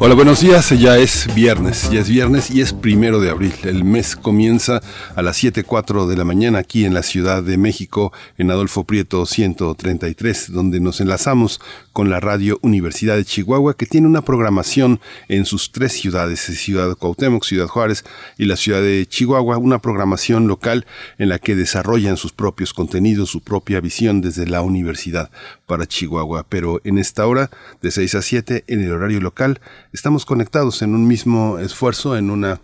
Hola, buenos días. Ya es viernes, ya es viernes y es primero de abril. El mes comienza a las 7.04 de la mañana aquí en la Ciudad de México, en Adolfo Prieto 133, donde nos enlazamos con la Radio Universidad de Chihuahua, que tiene una programación en sus tres ciudades, Ciudad Cuauhtémoc, Ciudad Juárez y la Ciudad de Chihuahua, una programación local en la que desarrollan sus propios contenidos, su propia visión desde la universidad para Chihuahua. Pero en esta hora, de 6 a 7, en el horario local, estamos conectados en un mismo esfuerzo, en una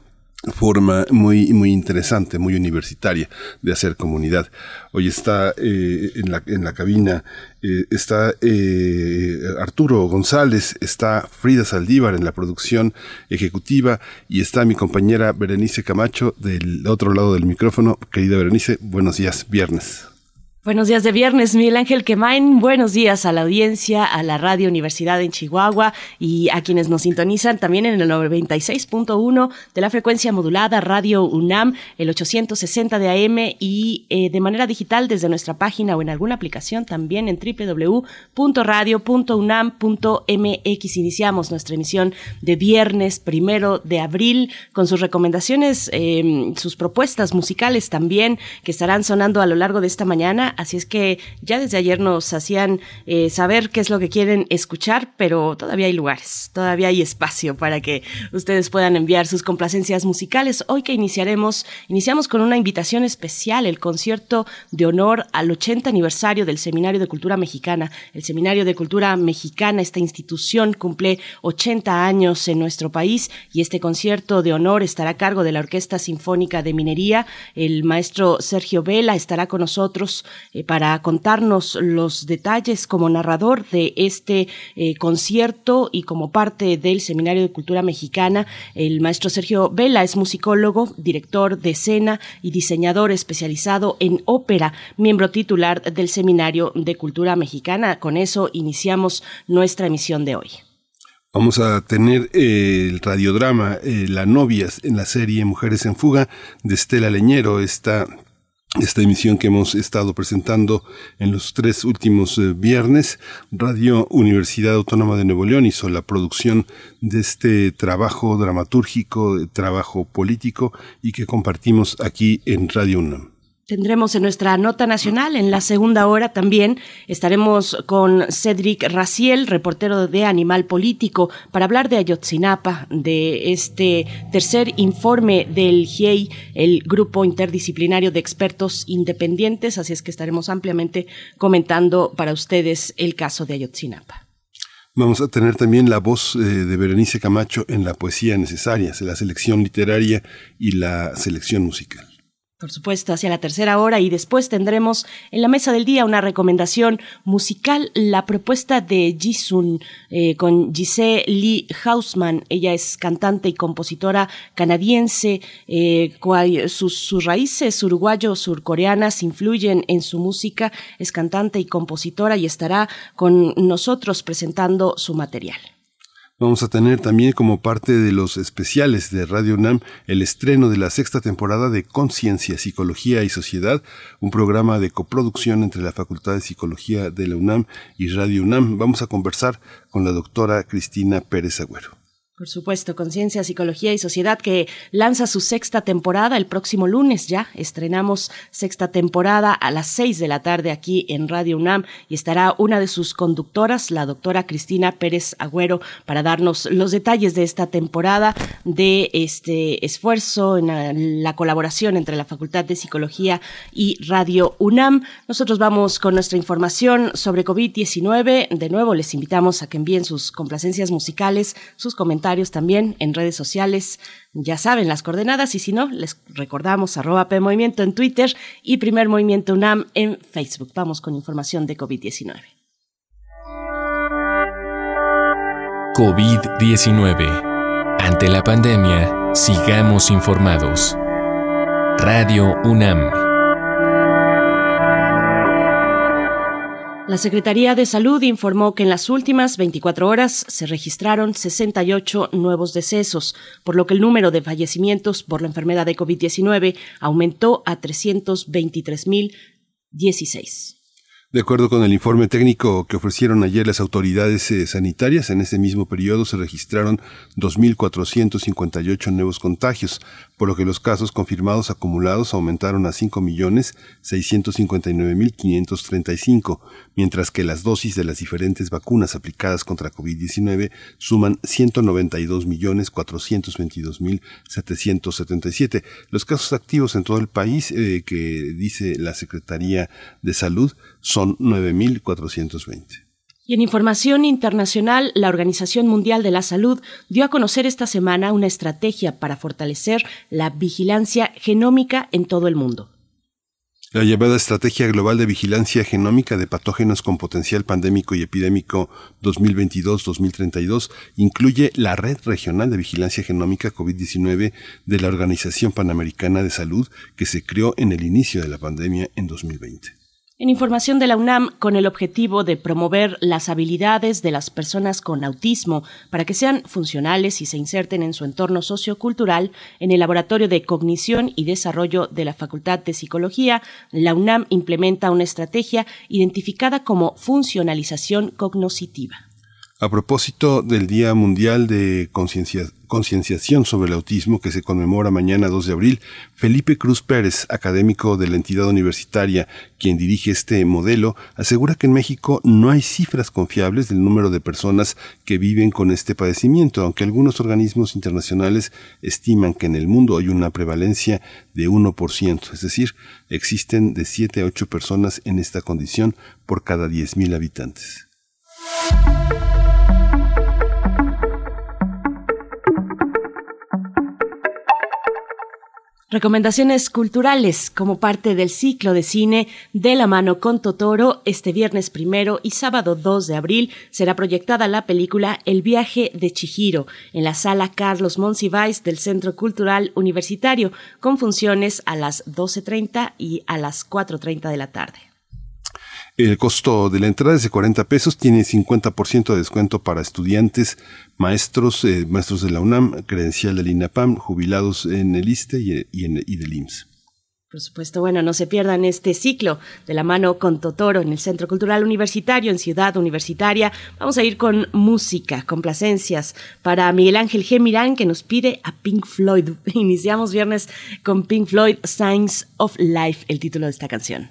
forma muy, muy interesante, muy universitaria de hacer comunidad. Hoy está eh, en, la, en la cabina, eh, está eh, Arturo González, está Frida Saldívar en la producción ejecutiva y está mi compañera Berenice Camacho del otro lado del micrófono. Querida Berenice, buenos días, viernes. Buenos días de viernes, Miguel Ángel Quemain. Buenos días a la audiencia, a la Radio Universidad en Chihuahua y a quienes nos sintonizan también en el 96.1 de la frecuencia modulada Radio UNAM, el 860 de AM y eh, de manera digital desde nuestra página o en alguna aplicación también en www.radio.unam.mx. Iniciamos nuestra emisión de viernes primero de abril con sus recomendaciones, em, sus propuestas musicales también que estarán sonando a lo largo de esta mañana así es que ya desde ayer nos hacían eh, saber qué es lo que quieren escuchar, pero todavía hay lugares, todavía hay espacio para que ustedes puedan enviar sus complacencias musicales. Hoy que iniciaremos, iniciamos con una invitación especial, el concierto de honor al 80 aniversario del Seminario de Cultura Mexicana. El Seminario de Cultura Mexicana, esta institución, cumple 80 años en nuestro país y este concierto de honor estará a cargo de la Orquesta Sinfónica de Minería. El maestro Sergio Vela estará con nosotros eh, para contarnos los detalles como narrador de este eh, concierto y como parte del Seminario de Cultura Mexicana. El maestro Sergio Vela es musicólogo, director de escena y diseñador especializado en ópera, miembro titular del Seminario de Cultura Mexicana. Con eso iniciamos nuestra emisión de hoy. Vamos a tener eh, el radiodrama La novia en la serie Mujeres en Fuga de Estela Leñero, esta esta emisión que hemos estado presentando en los tres últimos eh, viernes. Radio Universidad Autónoma de Nuevo León hizo la producción de este trabajo dramatúrgico, trabajo político y que compartimos aquí en Radio UNAM. Tendremos en nuestra nota nacional, en la segunda hora también, estaremos con Cedric Raciel, reportero de Animal Político, para hablar de Ayotzinapa, de este tercer informe del GIEI, el Grupo Interdisciplinario de Expertos Independientes, así es que estaremos ampliamente comentando para ustedes el caso de Ayotzinapa. Vamos a tener también la voz eh, de Berenice Camacho en la poesía necesaria, la selección literaria y la selección musical. Por supuesto, hacia la tercera hora y después tendremos en la mesa del día una recomendación musical, la propuesta de Jisun eh, con Giselle Lee Hausman. Ella es cantante y compositora canadiense, eh, sus, sus, raíces uruguayo-surcoreanas influyen en su música. Es cantante y compositora y estará con nosotros presentando su material. Vamos a tener también como parte de los especiales de Radio UNAM el estreno de la sexta temporada de Conciencia, Psicología y Sociedad, un programa de coproducción entre la Facultad de Psicología de la UNAM y Radio UNAM. Vamos a conversar con la doctora Cristina Pérez Agüero. Por supuesto, Conciencia, Psicología y Sociedad, que lanza su sexta temporada el próximo lunes ya. Estrenamos sexta temporada a las seis de la tarde aquí en Radio UNAM y estará una de sus conductoras, la doctora Cristina Pérez Agüero, para darnos los detalles de esta temporada, de este esfuerzo en la colaboración entre la Facultad de Psicología y Radio UNAM. Nosotros vamos con nuestra información sobre COVID-19. De nuevo, les invitamos a que envíen sus complacencias musicales, sus comentarios también en redes sociales. Ya saben las coordenadas y si no, les recordamos arroba PMovimiento en Twitter y Primer Movimiento UNAM en Facebook. Vamos con información de COVID-19. COVID-19. Ante la pandemia, sigamos informados. Radio UNAM. La Secretaría de Salud informó que en las últimas 24 horas se registraron 68 nuevos decesos, por lo que el número de fallecimientos por la enfermedad de COVID-19 aumentó a 323.016. De acuerdo con el informe técnico que ofrecieron ayer las autoridades eh, sanitarias, en ese mismo periodo se registraron 2.458 nuevos contagios, por lo que los casos confirmados acumulados aumentaron a 5.659.535, mientras que las dosis de las diferentes vacunas aplicadas contra COVID-19 suman 192.422.777. Los casos activos en todo el país, eh, que dice la Secretaría de Salud, son 9.420. Y en información internacional, la Organización Mundial de la Salud dio a conocer esta semana una estrategia para fortalecer la vigilancia genómica en todo el mundo. La llamada Estrategia Global de Vigilancia Genómica de Patógenos con Potencial Pandémico y Epidémico 2022-2032 incluye la Red Regional de Vigilancia Genómica COVID-19 de la Organización Panamericana de Salud que se creó en el inicio de la pandemia en 2020. En información de la UNAM, con el objetivo de promover las habilidades de las personas con autismo para que sean funcionales y se inserten en su entorno sociocultural, en el Laboratorio de Cognición y Desarrollo de la Facultad de Psicología, la UNAM implementa una estrategia identificada como funcionalización cognoscitiva. A propósito del Día Mundial de Concienciación sobre el Autismo que se conmemora mañana 2 de abril, Felipe Cruz Pérez, académico de la entidad universitaria, quien dirige este modelo, asegura que en México no hay cifras confiables del número de personas que viven con este padecimiento, aunque algunos organismos internacionales estiman que en el mundo hay una prevalencia de 1%, es decir, existen de 7 a 8 personas en esta condición por cada 10.000 habitantes. Recomendaciones culturales como parte del ciclo de cine de la mano con Totoro. Este viernes primero y sábado 2 de abril será proyectada la película El viaje de Chihiro en la sala Carlos Monsiváis del Centro Cultural Universitario con funciones a las 12.30 y a las 4.30 de la tarde. El costo de la entrada es de 40 pesos, tiene 50% de descuento para estudiantes, maestros, eh, maestros de la UNAM, credencial del INAPAM, jubilados en el ISTE y, en, y del IMSS. Por supuesto, bueno, no se pierdan este ciclo de la mano con Totoro en el Centro Cultural Universitario, en Ciudad Universitaria. Vamos a ir con música, complacencias para Miguel Ángel G. Mirán, que nos pide a Pink Floyd. Iniciamos viernes con Pink Floyd, Signs of Life, el título de esta canción.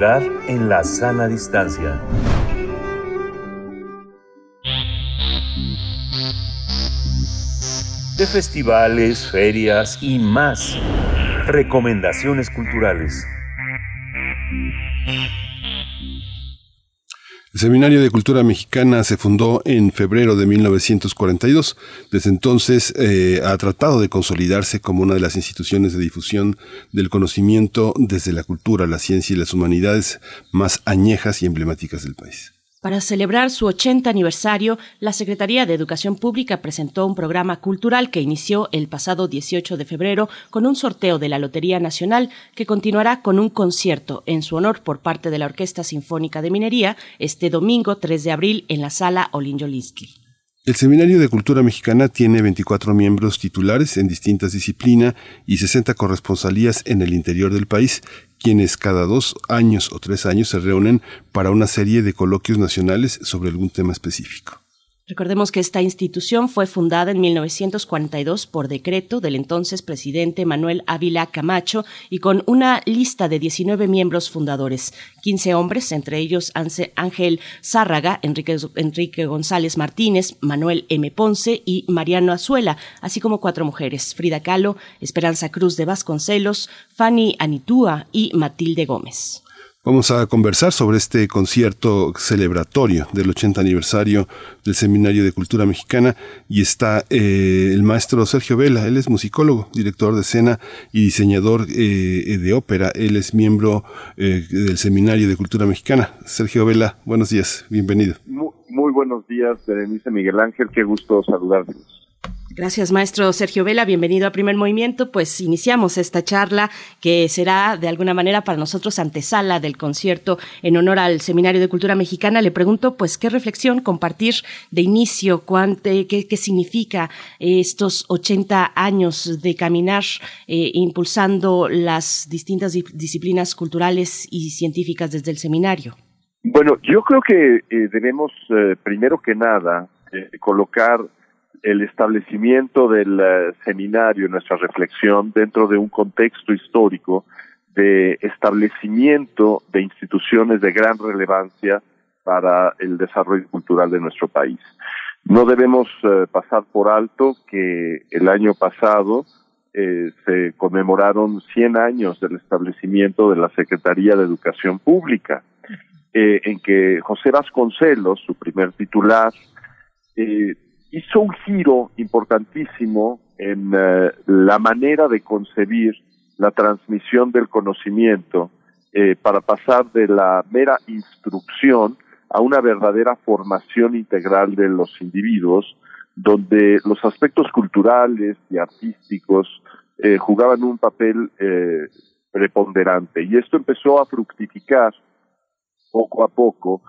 En la sana distancia. De festivales, ferias y más. Recomendaciones culturales. El Seminario de Cultura Mexicana se fundó en febrero de 1942. Desde entonces eh, ha tratado de consolidarse como una de las instituciones de difusión del conocimiento desde la cultura, la ciencia y las humanidades más añejas y emblemáticas del país. Para celebrar su 80 aniversario, la Secretaría de Educación Pública presentó un programa cultural que inició el pasado 18 de febrero con un sorteo de la Lotería Nacional que continuará con un concierto en su honor por parte de la Orquesta Sinfónica de Minería este domingo 3 de abril en la sala Olinjolinsky. El Seminario de Cultura Mexicana tiene 24 miembros titulares en distintas disciplinas y 60 corresponsalías en el interior del país, quienes cada dos años o tres años se reúnen para una serie de coloquios nacionales sobre algún tema específico. Recordemos que esta institución fue fundada en 1942 por decreto del entonces presidente Manuel Ávila Camacho y con una lista de 19 miembros fundadores, 15 hombres, entre ellos Ángel Zárraga, Enrique, González Martínez, Manuel M. Ponce y Mariano Azuela, así como cuatro mujeres, Frida Kahlo, Esperanza Cruz de Vasconcelos, Fanny Anitúa y Matilde Gómez. Vamos a conversar sobre este concierto celebratorio del 80 aniversario del Seminario de Cultura Mexicana y está eh, el maestro Sergio Vela. Él es musicólogo, director de escena y diseñador eh, de ópera. Él es miembro eh, del Seminario de Cultura Mexicana. Sergio Vela, buenos días, bienvenido. Muy, buenos días, Berenice Miguel Ángel, qué gusto saludarlos. Gracias, maestro Sergio Vela. Bienvenido a Primer Movimiento. Pues iniciamos esta charla que será de alguna manera para nosotros antesala del concierto en honor al Seminario de Cultura Mexicana. Le pregunto, pues, qué reflexión compartir de inicio, qué, qué, significa estos 80 años de caminar eh, impulsando las distintas disciplinas culturales y científicas desde el seminario. Bueno, yo creo que eh, debemos, eh, primero que nada, colocar el establecimiento del eh, seminario, nuestra reflexión, dentro de un contexto histórico de establecimiento de instituciones de gran relevancia para el desarrollo cultural de nuestro país. No debemos eh, pasar por alto que el año pasado eh, se conmemoraron 100 años del establecimiento de la Secretaría de Educación Pública, en que José Vasconcelos, su primer titular, hizo un giro importantísimo en eh, la manera de concebir la transmisión del conocimiento eh, para pasar de la mera instrucción a una verdadera formación integral de los individuos, donde los aspectos culturales y artísticos eh, jugaban un papel preponderante. Y esto empezó a fructificar poco a poco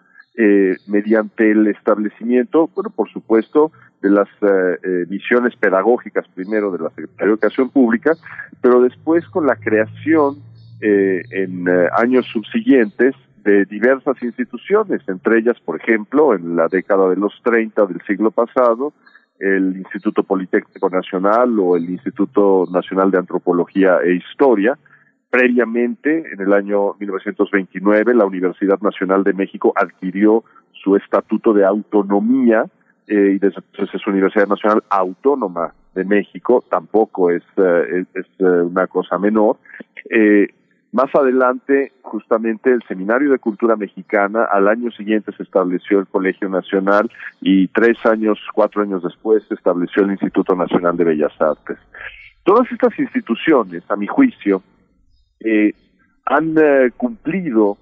mediante el establecimiento, bueno, por supuesto, de las eh, eh, misiones pedagógicas primero de la Secretaría de Educación Pública, pero después con la creación eh, en años subsiguientes de diversas instituciones, entre ellas, por ejemplo, en la década de los 30 del siglo pasado, el Instituto Politécnico Nacional o el Instituto Nacional de Antropología e Historia. Previamente, en el año 1929, la Universidad Nacional de México adquirió su estatuto de autonomía eh, y después es Universidad Nacional Autónoma de México, tampoco es, eh, es, eh, una cosa menor. más adelante, justamente el Seminario de Cultura Mexicana, al año siguiente se estableció el Colegio Nacional y tres años, cuatro años después se estableció el Instituto Nacional de Bellas Artes. Todas estas instituciones, a mi juicio, han cumplido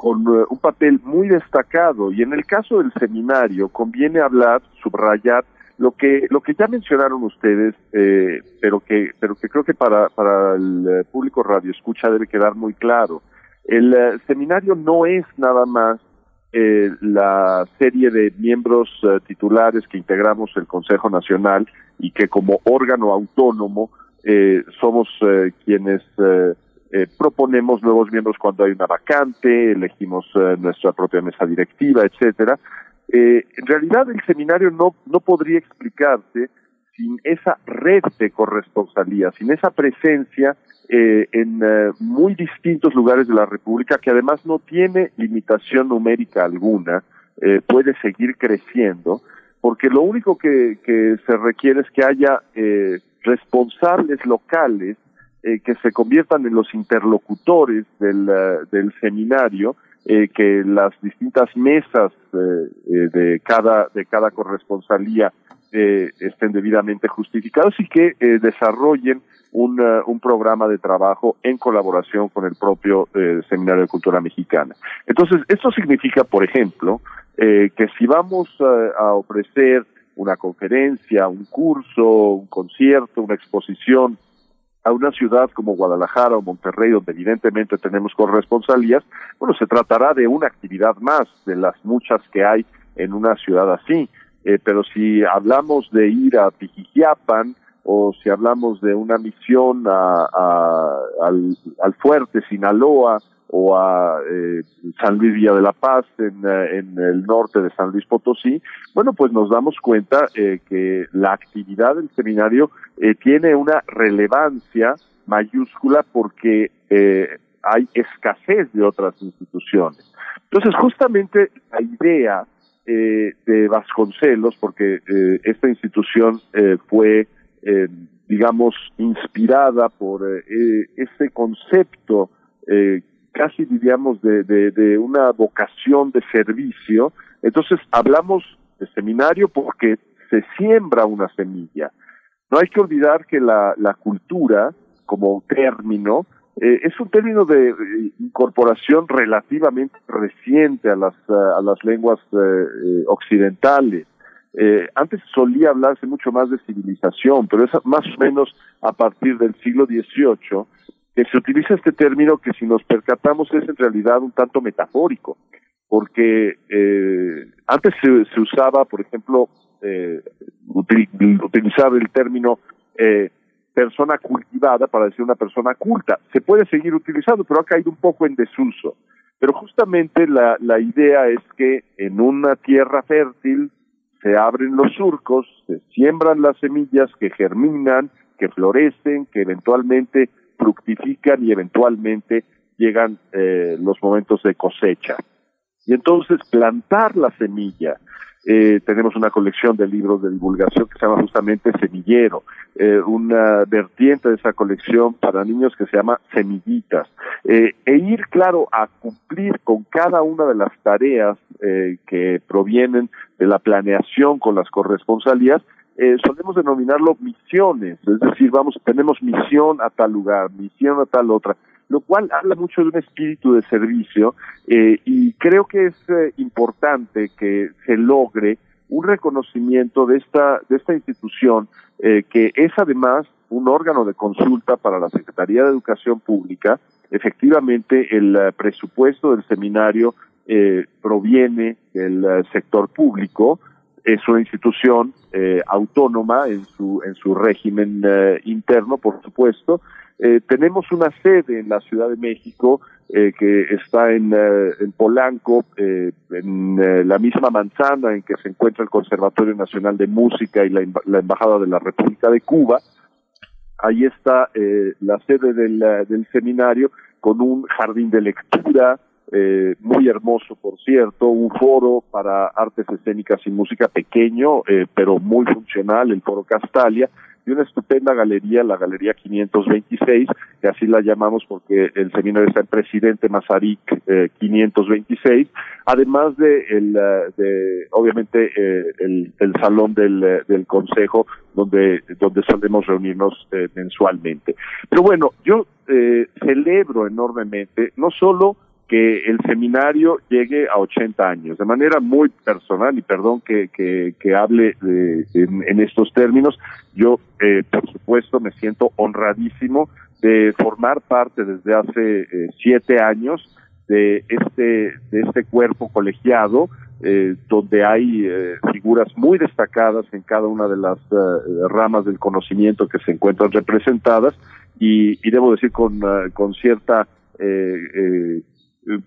con eh, un papel muy destacado y en el caso del seminario conviene hablar, subrayar lo que lo que ya mencionaron ustedes, eh, pero que pero que creo que para para el eh, público radio escucha debe quedar muy claro. El seminario no es nada más la serie de miembros titulares que integramos el Consejo Nacional y que como órgano autónomo somos quienes eh, proponemos nuevos miembros cuando hay una vacante, elegimos eh, nuestra propia mesa directiva, etcétera. Eh, en realidad el seminario no, no podría explicarse sin esa red de corresponsalía, sin esa presencia en muy distintos lugares de la República, que además no tiene limitación numérica alguna, puede seguir creciendo, porque lo único que, que se requiere es que haya responsables locales que se conviertan en los interlocutores del, del seminario, que las distintas mesas de cada de cada corresponsalía estén debidamente justificados y que desarrollen un, un, programa de trabajo en colaboración con el propio Seminario de Cultura Mexicana. Entonces, esto significa, por ejemplo, eh, que si vamos a, ofrecer una conferencia, un curso, un concierto, una exposición a una ciudad como Guadalajara o Monterrey, donde evidentemente tenemos corresponsalías, bueno, se tratará de una actividad más de las muchas que hay en una ciudad así. Eh, pero si hablamos de ir a Pijijiapan o si hablamos de una misión a, al, al fuerte Sinaloa o a eh, San Luis Villa de la Paz en, eh, en, el norte de San Luis Potosí, bueno, pues nos damos cuenta eh, que la actividad del seminario eh, tiene una relevancia mayúscula porque hay escasez de otras instituciones. Entonces, justamente la idea de Vasconcelos, porque esta institución fue, digamos, inspirada por ese concepto eh, casi diríamos de, de, una vocación de servicio. Entonces hablamos de seminario porque se siembra una semilla. No hay que olvidar que la, la cultura, como término, eh, es un término de incorporación relativamente reciente a las, a las lenguas eh, occidentales. Eh, antes solía hablarse mucho más de civilización, pero es más o menos a partir del siglo XVIII que se utiliza este término que si nos percatamos es en realidad un tanto metafórico, porque eh, antes se, usaba, por ejemplo, eh, utilizar el término eh, persona cultivada para decir una persona culta. Se puede seguir utilizando, pero ha caído un poco en desuso. Pero justamente la, la idea es que en una tierra fértil se abren los surcos, se siembran las semillas que germinan, que florecen, que eventualmente fructifican y eventualmente llegan eh, los momentos de cosecha. Y entonces plantar la semilla. Eh, tenemos una colección de libros de divulgación que se llama justamente Semillero, eh, una vertiente de esa colección para niños que se llama Semillitas, e ir, claro, a cumplir con cada una de las tareas que provienen de la planeación con las corresponsalías eh, solemos denominarlo misiones, es decir, vamos, tenemos misión a tal lugar, misión a tal otra, lo cual habla mucho de un espíritu de servicio eh, y creo que es eh, importante que se logre un reconocimiento de esta de esta institución eh, que es además un órgano de consulta para la Secretaría de Educación Pública. Efectivamente, el presupuesto del seminario proviene del sector público, es una institución eh, autónoma en su en su régimen eh, interno, por supuesto. Eh, tenemos una sede en la Ciudad de México que está en, en Polanco, en la misma manzana en que se encuentra el Conservatorio Nacional de Música y la, la Embajada de la República de Cuba. Ahí está la sede del, del seminario con un jardín de lectura, eh, muy hermoso, por cierto, un foro para artes escénicas y música pequeño, eh, pero muy funcional, el Foro Castalia, y una estupenda galería, la Galería 526, que así la llamamos porque el seminario está en Presidente Mazarik eh, 526, además de, el, eh, de obviamente, eh, el, el, salón del, del Consejo, donde, donde solemos reunirnos mensualmente. Pero bueno, yo celebro enormemente, no solo que el seminario llegue a 80 años. De manera muy personal, y perdón que, que, hable de, en, estos términos, yo, eh, por supuesto, me siento honradísimo de formar parte desde hace eh, siete años de este, de este cuerpo colegiado, eh, donde hay figuras muy destacadas en cada una de las ramas del conocimiento que se encuentran representadas, y, y debo decir con, con cierta eh, eh,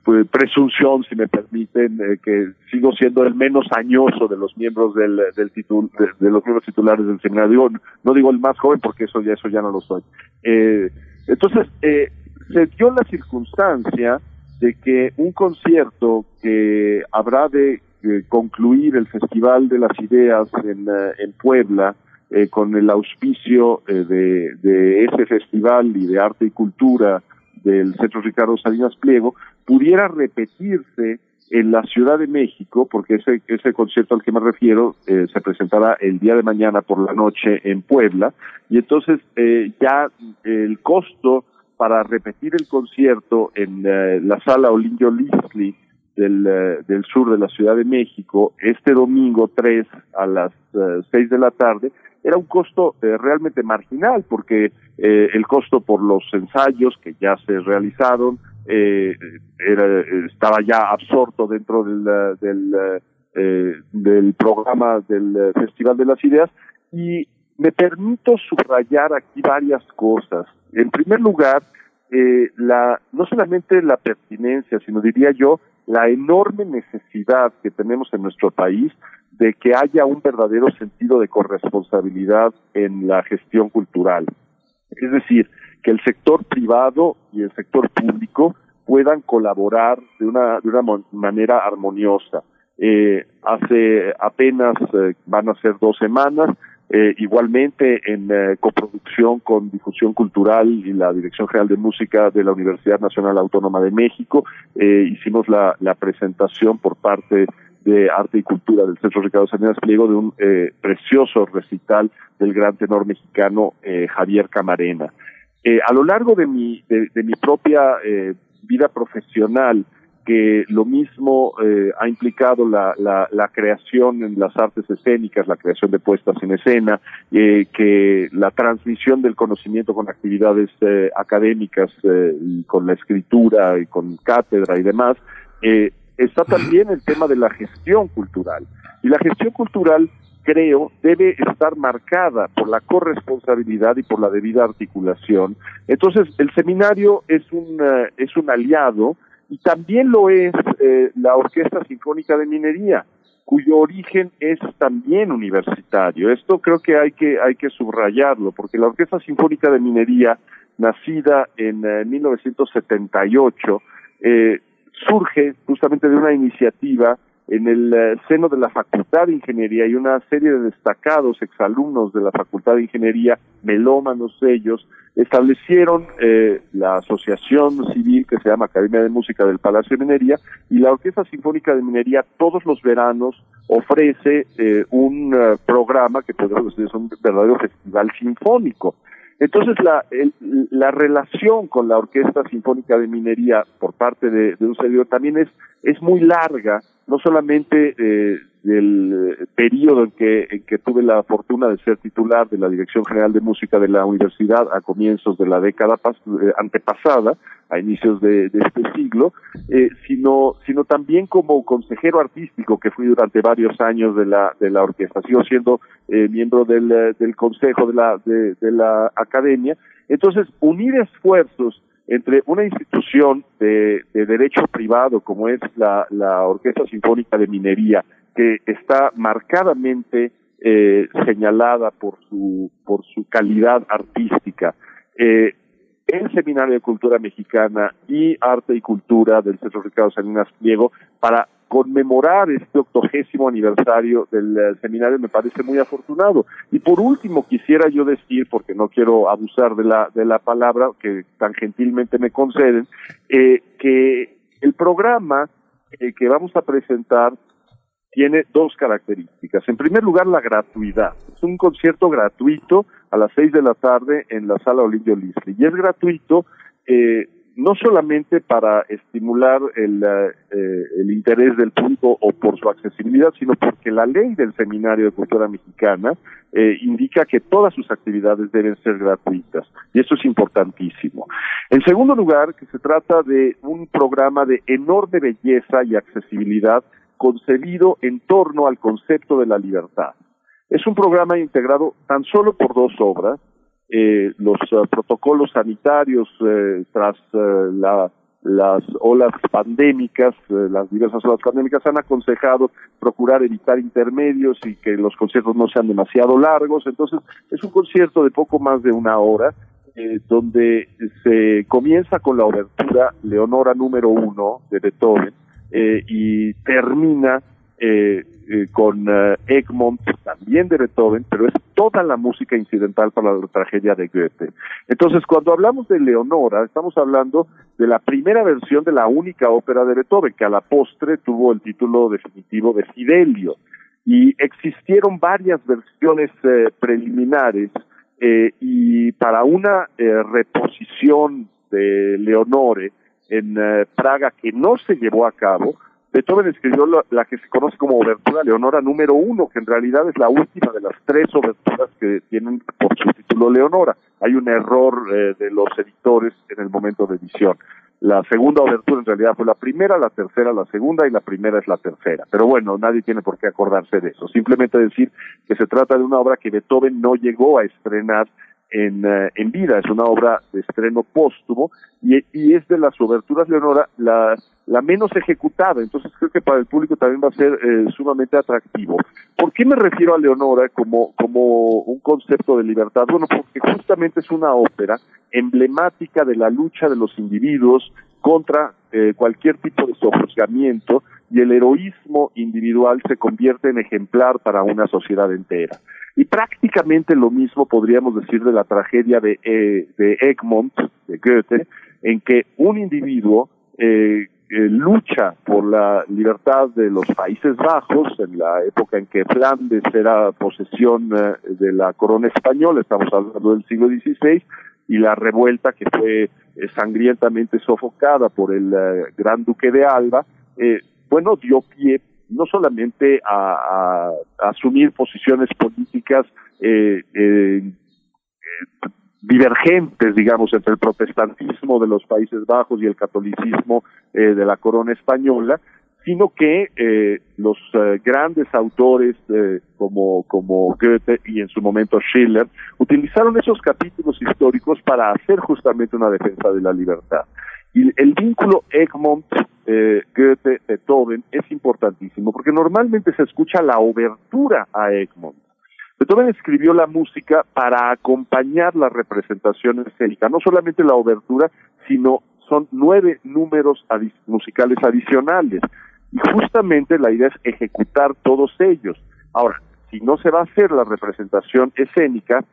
pues, presunción, si me permiten, eh, que sigo siendo el menos añoso de los miembros del, del de, los miembros titulares del seminario. no digo el más joven porque eso ya eso ya no lo soy. Eh, entonces eh, se dio la circunstancia de que un concierto que habrá de concluir el Festival de las Ideas en, en Puebla con el auspicio de, de ese festival y de arte y cultura del Centro Ricardo Salinas Pliego, pudiera repetirse en la Ciudad de México, porque ese, ese concierto al que me refiero eh, se presentará el día de mañana por la noche en Puebla, y entonces eh, ya el costo para repetir el concierto en eh, la sala Olinio Lisli del, del sur de la Ciudad de México, este domingo 3 a las 6 de la tarde, era un costo realmente marginal, porque el costo por los ensayos que ya se realizaron, eh, era, estaba ya absorto dentro del, del, eh, del programa del Festival de las Ideas y me permito subrayar aquí varias cosas. En primer lugar, eh, la, no solamente la pertinencia, sino diría yo, la enorme necesidad que tenemos en nuestro país de que haya un verdadero sentido de corresponsabilidad en la gestión cultural. Es decir, que el sector privado y el sector público puedan colaborar de una, de una manera armoniosa. Eh, hace apenas eh, van a ser dos semanas, eh, igualmente en eh, coproducción con Difusión Cultural y la Dirección General de Música de la Universidad Nacional Autónoma de México, hicimos la, presentación por parte de Arte y Cultura del Centro Ricardo Salinas Pliego de un precioso recital del gran tenor mexicano Javier Camarena. Eh, a lo largo de mi, de, mi propia eh, vida profesional, que lo mismo eh, ha implicado la, la, la, creación en las artes escénicas, la creación de puestas en escena, eh, que la transmisión del conocimiento con actividades eh, académicas, y con la escritura y con cátedra y demás, está también el tema de la gestión cultural. Y la gestión cultural creo, debe estar marcada por la corresponsabilidad y por la debida articulación. Entonces, el seminario es un, eh, es un aliado y también lo es eh, la Orquesta Sinfónica de Minería, cuyo origen es también universitario. Esto creo que hay que, hay que subrayarlo, porque la Orquesta Sinfónica de Minería, nacida en 1978, eh, surge justamente de una iniciativa en el eh, seno de la Facultad de Ingeniería y una serie de destacados exalumnos de la Facultad de Ingeniería, melómanos ellos, establecieron eh, la asociación civil que se llama Academia de Música del Palacio de Minería y la Orquesta Sinfónica de Minería todos los veranos ofrece eh, un programa que podemos decir es un verdadero festival sinfónico. Entonces la, la relación con la Orquesta Sinfónica de Minería por parte de, de un servidor también es, es muy larga no solamente eh, del periodo en que, en que tuve la fortuna de ser titular de la Dirección General de Música de la Universidad a comienzos de la década eh, antepasada, a inicios de, este siglo, eh, sino, sino también como consejero artístico que fui durante varios años de la, de la orquesta. Sigo siendo eh, miembro del, del consejo de la, de, de la academia. Entonces, unir esfuerzos entre una institución de, derecho privado como es la, Orquesta Sinfónica de Minería, que está marcadamente eh, señalada por su, por su calidad artística, eh, el Seminario de Cultura Mexicana y Arte y Cultura del Centro Ricardo Salinas Pliego para conmemorar este octogésimo aniversario del eh, seminario me parece muy afortunado. Y por último quisiera yo decir, porque no quiero abusar de la, de la palabra que tan gentilmente me conceden, que el programa que vamos a presentar tiene dos características. En primer lugar, la gratuidad. Es un concierto gratuito a las seis de la tarde en la sala Olinio Lisli. Y es gratuito eh, no solamente para estimular el, eh, el interés del público o por su accesibilidad, sino porque la ley del Seminario de Cultura Mexicana eh, indica que todas sus actividades deben ser gratuitas. Y eso es importantísimo. En segundo lugar, que se trata de un programa de enorme belleza y accesibilidad concebido en torno al concepto de la libertad. Es un programa integrado tan solo por dos obras, eh, los uh, protocolos sanitarios eh, tras uh, la, las olas pandémicas, eh, las diversas olas pandémicas han aconsejado procurar evitar intermedios y que los conciertos no sean demasiado largos. Entonces, es un concierto de poco más de una hora, donde se comienza con la obertura Leonora número uno de Beethoven y termina eh, con Egmont, también de Beethoven, pero es toda la música incidental para la tragedia de Goethe. Entonces, cuando hablamos de Leonora, estamos hablando de la primera versión de la única ópera de Beethoven, que a la postre tuvo el título definitivo de Fidelio. Y existieron varias versiones preliminares y para una reposición de Leonore en Praga que no se llevó a cabo, Beethoven escribió la, que se conoce como Obertura Leonora número uno, que en realidad es la última de las tres oberturas que tienen por su título Leonora. Hay un error eh, de los editores en el momento de edición. La segunda obertura en realidad fue la primera, la tercera la segunda y la primera es la tercera. Pero bueno, nadie tiene por qué acordarse de eso. Simplemente decir que se trata de una obra que Beethoven no llegó a estrenar en, eh, en vida. Es una obra de estreno póstumo y, es de las oberturas Leonora la la menos ejecutada, entonces creo que para el público también va a ser eh, sumamente atractivo. ¿Por qué me refiero a Leonora como, como un concepto de libertad? Bueno, porque justamente es una ópera emblemática de la lucha de los individuos contra eh, cualquier tipo de sofuscamiento y el heroísmo individual se convierte en ejemplar para una sociedad entera. Y prácticamente lo mismo podríamos decir de la tragedia de, eh, de Egmont, de Goethe, en que un individuo eh, eh, lucha por la libertad de los Países Bajos, en la época en que Flandes era posesión de la corona española, estamos hablando del siglo XVI, y la revuelta que fue sangrientamente sofocada por el gran duque de Alba, bueno, dio pie no solamente a, a asumir posiciones políticas divergentes, digamos, entre el protestantismo de los Países Bajos y el catolicismo eh, de la corona española, sino que eh, los eh, grandes autores como, como Goethe y en su momento Schiller utilizaron esos capítulos históricos para hacer justamente una defensa de la libertad. Y el vínculo Egmont, Goethe, Beethoven es importantísimo porque normalmente se escucha la obertura a Egmont Beethoven escribió la música para acompañar la representación escénica, no solamente la obertura, sino son nueve números musicales adicionales. Y justamente la idea es ejecutar todos ellos. Ahora, si no se va a hacer la representación escénica,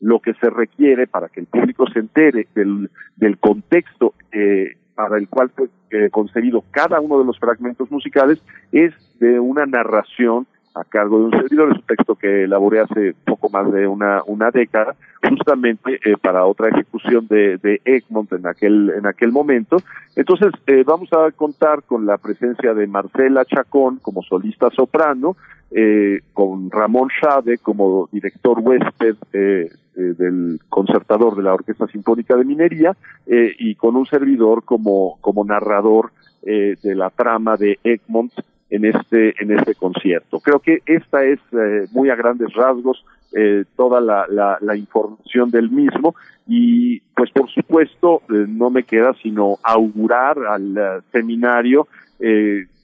lo que se requiere para que el público se entere del, del contexto eh, para el cual fue eh, concebido cada uno de los fragmentos musicales es de una narración a cargo de un servidor, es un texto que elaboré hace poco más de una, una década, justamente eh, para otra ejecución de, de Egmont en aquel, en aquel momento. Entonces, eh, vamos a contar con la presencia de Marcela Chacón como solista soprano, eh, con Ramón Schade como director huésped del concertador de la Orquesta Sinfónica de Minería y con un servidor como, como narrador de la trama de Egmont en este en este concierto. Creo que esta es eh, muy a grandes rasgos eh, toda la, la, información del mismo y pues por supuesto eh, no me queda sino augurar al seminario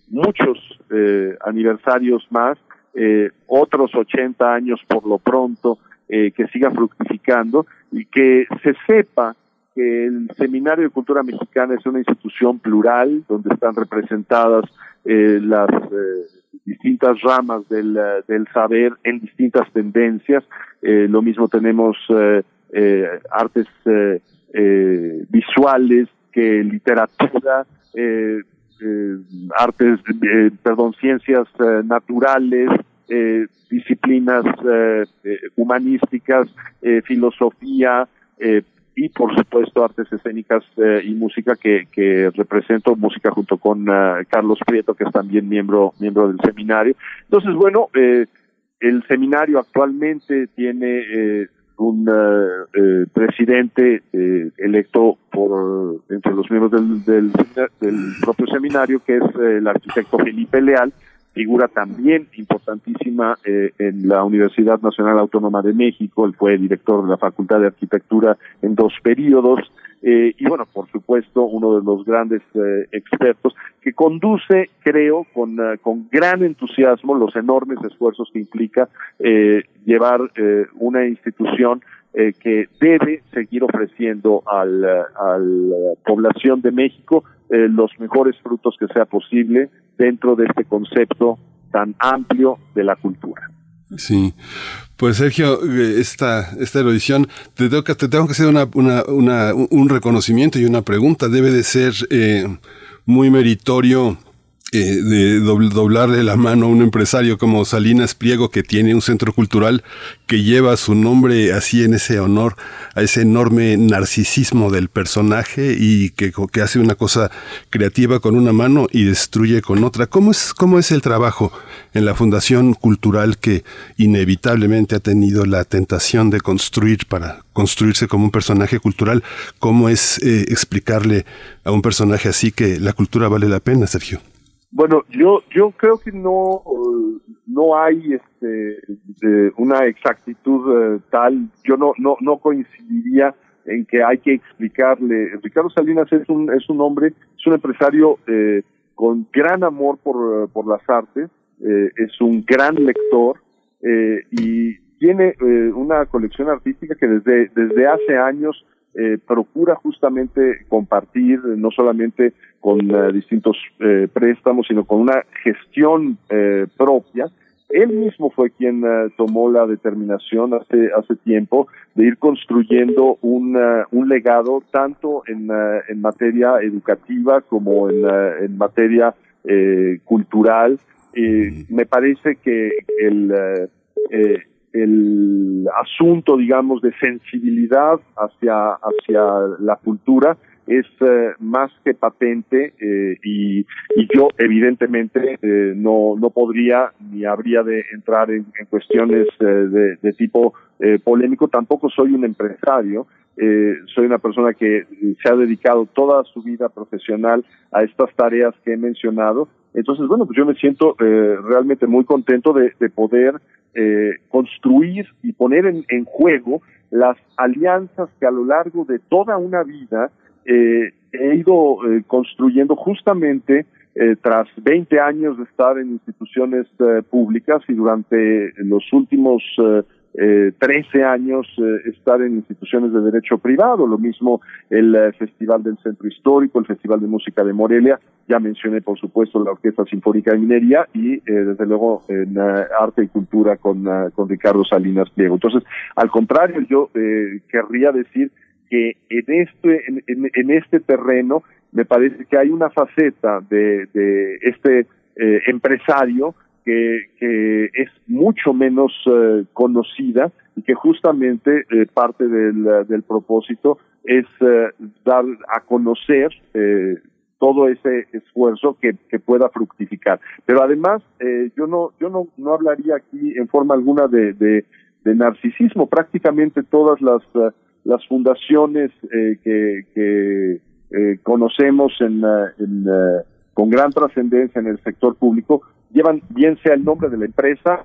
muchos aniversarios más, otros 80 años por lo pronto que siga fructificando y que se sepa que el Seminario de Cultura Mexicana es una institución plural donde están representadas eh, las eh, distintas ramas del, eh, del, saber en distintas tendencias. lo mismo tenemos artes visuales que literatura, artes, perdón, ciencias naturales, disciplinas humanísticas, filosofía, y por supuesto artes escénicas eh, y música que, represento música junto con eh, Carlos Prieto que es también miembro miembro del seminario. Entonces bueno eh, el seminario actualmente tiene un presidente electo por entre los miembros del, del, del propio seminario que es el arquitecto Felipe Leal figura también importantísima eh, en la Universidad Nacional Autónoma de México, él fue director de la Facultad de Arquitectura en dos periodos, eh, y bueno, por supuesto, uno de los grandes eh, expertos que conduce, creo, con, con gran entusiasmo los enormes esfuerzos que implica llevar una institución que debe seguir ofreciendo al, a la población de México los mejores frutos que sea posible dentro de este concepto tan amplio de la cultura. Sí, pues Sergio, eh, esta, esta erudición, te tengo que, te tengo que hacer una, un reconocimiento y una pregunta. Debe de ser eh, muy meritorio eh, de doblarle la mano a un empresario como Salinas Pliego, que tiene un centro cultural que lleva su nombre así en ese honor a ese enorme narcisismo del personaje y que, que hace una cosa creativa con una mano y destruye con otra. ¿Cómo es, cómo es el trabajo en la Fundación Cultural que inevitablemente ha tenido la tentación de construir para construirse como un personaje cultural? ¿Cómo es eh, explicarle a un personaje así que la cultura vale la pena, Sergio? Bueno, yo yo creo que no no hay este una exactitud eh, tal. Yo no no no coincidiría en que hay que explicarle. Ricardo Salinas es un es un hombre, es un empresario eh, con gran amor por por las artes, eh, es un gran lector eh, y tiene eh, una colección artística que desde desde hace años eh, procura justamente compartir no solamente con eh, distintos eh, préstamos, sino con una gestión propia. Él mismo fue quien tomó la determinación hace hace tiempo de ir construyendo un, un legado tanto en, en materia educativa como en, en materia cultural. me parece que el el asunto, digamos, de sensibilidad hacia, hacia la cultura es eh, más que patente eh, y, y, yo evidentemente eh, no, no podría ni habría de entrar en, en cuestiones de, de, tipo polémico. Tampoco soy un empresario, soy una persona que se ha dedicado toda su vida profesional a estas tareas que he mencionado. Entonces, bueno, pues yo me siento realmente muy contento de, de poder eh, construir y poner en, en, juego las alianzas que a lo largo de toda una vida eh, he ido eh, construyendo justamente eh, tras 20 años de estar en instituciones eh, públicas y durante los últimos eh, 13 años eh, estar en instituciones de derecho privado, lo mismo el eh, Festival del Centro Histórico, el Festival de Música de Morelia, ya mencioné por supuesto la Orquesta Sinfónica de Minería y eh, desde luego en Arte y Cultura con, con Ricardo Salinas Pliego. Entonces, al contrario, yo querría decir que en este, en, en, en, este terreno me parece que hay una faceta de, de este empresario que, que es mucho menos eh, conocida y que justamente eh, parte del, del propósito es eh, dar a conocer eh, todo ese esfuerzo que, pueda fructificar. Pero además, yo no yo no, no hablaría aquí en forma alguna de, de, narcisismo. Prácticamente todas las, las fundaciones que, que conocemos en, en con gran trascendencia en el sector público llevan bien sea el nombre de la empresa,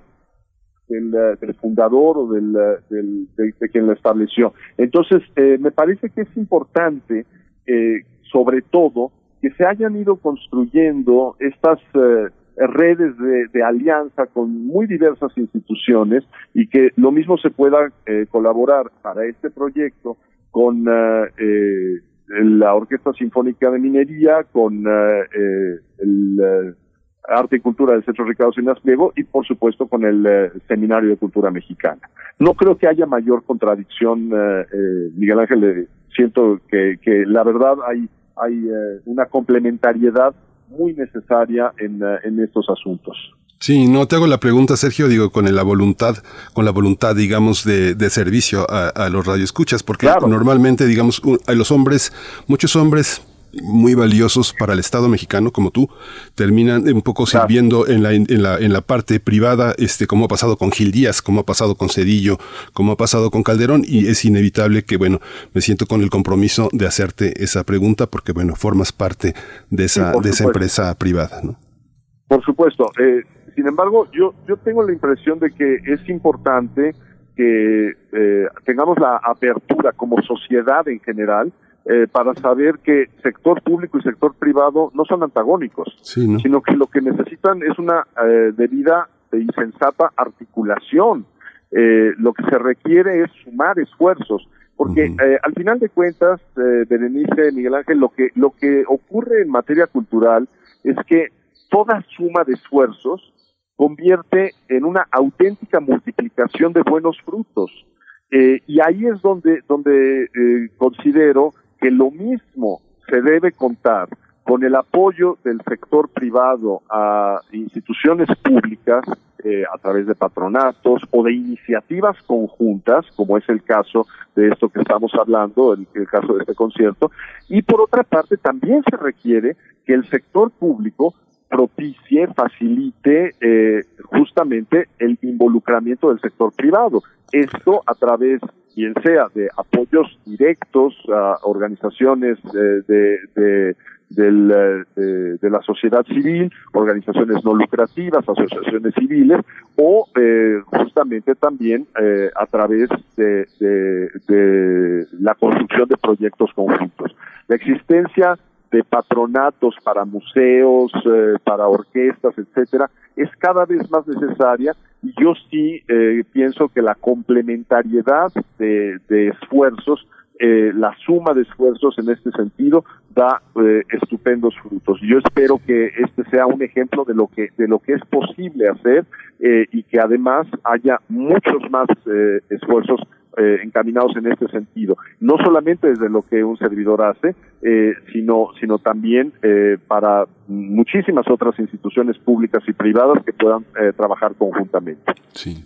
del, eh, fundador o del, eh, de, quien la estableció. Entonces, eh, me parece que es importante, eh, sobre todo, que se hayan ido construyendo estas eh, redes de, de, alianza con muy diversas instituciones y que lo mismo se pueda eh, colaborar para este proyecto con la Orquesta Sinfónica de Minería, con el Arte y Cultura del Centro Ricardo Sinas Pliego y por supuesto con el eh, Seminario de Cultura Mexicana. No creo que haya mayor contradicción, eh, eh, Miguel Ángel, siento que, que, la verdad hay, hay una complementariedad muy necesaria en, en estos asuntos. Sí, no te hago la pregunta, Sergio, digo, con la voluntad, con la voluntad, digamos, de, de servicio a, a, los radioescuchas, porque claro. normalmente, digamos, a los hombres, muchos hombres muy valiosos para el Estado mexicano como tú terminan un poco sirviendo en la, en la, en la parte privada, este, como ha pasado con Gil Díaz, como ha pasado con Cedillo, como ha pasado con Calderón y es inevitable que, bueno, me siento con el compromiso de hacerte esa pregunta porque, bueno, formas parte de esa, sí, de esa empresa privada, ¿no? Por supuesto. Eh, sin embargo, yo, yo tengo la impresión de que es importante que eh, tengamos la apertura como sociedad en general eh, para saber que sector público y sector privado no son antagónicos, sí, ¿no? sino que lo que necesitan es una eh, debida y sensata articulación. Eh, lo que se requiere es sumar esfuerzos, porque uh -huh. al final de cuentas, eh, Berenice, Miguel Ángel, lo que lo que ocurre en materia cultural es que toda suma de esfuerzos convierte en una auténtica multiplicación de buenos frutos. Eh, y ahí es donde, donde eh, considero que lo mismo se debe contar con el apoyo del sector privado a instituciones públicas eh, a través de patronatos o de iniciativas conjuntas, como es el caso de esto que estamos hablando, el, caso de este concierto, y por otra parte también se requiere que el sector público propicie, facilite eh, justamente el involucramiento del sector privado. Esto a través, bien sea de apoyos directos a organizaciones eh, de, de, del, eh, de, la sociedad civil, organizaciones no lucrativas, asociaciones civiles, o eh, justamente también eh, a través de, de, de la construcción de proyectos conjuntos. La existencia de patronatos para museos, eh, para orquestas, etcétera, es cada vez más necesaria yo sí eh, pienso que la complementariedad de, de esfuerzos eh, la suma de esfuerzos en este sentido da eh, estupendos frutos. Yo espero que este sea un ejemplo de lo que de lo que es posible hacer eh, y que además haya muchos más eh, esfuerzos eh, encaminados en este sentido, no solamente desde lo que un servidor hace, eh, sino, sino también eh, para muchísimas otras instituciones públicas y privadas que puedan eh, trabajar conjuntamente. Sí.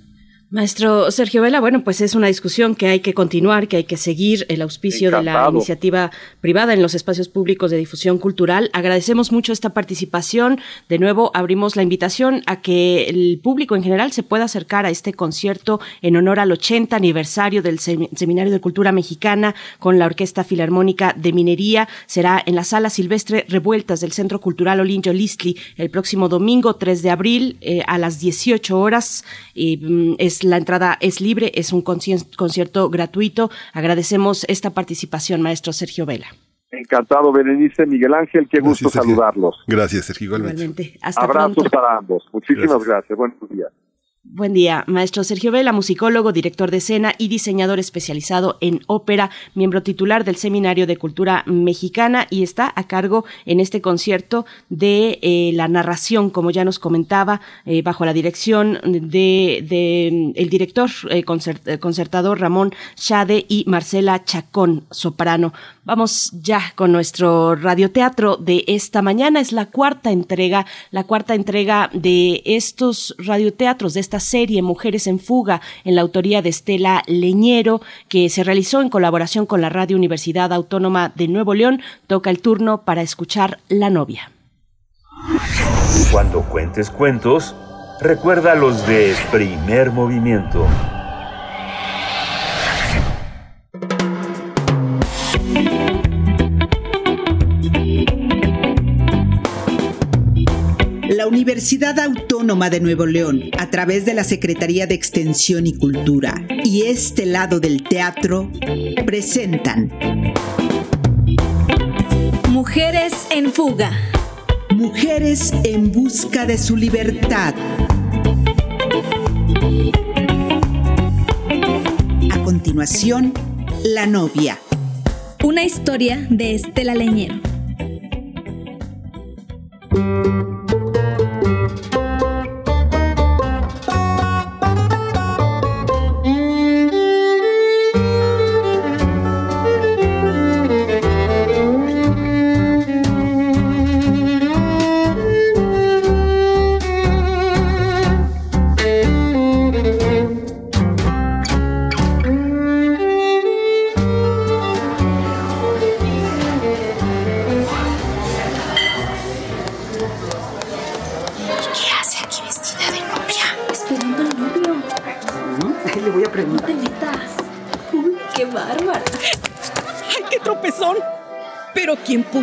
Maestro Sergio Vela, bueno, pues es una discusión que hay que continuar, que hay que seguir el auspicio Encantado. de la iniciativa privada en los espacios públicos de difusión cultural. Agradecemos mucho esta participación. De nuevo, abrimos la invitación a que el público en general se pueda acercar a este concierto en honor al 80 aniversario del Seminario de Cultura Mexicana con la Orquesta Filarmónica de Minería. Será en la Sala Silvestre Revueltas del Centro Cultural Olinjo Listli el próximo domingo 3 de abril eh, a las 18 horas. Es la entrada es libre, es un concierto gratuito. Agradecemos esta participación, maestro Sergio Vela. Encantado, Berenice, Miguel Ángel, qué gusto gracias, Sergio. saludarlos. Gracias, Sergio. Igualmente. Igualmente. Hasta Abrazos pronto. para ambos. Muchísimas gracias. gracias. Buenos días. Buen día, maestro Sergio Vela, musicólogo, director de escena y diseñador especializado en ópera, miembro titular del Seminario de Cultura Mexicana y está a cargo en este concierto de eh, la narración, como ya nos comentaba, eh, bajo la dirección de, de el director eh, concert, concertador Ramón Chade y Marcela Chacón, soprano. Vamos ya con nuestro radioteatro de esta mañana. Es la cuarta entrega, la cuarta entrega de estos radioteatros, de esta serie Mujeres en Fuga, en la autoría de Estela Leñero, que se realizó en colaboración con la Radio Universidad Autónoma de Nuevo León. Toca el turno para escuchar La novia. Cuando cuentes cuentos, recuerda los de primer movimiento. La Universidad Autónoma de Nuevo León, a través de la Secretaría de Extensión y Cultura y este lado del teatro, presentan Mujeres en fuga. Mujeres en busca de su libertad. A continuación, La novia. Una historia de Estela Leñero.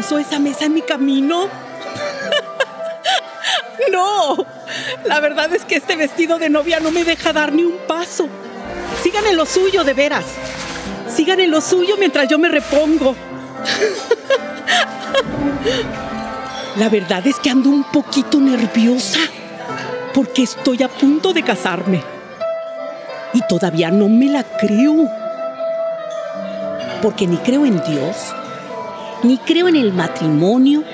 Puso esa mesa en mi camino? no, la verdad es que este vestido de novia no me deja dar ni un paso. Sigan en lo suyo, de veras. Sigan en lo suyo mientras yo me repongo. la verdad es que ando un poquito nerviosa porque estoy a punto de casarme. Y todavía no me la creo. Porque ni creo en Dios, ni creo en el matrimonio,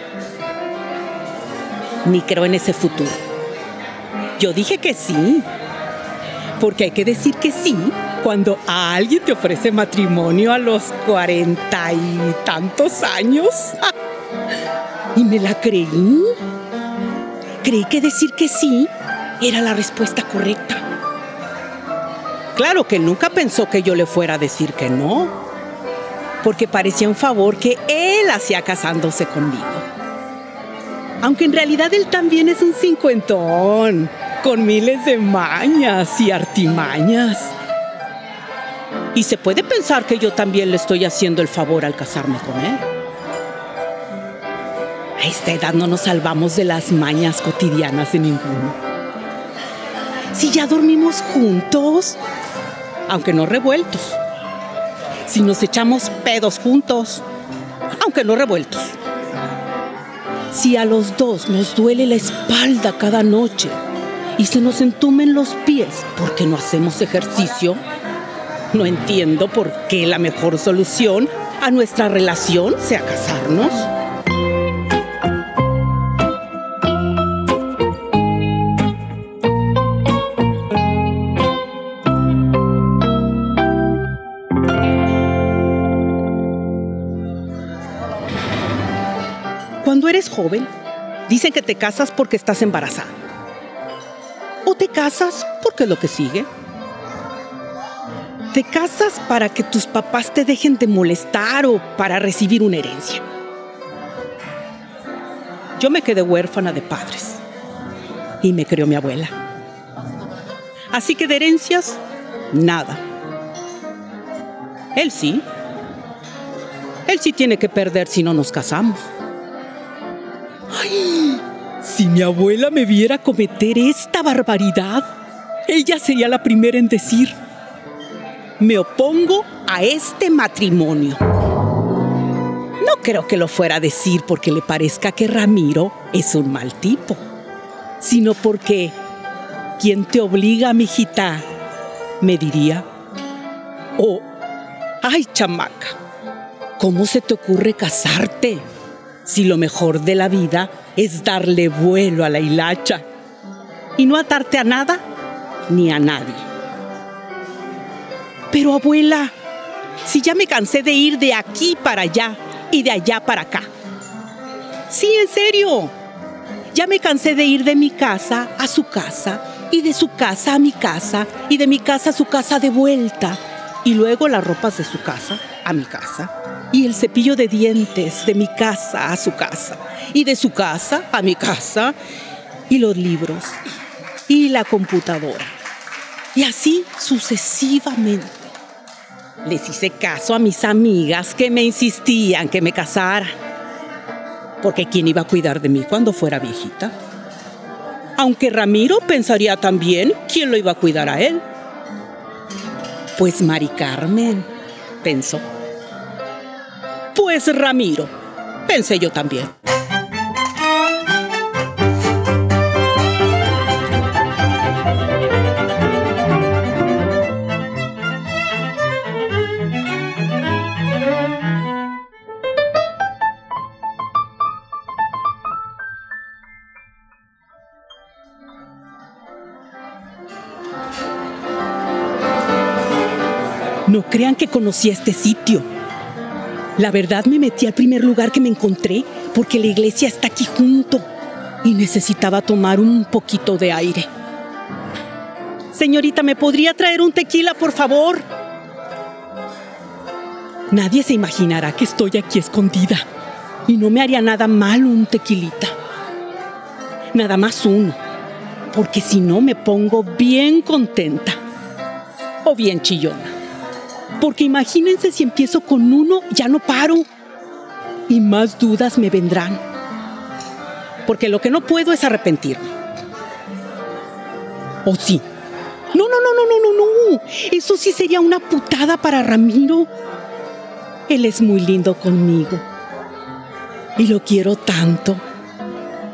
ni creo en ese futuro. Yo dije que sí. Porque hay que decir que sí cuando alguien te ofrece matrimonio a los cuarenta y tantos años. y me la creí. Creí que decir que sí era la respuesta correcta. Claro que nunca pensó que yo le fuera a decir que no, porque parecía un favor que él hacía casándose conmigo. Aunque en realidad él también es un cincuentón, con miles de mañas y artimañas. Y se puede pensar que yo también le estoy haciendo el favor al casarme con él. A esta edad no nos salvamos de las mañas cotidianas de ninguno. Si ya dormimos juntos, aunque no revueltos. Si nos echamos pedos juntos, aunque no revueltos. Si a los dos nos duele la espalda cada noche y se nos entumen los pies porque no hacemos ejercicio, no entiendo por qué la mejor solución a nuestra relación sea casarnos. Joven, dicen que te casas porque estás embarazada. O te casas porque es lo que sigue. Te casas para que tus papás te dejen de molestar o para recibir una herencia. Yo me quedé huérfana de padres y me crió mi abuela. Así que de herencias, nada. Él sí. Él sí tiene que perder si no nos casamos. ¡Ay! Si mi abuela me viera cometer esta barbaridad, ella sería la primera en decir, me opongo a este matrimonio. No creo que lo fuera a decir porque le parezca que Ramiro es un mal tipo, sino porque, ¿quién te obliga, mijita? Me diría. O, ay, chamaca, ¿cómo se te ocurre casarte? Si lo mejor de la vida es darle vuelo a la hilacha y no atarte a nada ni a nadie. Pero abuela, si ya me cansé de ir de aquí para allá y de allá para acá. Sí, en serio. Ya me cansé de ir de mi casa a su casa y de su casa a mi casa y de mi casa a su casa de vuelta y luego las ropas de su casa a mi casa y el cepillo de dientes de mi casa a su casa y de su casa a mi casa y los libros y la computadora y así sucesivamente. Les hice caso a mis amigas que me insistían que me casara, porque ¿quién iba a cuidar de mí cuando fuera viejita? Aunque Ramiro pensaría también quién lo iba a cuidar a él. Pues Mari Carmen, pensó. Pues Ramiro, pensé yo también. No crean que conocí este sitio. La verdad me metí al primer lugar que me encontré porque la iglesia está aquí junto y necesitaba tomar un poquito de aire. Señorita, ¿me podría traer un tequila, por favor? Nadie se imaginará que estoy aquí escondida y no me haría nada mal un tequilita. Nada más uno, porque si no me pongo bien contenta o bien chillona. Porque imagínense si empiezo con uno, ya no paro. Y más dudas me vendrán. Porque lo que no puedo es arrepentirme. ¿O sí? No, no, no, no, no, no, no. Eso sí sería una putada para Ramiro. Él es muy lindo conmigo. Y lo quiero tanto.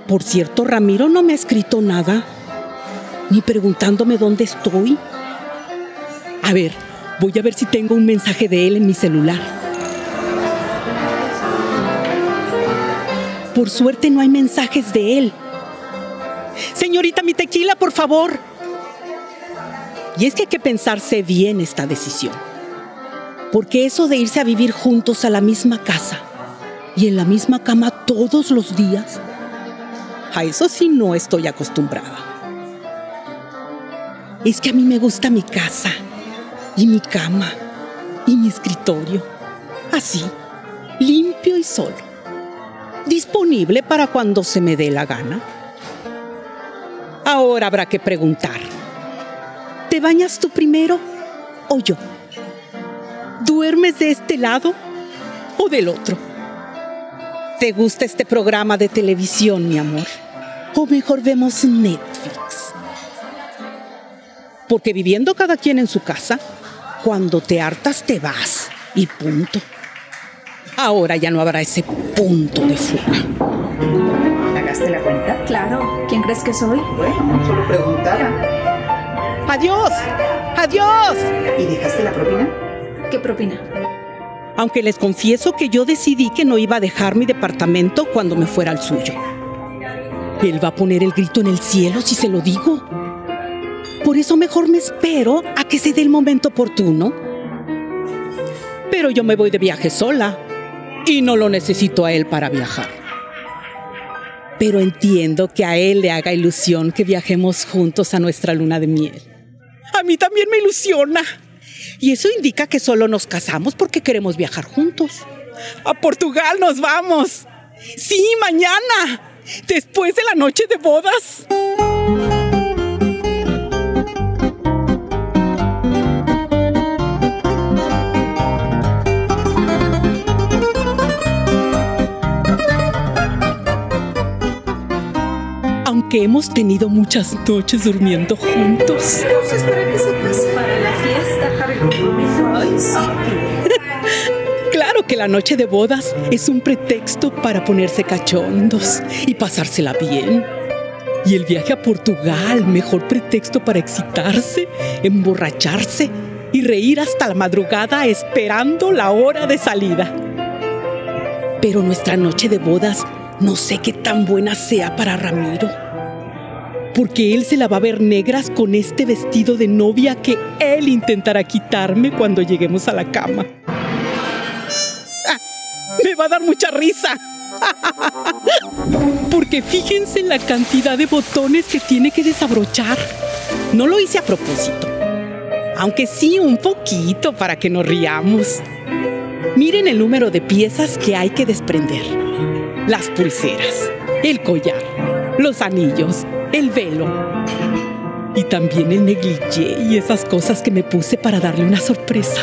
Por cierto, Ramiro no me ha escrito nada. Ni preguntándome dónde estoy. A ver, Voy a ver si tengo un mensaje de él en mi celular. Por suerte no hay mensajes de él. Señorita, mi tequila, por favor. Y es que hay que pensarse bien esta decisión. Porque eso de irse a vivir juntos a la misma casa y en la misma cama todos los días, a eso sí no estoy acostumbrada. Es que a mí me gusta mi casa y mi cama y mi escritorio. Así, limpio y solo. Disponible para cuando se me dé la gana. Ahora habrá que preguntar. ¿Te bañas tú primero o yo? ¿Duermes de este lado o del otro? ¿Te gusta este programa de televisión, mi amor? ¿O mejor vemos Netflix? Porque viviendo cada quien en su casa, cuando te hartas te vas y punto. Ahora ya no habrá ese punto de fuga. ¿Pagaste la cuenta? Claro. ¿Quién crees que soy? Bueno, solo preguntaba. ¡Adiós! ¡Adiós! ¿Y dejaste la propina? ¿Qué propina? Aunque les confieso que yo decidí que no iba a dejar mi departamento cuando me fuera al suyo. Él va a poner el grito en el cielo si se lo digo. Por eso mejor me espero a que se dé el momento oportuno. Pero yo me voy de viaje sola y no lo necesito a él para viajar. Pero entiendo que a él le haga ilusión que viajemos juntos a nuestra luna de miel. A mí también me ilusiona. Y eso indica que solo nos casamos porque queremos viajar juntos. A Portugal nos vamos. Sí, mañana. Después de la noche de bodas. Aunque hemos tenido muchas noches durmiendo juntos. Entonces, ¿para qué se casa? Para la fiesta, Ay, sí. Claro que la noche de bodas es un pretexto para ponerse cachondos y pasársela bien. Y el viaje a Portugal, mejor pretexto para excitarse, emborracharse y reír hasta la madrugada esperando la hora de salida. Pero nuestra noche de bodas no sé qué tan buena sea para Ramiro. Porque él se la va a ver negras con este vestido de novia que él intentará quitarme cuando lleguemos a la cama. Ah, me va a dar mucha risa. Porque fíjense en la cantidad de botones que tiene que desabrochar. No lo hice a propósito. Aunque sí un poquito para que nos riamos. Miren el número de piezas que hay que desprender. Las pulseras, el collar, los anillos, el velo. Y también el negligé y esas cosas que me puse para darle una sorpresa.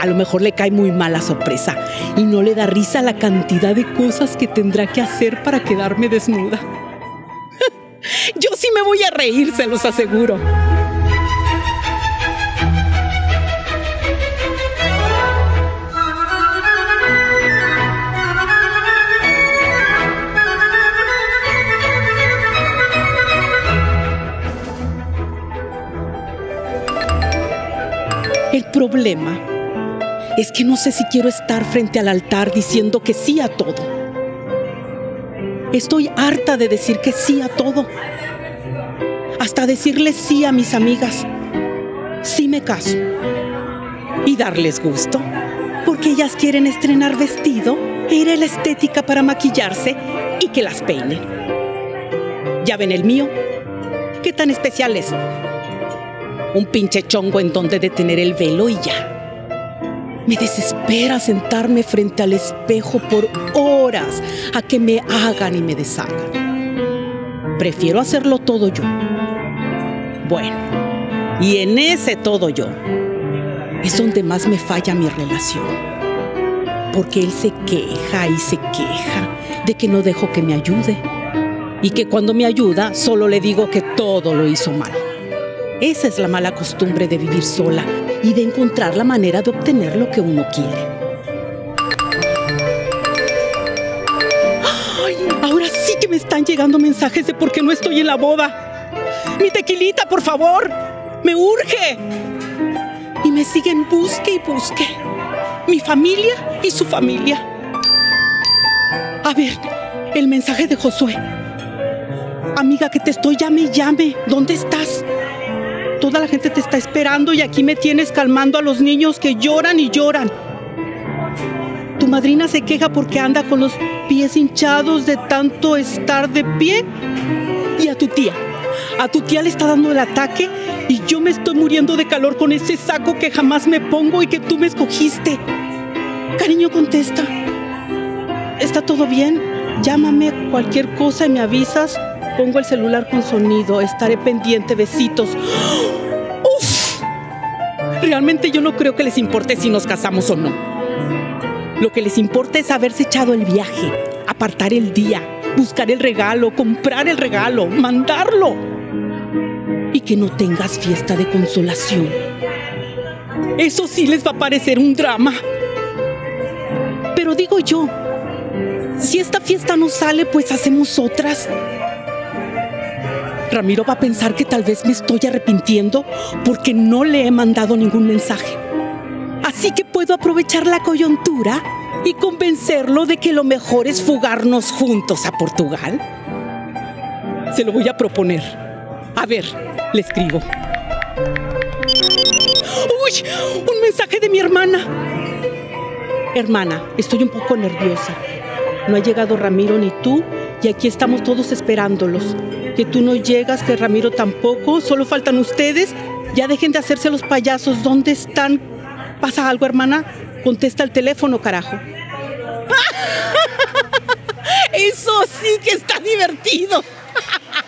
A lo mejor le cae muy mal la sorpresa y no le da risa la cantidad de cosas que tendrá que hacer para quedarme desnuda. Yo sí me voy a reír, se los aseguro. El problema es que no sé si quiero estar frente al altar diciendo que sí a todo. Estoy harta de decir que sí a todo. Hasta decirles sí a mis amigas. Sí me caso. Y darles gusto. Porque ellas quieren estrenar vestido e ir a la estética para maquillarse y que las peinen. Ya ven el mío. ¿Qué tan especial es? Un pinche chongo en donde detener el velo y ya. Me desespera sentarme frente al espejo por horas a que me hagan y me deshagan. Prefiero hacerlo todo yo. Bueno, y en ese todo yo es donde más me falla mi relación. Porque él se queja y se queja de que no dejo que me ayude. Y que cuando me ayuda solo le digo que todo lo hizo mal. Esa es la mala costumbre de vivir sola y de encontrar la manera de obtener lo que uno quiere. Ahora sí que me están llegando mensajes de por qué no estoy en la boda. Mi tequilita, por favor. Me urge. Y me siguen busque y busque. Mi familia y su familia. A ver, el mensaje de Josué. Amiga, que te estoy llame y llame. ¿Dónde estás? Toda la gente te está esperando y aquí me tienes calmando a los niños que lloran y lloran. Tu madrina se queja porque anda con los pies hinchados de tanto estar de pie. Y a tu tía. A tu tía le está dando el ataque y yo me estoy muriendo de calor con ese saco que jamás me pongo y que tú me escogiste. Cariño, contesta. ¿Está todo bien? Llámame cualquier cosa y me avisas. Pongo el celular con sonido. Estaré pendiente. Besitos. ¡Uf! Realmente yo no creo que les importe si nos casamos o no. Lo que les importa es haberse echado el viaje, apartar el día, buscar el regalo, comprar el regalo, mandarlo. Y que no tengas fiesta de consolación. Eso sí les va a parecer un drama. Pero digo yo, si esta fiesta no sale, pues hacemos otras. Ramiro va a pensar que tal vez me estoy arrepintiendo porque no le he mandado ningún mensaje. Así que puedo aprovechar la coyuntura y convencerlo de que lo mejor es fugarnos juntos a Portugal. Se lo voy a proponer. A ver, le escribo. ¡Uy! Un mensaje de mi hermana. Hermana, estoy un poco nerviosa. No ha llegado Ramiro ni tú y aquí estamos todos esperándolos. Que tú no llegas, que Ramiro tampoco, solo faltan ustedes. Ya dejen de hacerse los payasos. ¿Dónde están? ¿Pasa algo, hermana? Contesta el teléfono, carajo. Eso sí que está divertido.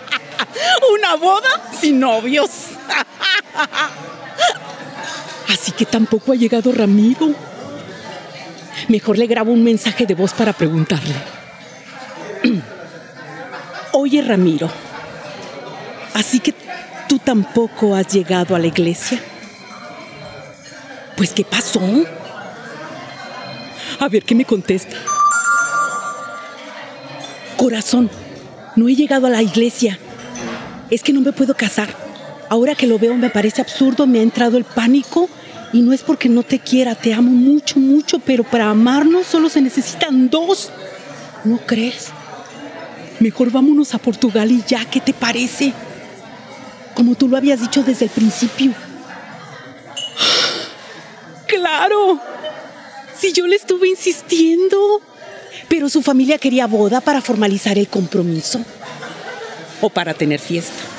Una boda sin novios. Así que tampoco ha llegado Ramiro. Mejor le grabo un mensaje de voz para preguntarle. Oye, Ramiro, ¿así que tú tampoco has llegado a la iglesia? Pues, ¿qué pasó? A ver qué me contesta. Corazón, no he llegado a la iglesia. Es que no me puedo casar. Ahora que lo veo me parece absurdo, me ha entrado el pánico y no es porque no te quiera, te amo mucho, mucho, pero para amarnos solo se necesitan dos. ¿No crees? Mejor vámonos a Portugal y ya, ¿qué te parece? Como tú lo habías dicho desde el principio. ¡Claro! Si yo le estuve insistiendo. Pero su familia quería boda para formalizar el compromiso. O para tener fiesta.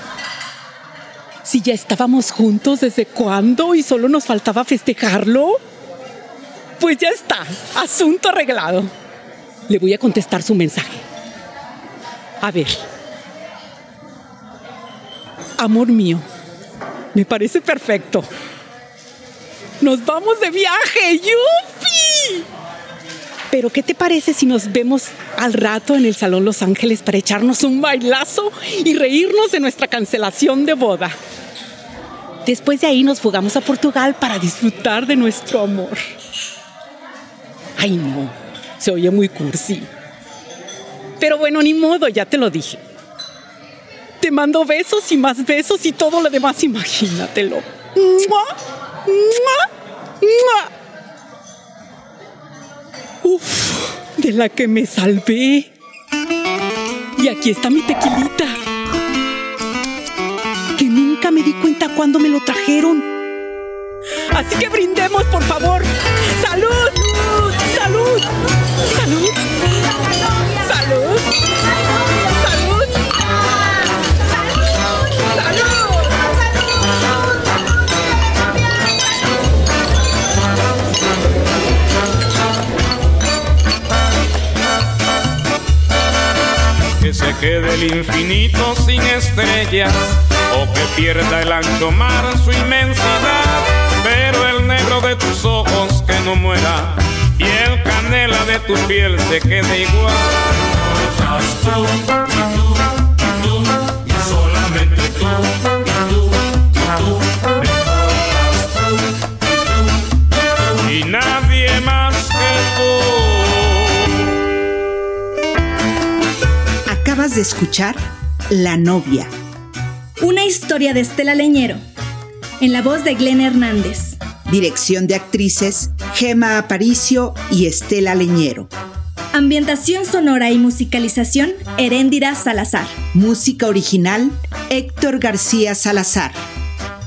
Si ya estábamos juntos desde cuándo y solo nos faltaba festejarlo. Pues ya está, asunto arreglado. Le voy a contestar su mensaje. A ver. Amor mío, me parece perfecto. Nos vamos de viaje, ¡yupi! Pero ¿qué te parece si nos vemos al rato en el Salón Los Ángeles para echarnos un bailazo y reírnos de nuestra cancelación de boda? Después de ahí nos fugamos a Portugal para disfrutar de nuestro amor. Ay, no, se oye muy cursi. Pero bueno, ni modo, ya te lo dije. Te mando besos y más besos y todo lo demás, imagínatelo. ¡Mua! ¡Mua! ¡Mua! Uf, de la que me salvé. Y aquí está mi tequilita. Que nunca me di cuenta cuando me lo trajeron. Así que brindemos, por favor. ¡Salud! ¡Salud! ¡Salud! ¡Salud! Se quede el infinito sin estrellas o que pierda el ancho mar su inmensidad, pero el negro de tus ojos que no muera y el canela de tu piel se quede igual. Tú, y tú, y tú, y solamente tú, y tú, y tú, Acabas de escuchar La novia. Una historia de Estela Leñero. En la voz de Glenn Hernández. Dirección de actrices Gema Aparicio y Estela Leñero. Ambientación sonora y musicalización, Heréndira Salazar. Música original, Héctor García Salazar.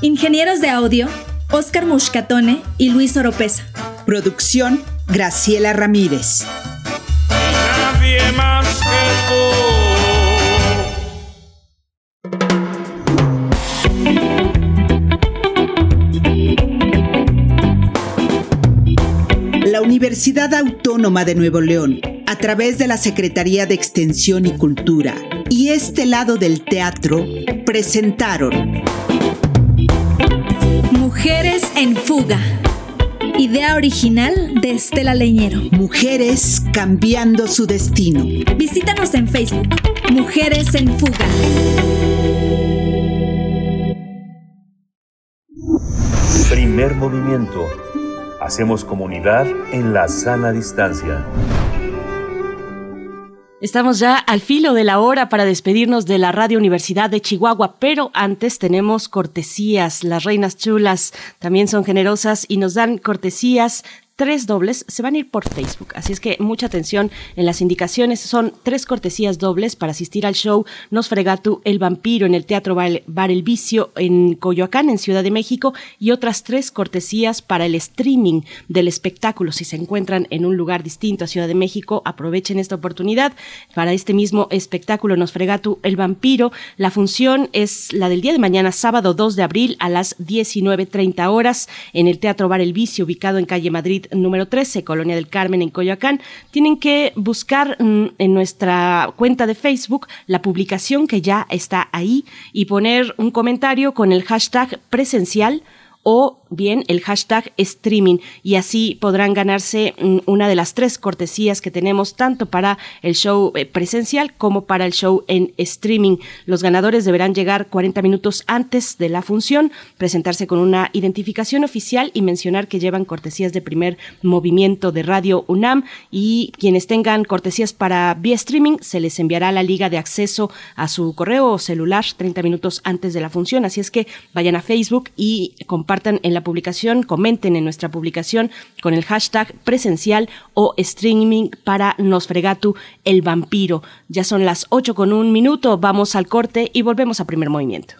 Ingenieros de audio, Oscar Muscatone y Luis Oropesa. Producción, Graciela Ramírez. Nadie más que La Universidad Autónoma de Nuevo León, a través de la Secretaría de Extensión y Cultura y este lado del teatro, presentaron Mujeres en Fuga. Idea original de Estela Leñero. Mujeres cambiando su destino. Visítanos en Facebook. Mujeres en Fuga. Movimiento. Hacemos comunidad en la sana distancia. Estamos ya al filo de la hora para despedirnos de la Radio Universidad de Chihuahua, pero antes tenemos cortesías. Las reinas chulas también son generosas y nos dan cortesías tres dobles se van a ir por Facebook. Así es que mucha atención en las indicaciones. Son tres cortesías dobles para asistir al show Nosfregatu El Vampiro en el Teatro Bar El Vicio en Coyoacán, en Ciudad de México, y otras tres cortesías para el streaming del espectáculo. Si se encuentran en un lugar distinto a Ciudad de México, aprovechen esta oportunidad para este mismo espectáculo Nosfregatu El Vampiro. La función es la del día de mañana, sábado 2 de abril a las 19.30 horas en el Teatro Bar El Vicio, ubicado en calle Madrid número 13, Colonia del Carmen en Coyoacán, tienen que buscar mm, en nuestra cuenta de Facebook la publicación que ya está ahí y poner un comentario con el hashtag presencial o bien el hashtag streaming y así podrán ganarse mm, una de las tres cortesías que tenemos tanto para el show eh, presencial como para el show en streaming. Los ganadores deberán llegar 40 minutos antes de la función, presentarse con una identificación oficial y mencionar que llevan cortesías de primer movimiento de Radio UNAM y quienes tengan cortesías para vía streaming se les enviará la liga de acceso a su correo o celular 30 minutos antes de la función. Así es que vayan a Facebook y compartan en la publicación, comenten en nuestra publicación con el hashtag presencial o streaming para Nosfregatu el vampiro. Ya son las 8 con un minuto, vamos al corte y volvemos a primer movimiento.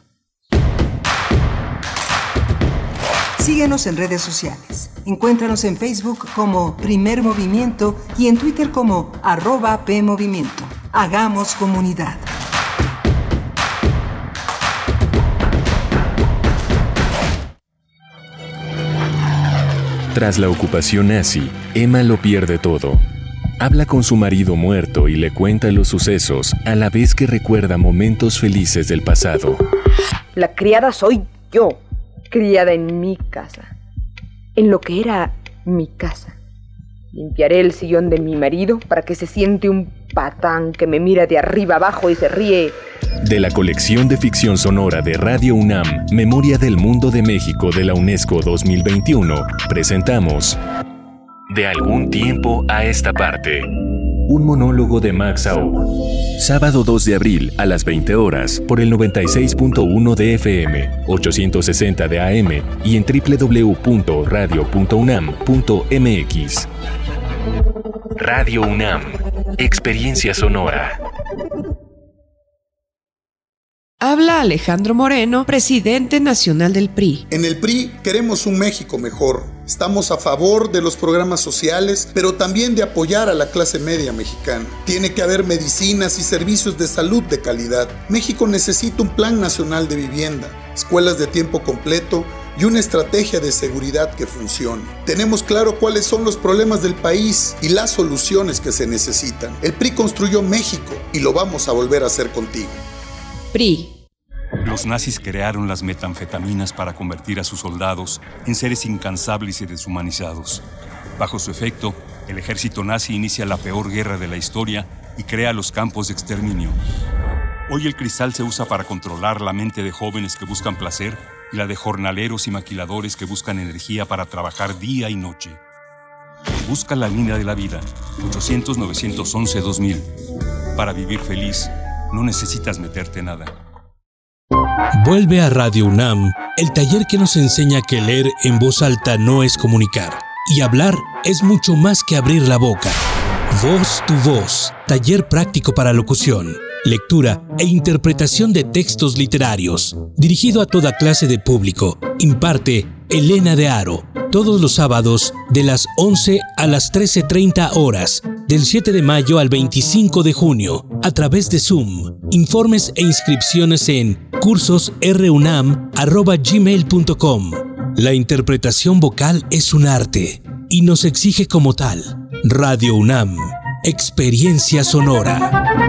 Síguenos en redes sociales. Encuéntranos en Facebook como Primer Movimiento y en Twitter como arroba PMovimiento. Hagamos comunidad. Tras la ocupación nazi, Emma lo pierde todo. Habla con su marido muerto y le cuenta los sucesos a la vez que recuerda momentos felices del pasado. La criada soy yo, criada en mi casa, en lo que era mi casa. Limpiaré el sillón de mi marido para que se siente un patán que me mira de arriba abajo y se ríe. De la colección de ficción sonora de Radio UNAM, Memoria del Mundo de México de la UNESCO 2021, presentamos De algún tiempo a esta parte. Un monólogo de Max Au. Sábado 2 de abril a las 20 horas por el 96.1 de FM, 860 de AM y en www.radio.unam.mx. Radio UNAM. Experiencia sonora. Habla Alejandro Moreno, presidente nacional del PRI. En el PRI queremos un México mejor. Estamos a favor de los programas sociales, pero también de apoyar a la clase media mexicana. Tiene que haber medicinas y servicios de salud de calidad. México necesita un plan nacional de vivienda, escuelas de tiempo completo y una estrategia de seguridad que funcione. Tenemos claro cuáles son los problemas del país y las soluciones que se necesitan. El PRI construyó México y lo vamos a volver a hacer contigo. PRI. Los nazis crearon las metanfetaminas para convertir a sus soldados en seres incansables y deshumanizados. Bajo su efecto, el ejército nazi inicia la peor guerra de la historia y crea los campos de exterminio. Hoy el cristal se usa para controlar la mente de jóvenes que buscan placer y la de jornaleros y maquiladores que buscan energía para trabajar día y noche. Busca la línea de la vida, 800-911-2000. Para vivir feliz, no necesitas meterte nada. Vuelve a Radio UNAM, el taller que nos enseña que leer en voz alta no es comunicar, y hablar es mucho más que abrir la boca. Voz tu voz, taller práctico para locución, lectura e interpretación de textos literarios, dirigido a toda clase de público. Imparte Elena de Aro, todos los sábados de las 11 a las 13.30 horas, del 7 de mayo al 25 de junio, a través de Zoom. Informes e inscripciones en cursosrunam.gmail.com. La interpretación vocal es un arte y nos exige como tal. Radio UNAM, Experiencia Sonora.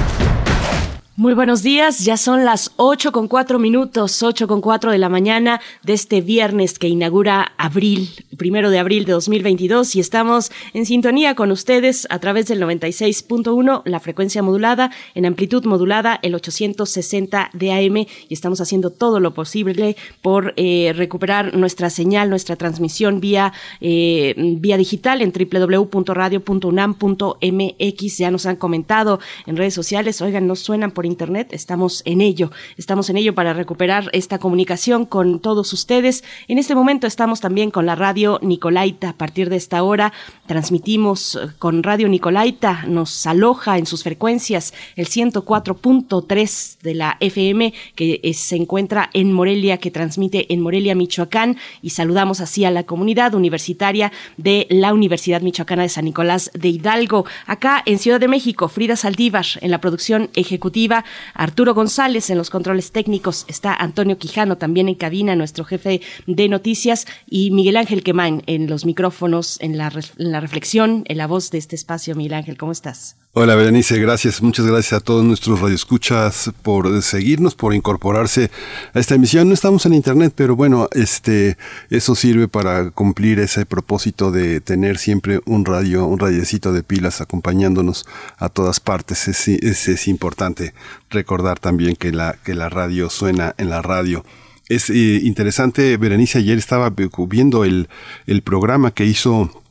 Muy buenos días, ya son las 8 con 4 minutos, 8 con 4 de la mañana de este viernes que inaugura abril, primero de abril de 2022 y estamos en sintonía con ustedes a través del 96.1, la frecuencia modulada, en amplitud modulada el 860 de AM y estamos haciendo todo lo posible por eh, recuperar nuestra señal, nuestra transmisión vía, eh, vía digital en www.radio.unam.mx. Ya nos han comentado en redes sociales, oigan, nos suenan por internet, estamos en ello, estamos en ello para recuperar esta comunicación con todos ustedes. En este momento estamos también con la radio Nicolaita. A partir de esta hora transmitimos eh, con Radio Nicolaita, nos aloja en sus frecuencias el 104.3 de la FM que eh, se encuentra en Morelia, que transmite en Morelia, Michoacán, y saludamos así a la comunidad universitaria de la Universidad Michoacana de San Nicolás de Hidalgo. Acá en Ciudad de México, Frida Saldívar en la producción ejecutiva Arturo González en los controles técnicos, está Antonio Quijano también en cabina, nuestro jefe de noticias, y Miguel Ángel Quemain en los micrófonos, en la, en la reflexión, en la voz de este espacio. Miguel Ángel, ¿cómo estás? Hola Berenice, gracias, muchas gracias a todos nuestros radioescuchas por seguirnos, por incorporarse a esta emisión. No estamos en internet, pero bueno, este, eso sirve para cumplir ese propósito de tener siempre un radio, un radiecito de pilas acompañándonos a todas partes. Es, es, importante recordar también que la, que la radio suena en la radio. Es eh, interesante, Berenice, ayer estaba viendo el, el programa que hizo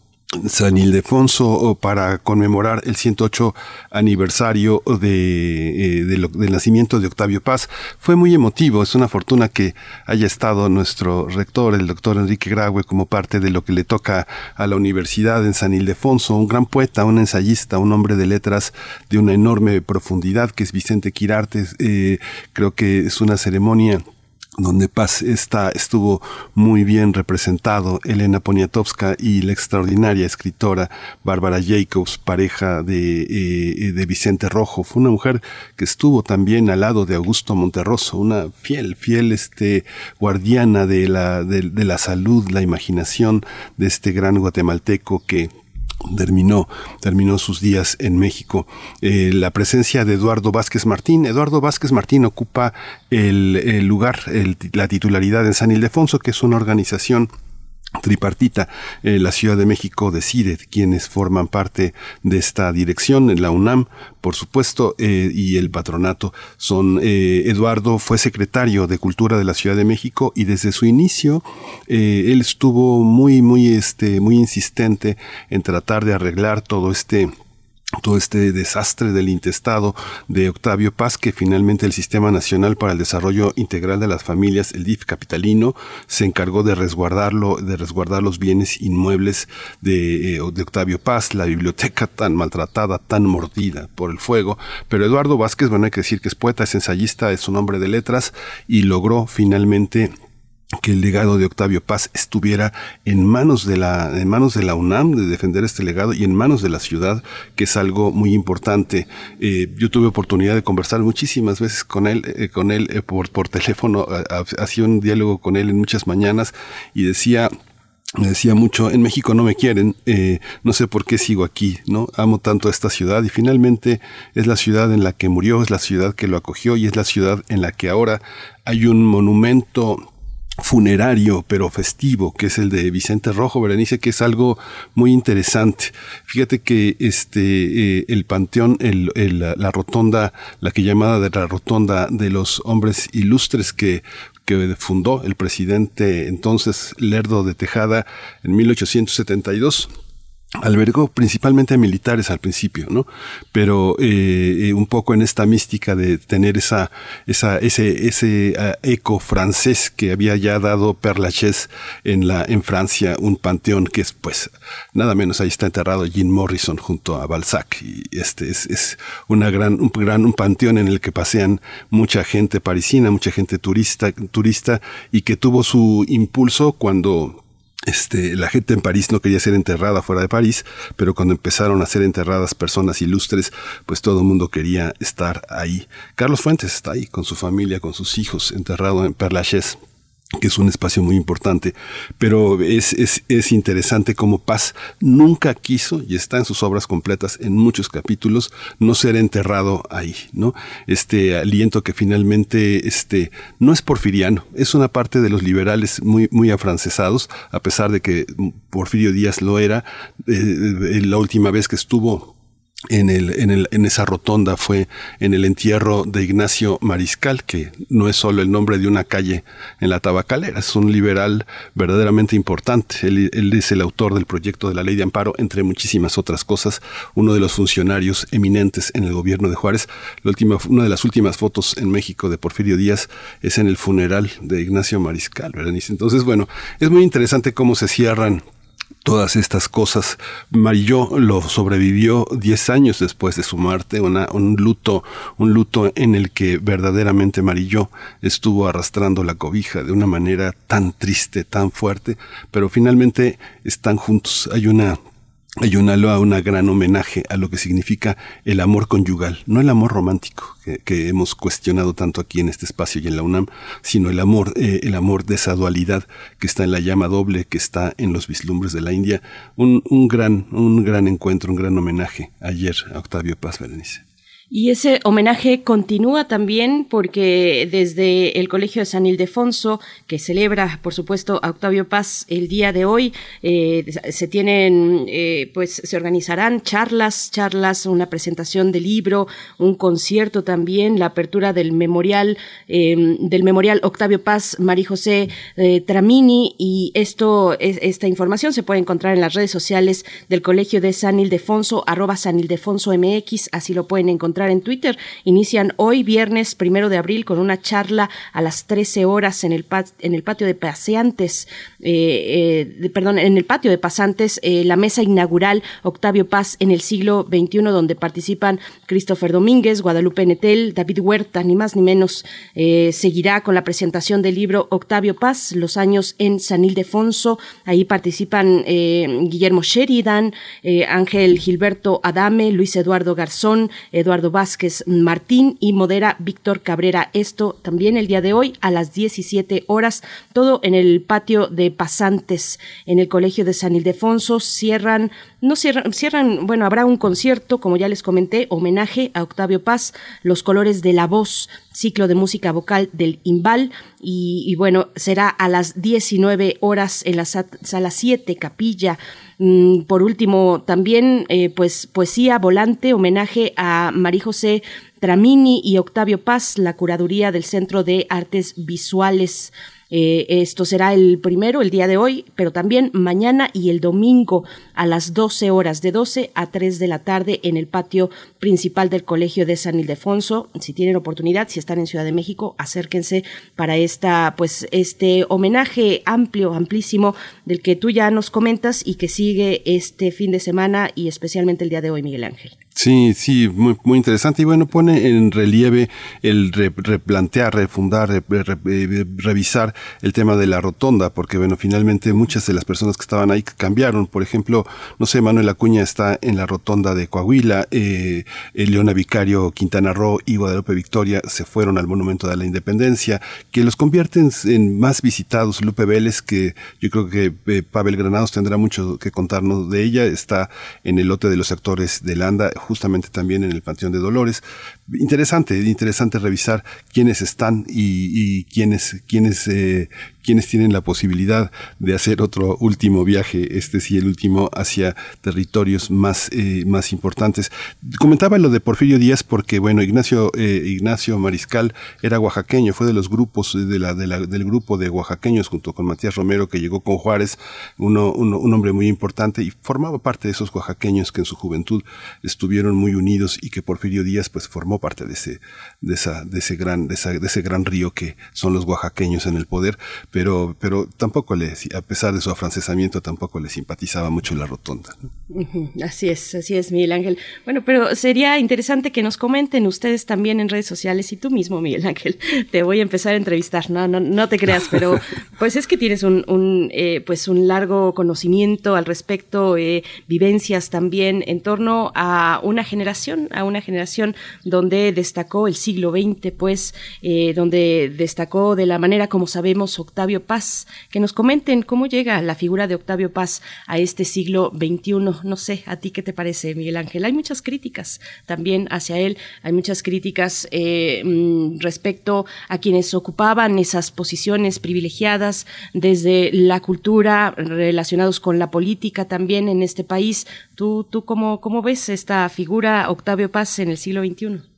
San Ildefonso para conmemorar el 108 aniversario de, eh, del nacimiento de Octavio Paz. Fue muy emotivo, es una fortuna que haya estado nuestro rector, el doctor Enrique Graue, como parte de lo que le toca a la universidad en San Ildefonso, un gran poeta, un ensayista, un hombre de letras de una enorme profundidad que es Vicente Quirarte. Eh, creo que es una ceremonia donde Paz está, estuvo muy bien representado, Elena Poniatowska y la extraordinaria escritora Bárbara Jacobs, pareja de, eh, de Vicente Rojo. Fue una mujer que estuvo también al lado de Augusto Monterroso, una fiel, fiel este, guardiana de la, de la salud, la imaginación de este gran guatemalteco que terminó, terminó sus días en México. Eh, la presencia de Eduardo Vázquez Martín. Eduardo Vázquez Martín ocupa el, lugar, la titularidad en San Ildefonso, que es una organización tripartita. Eh, la Ciudad de México decide quienes forman parte de esta dirección, la UNAM, por supuesto, eh, y el patronato son eh, Eduardo fue secretario de Cultura de la Ciudad de México y desde su inicio él estuvo muy, muy, este, muy insistente en tratar de arreglar todo este todo este desastre del intestado de Octavio Paz, que finalmente el Sistema Nacional para el Desarrollo Integral de las Familias, el DIF capitalino, se encargó de resguardarlo, de resguardar los bienes inmuebles de, eh, de Octavio Paz, la biblioteca tan maltratada, tan mordida por el fuego. Pero Eduardo Vázquez, bueno, hay que decir que es poeta, es ensayista, es un hombre de letras y logró finalmente que el legado de Octavio Paz estuviera en manos de la en manos de la UNAM de defender este legado y en manos de la ciudad que es algo muy importante eh, yo tuve oportunidad de conversar muchísimas veces con él eh, con él eh, por teléfono hacía un diálogo con él en muchas mañanas y decía me decía mucho, en México no me quieren, no sé por qué sigo aquí, ¿no? Amo tanto a esta ciudad y finalmente es la ciudad en la que murió, es la ciudad que lo acogió y es la ciudad en la que ahora hay un monumento funerario pero festivo que es el de Vicente Rojo Berenice que es algo muy interesante. Fíjate que este eh, el panteón el, la rotonda la que llamada de la rotonda de los hombres ilustres que que fundó el presidente entonces Lerdo de Tejada en 1872 albergó principalmente militares al principio, ¿no? Pero eh, eh, un poco en esta mística de tener esa, esa, ese, ese uh, eco francés que había ya dado Père Lachaise en la, en Francia, un panteón que es, pues, nada menos ahí está enterrado Jim Morrison junto a Balzac y este es, es una gran, un gran, un panteón en el que pasean mucha gente parisina, mucha gente turista, turista y que tuvo su impulso cuando este, la gente en París no quería ser enterrada fuera de París, pero cuando empezaron a ser enterradas personas ilustres, pues todo el mundo quería estar ahí. Carlos Fuentes está ahí con su familia, con sus hijos, enterrado en Père Lachaise que es un espacio muy importante, pero es, es, es, interesante como Paz nunca quiso, y está en sus obras completas en muchos capítulos, no ser enterrado ahí, ¿no? Este aliento que finalmente este, no es porfiriano, es una parte de los liberales muy, muy afrancesados, a pesar de que Porfirio Díaz lo era, eh, la última vez que estuvo en, el, en, el, en esa rotonda fue en el entierro de Ignacio Mariscal, que no es solo el nombre de una calle en la tabacalera, es un liberal verdaderamente importante. Él, es el autor del proyecto de la ley de amparo, entre muchísimas otras cosas, uno de los funcionarios eminentes en el gobierno de Juárez. La última, una de las últimas fotos en México de Porfirio Díaz es en el funeral de Ignacio Mariscal. Entonces, bueno, es muy interesante cómo se cierran todas estas cosas. Marilló lo sobrevivió 10 años después de su muerte, una, un luto, un luto en el que verdaderamente Marilló estuvo arrastrando la cobija de una manera tan triste, tan fuerte, pero finalmente están juntos. Hay una hay una loa, una gran homenaje a lo que significa el amor conyugal, no el amor romántico que, que, hemos cuestionado tanto aquí en este espacio y en la UNAM, sino el amor, eh, el amor de esa dualidad que está en la llama doble, que está en los vislumbres de la India. Un, un gran, un gran encuentro, un gran homenaje ayer a Octavio Paz Berenice. Y ese homenaje continúa también porque desde el Colegio de San Ildefonso, que celebra, por supuesto, a Octavio Paz el día de hoy, eh, se tienen, eh, pues se organizarán charlas, charlas, una presentación de libro, un concierto también, la apertura del memorial, eh, del memorial Octavio Paz, María José eh, Tramini, y esto, es, esta información se puede encontrar en las redes sociales del Colegio de San Ildefonso, arroba San Ildefonso MX, así lo pueden encontrar en Twitter. Inician hoy, viernes primero de abril, con una charla a las 13 horas en el, en el patio de paseantes, eh, eh, perdón, en el patio de pasantes, eh, la mesa inaugural Octavio Paz en el siglo XXI, donde participan Christopher Domínguez, Guadalupe Netel, David Huerta, ni más ni menos. seguirá con la presentación del libro Octavio Paz, Los años en San Ildefonso. Ahí participan Guillermo Sheridan, Ángel Gilberto Adame, Luis Eduardo Garzón, Eduardo Vázquez Martín y modera Víctor Cabrera. Esto también el día de hoy a las 17 horas, todo en el patio de pasantes en el Colegio de San Ildefonso. Cierran, no cierran, cierran, bueno, habrá un concierto, como ya les comenté, homenaje a Octavio Paz, Los colores de la voz, ciclo de música vocal del Imbal. Y, y bueno, será a las 19 horas en la sala 7, capilla. Mm, por último, también eh, pues poesía volante, homenaje a María José Tramini y Octavio Paz, la curaduría del Centro de Artes Visuales. Eh, esto será el primero, el día de hoy, pero también mañana y el domingo a las 12 horas, de 12 a 3 de la tarde en el patio principal del Colegio de San Ildefonso. Si tienen oportunidad, si están en Ciudad de México, acérquense para esta, pues, este homenaje amplio, amplísimo del que tú ya nos comentas y que sigue este fin de semana y especialmente el día de hoy, Miguel Ángel. Sí, sí, muy, muy interesante. Y bueno, pone en relieve el re, replantear, refundar, re, re, revisar el tema de la rotonda, porque bueno, finalmente muchas de las personas que estaban ahí cambiaron. Por ejemplo, no sé, Manuel Acuña está en la rotonda de Coahuila, eh, Leona Vicario, Quintana Roo y Guadalupe Victoria se fueron al Monumento de la Independencia, que los convierten en más visitados. Lupe Vélez, que yo creo que eh, Pavel Granados tendrá mucho que contarnos de ella, está en el lote de los actores de Landa justamente también en el Panteón de Dolores. Interesante, interesante revisar quiénes están y, quiénes, quiénes, eh, quiénes tienen la posibilidad de hacer otro último viaje, este sí el último, hacia territorios más, eh, más importantes. Comentaba lo de Porfirio Díaz porque, bueno, Ignacio, eh, Ignacio Mariscal era oaxaqueño, fue de los grupos, de la, de la, del grupo de oaxaqueños junto con Matías Romero que llegó con Juárez, uno, un hombre muy importante y formaba parte de esos oaxaqueños que en su juventud estuvieron muy unidos y que Porfirio Díaz pues formó parte de ese, de esa, de ese gran, de, esa, de ese gran río que son los oaxaqueños en el poder, pero, pero tampoco le, a pesar de su afrancesamiento, tampoco le simpatizaba mucho la rotonda. Así es, así es, Miguel Ángel. Bueno, pero sería interesante que nos comenten ustedes también en redes sociales y tú mismo, Miguel Ángel, te voy a empezar a entrevistar. No, no, no te creas, pero pues es que tienes un, un eh, pues un largo conocimiento al respecto, eh, vivencias también en torno a una generación, a una generación donde destacó el siglo XX, pues, eh, donde destacó de la manera como sabemos Octavio Paz. Que nos comenten cómo llega la figura de Octavio Paz a este siglo XXI. No sé, ¿a ti qué te parece, Miguel Ángel? Hay muchas críticas también hacia él, hay muchas críticas eh, mm, respecto a quienes ocupaban esas posiciones privilegiadas desde la cultura, relacionados con la política también en este país. ¿Tú, tú cómo, cómo ves esta figura Octavio Paz en el siglo XXI?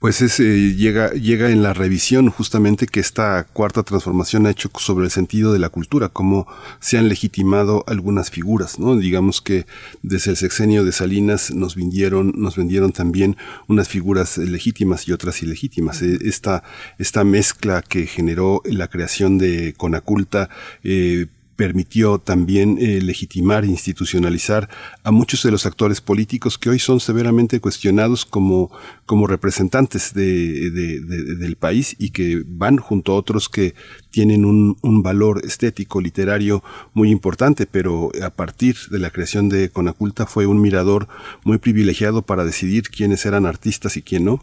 Pues es, eh, llega, llega en la revisión justamente que esta cuarta transformación ha hecho sobre el sentido de la cultura, cómo se han legitimado algunas figuras, ¿no? Digamos que desde el sexenio de Salinas nos vendieron, nos vendieron también unas figuras legítimas y otras ilegítimas. Eh, esta, esta mezcla que generó la creación de Conaculta, eh, permitió también eh, legitimar e institucionalizar a muchos de los actores políticos que hoy son severamente cuestionados como, como representantes de, del país y que van junto a otros que tienen un, un, valor estético, literario muy importante, pero a partir de la creación de Conaculta fue un mirador muy privilegiado para decidir quiénes eran artistas y quién no,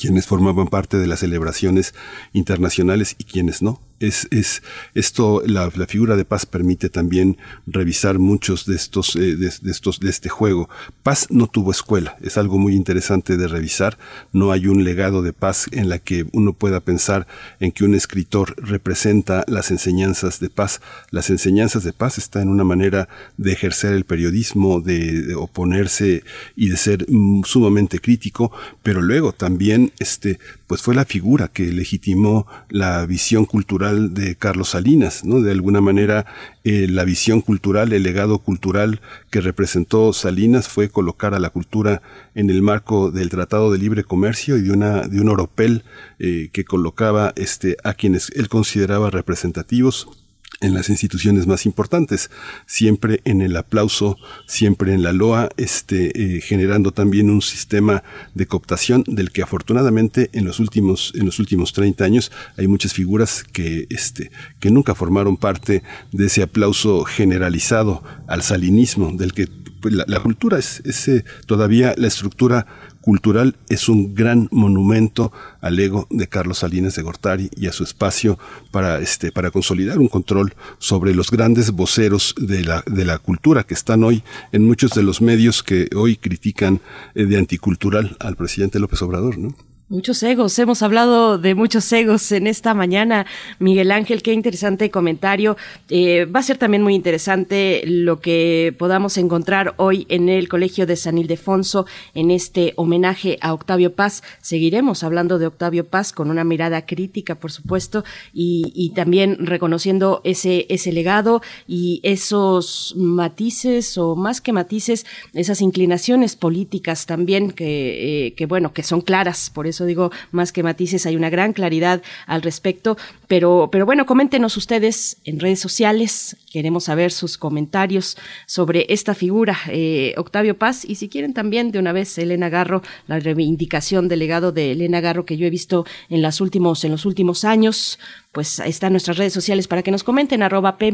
quiénes formaban parte de las celebraciones internacionales y quiénes no es, es esto, la, figura de paz permite también revisar muchos de estos, eh, de, estos, de este juego. Paz no tuvo escuela, es algo muy interesante de revisar. No hay un legado de paz en la que uno pueda pensar en que un escritor representa las enseñanzas de paz. Las enseñanzas de paz están en una manera de ejercer el periodismo, de, de oponerse y de ser mm, sumamente crítico, pero luego también este, pues fue la figura que legitimó la visión cultural de Carlos Salinas, ¿no? De alguna manera, eh, la visión cultural, el legado cultural que representó Salinas fue colocar a la cultura en el marco del Tratado de Libre Comercio y de una de un oropel eh, que colocaba este a quienes él consideraba representativos en las instituciones más importantes, siempre en el aplauso, siempre en la loa, este, eh, generando también un sistema de cooptación del que afortunadamente en los últimos, en los últimos 30 años hay muchas figuras que, este, que nunca formaron parte de ese aplauso generalizado al salinismo, del que pues, la, cultura es, eh, todavía la estructura cultural es un gran monumento al ego de Carlos Salinas de Gortari y a su espacio para, este, para consolidar un control sobre los grandes voceros de la, de la cultura que están hoy en muchos de los medios que hoy critican eh, de anticultural al presidente López Obrador, ¿no? Muchos egos, hemos hablado de muchos egos en esta mañana. Miguel Ángel, qué interesante comentario. Eh, va a ser también muy interesante lo que podamos encontrar hoy en el Colegio de San Ildefonso en este homenaje a Octavio Paz. Seguiremos hablando de Octavio Paz con una mirada crítica, por supuesto, y, y también reconociendo ese, ese legado y esos matices o más que matices, esas inclinaciones políticas también que, eh, que bueno, que son claras. Por eso digo, más que matices, hay una gran claridad al respecto. Pero, pero bueno, coméntenos ustedes en redes sociales. Queremos saber sus comentarios sobre esta figura, eh, Octavio Paz, y si quieren también de una vez Elena Garro, la reivindicación del legado de Elena Garro que yo he visto en, las últimos, en los últimos años pues están nuestras redes sociales para que nos comenten, arroba P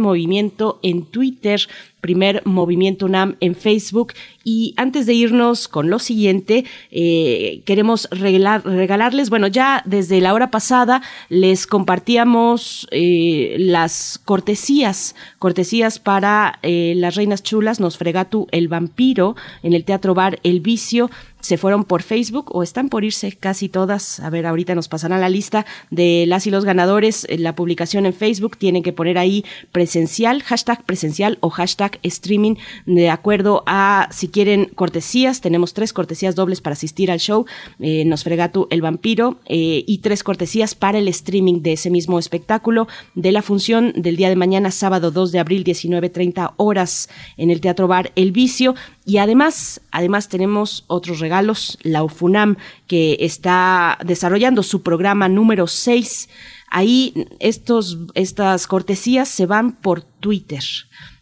en Twitter, primer Movimiento UNAM en Facebook. Y antes de irnos con lo siguiente, eh, queremos regalar, regalarles, bueno, ya desde la hora pasada les compartíamos eh, las cortesías, cortesías para eh, las Reinas Chulas, Nosfregatu, El Vampiro, en el Teatro Bar El Vicio, se fueron por Facebook o están por irse casi todas. A ver, ahorita nos pasarán la lista de las y los ganadores. La publicación en Facebook tienen que poner ahí presencial, hashtag presencial o hashtag streaming de acuerdo a si quieren cortesías. Tenemos tres cortesías dobles para asistir al show eh, Nosfregatu el vampiro eh, y tres cortesías para el streaming de ese mismo espectáculo de la función del día de mañana, sábado 2 de abril, 19.30 horas en el Teatro Bar El Vicio. Y además, además tenemos otros regalos, la UFUNAM, que está desarrollando su programa número 6. Ahí estos, estas cortesías se van por Twitter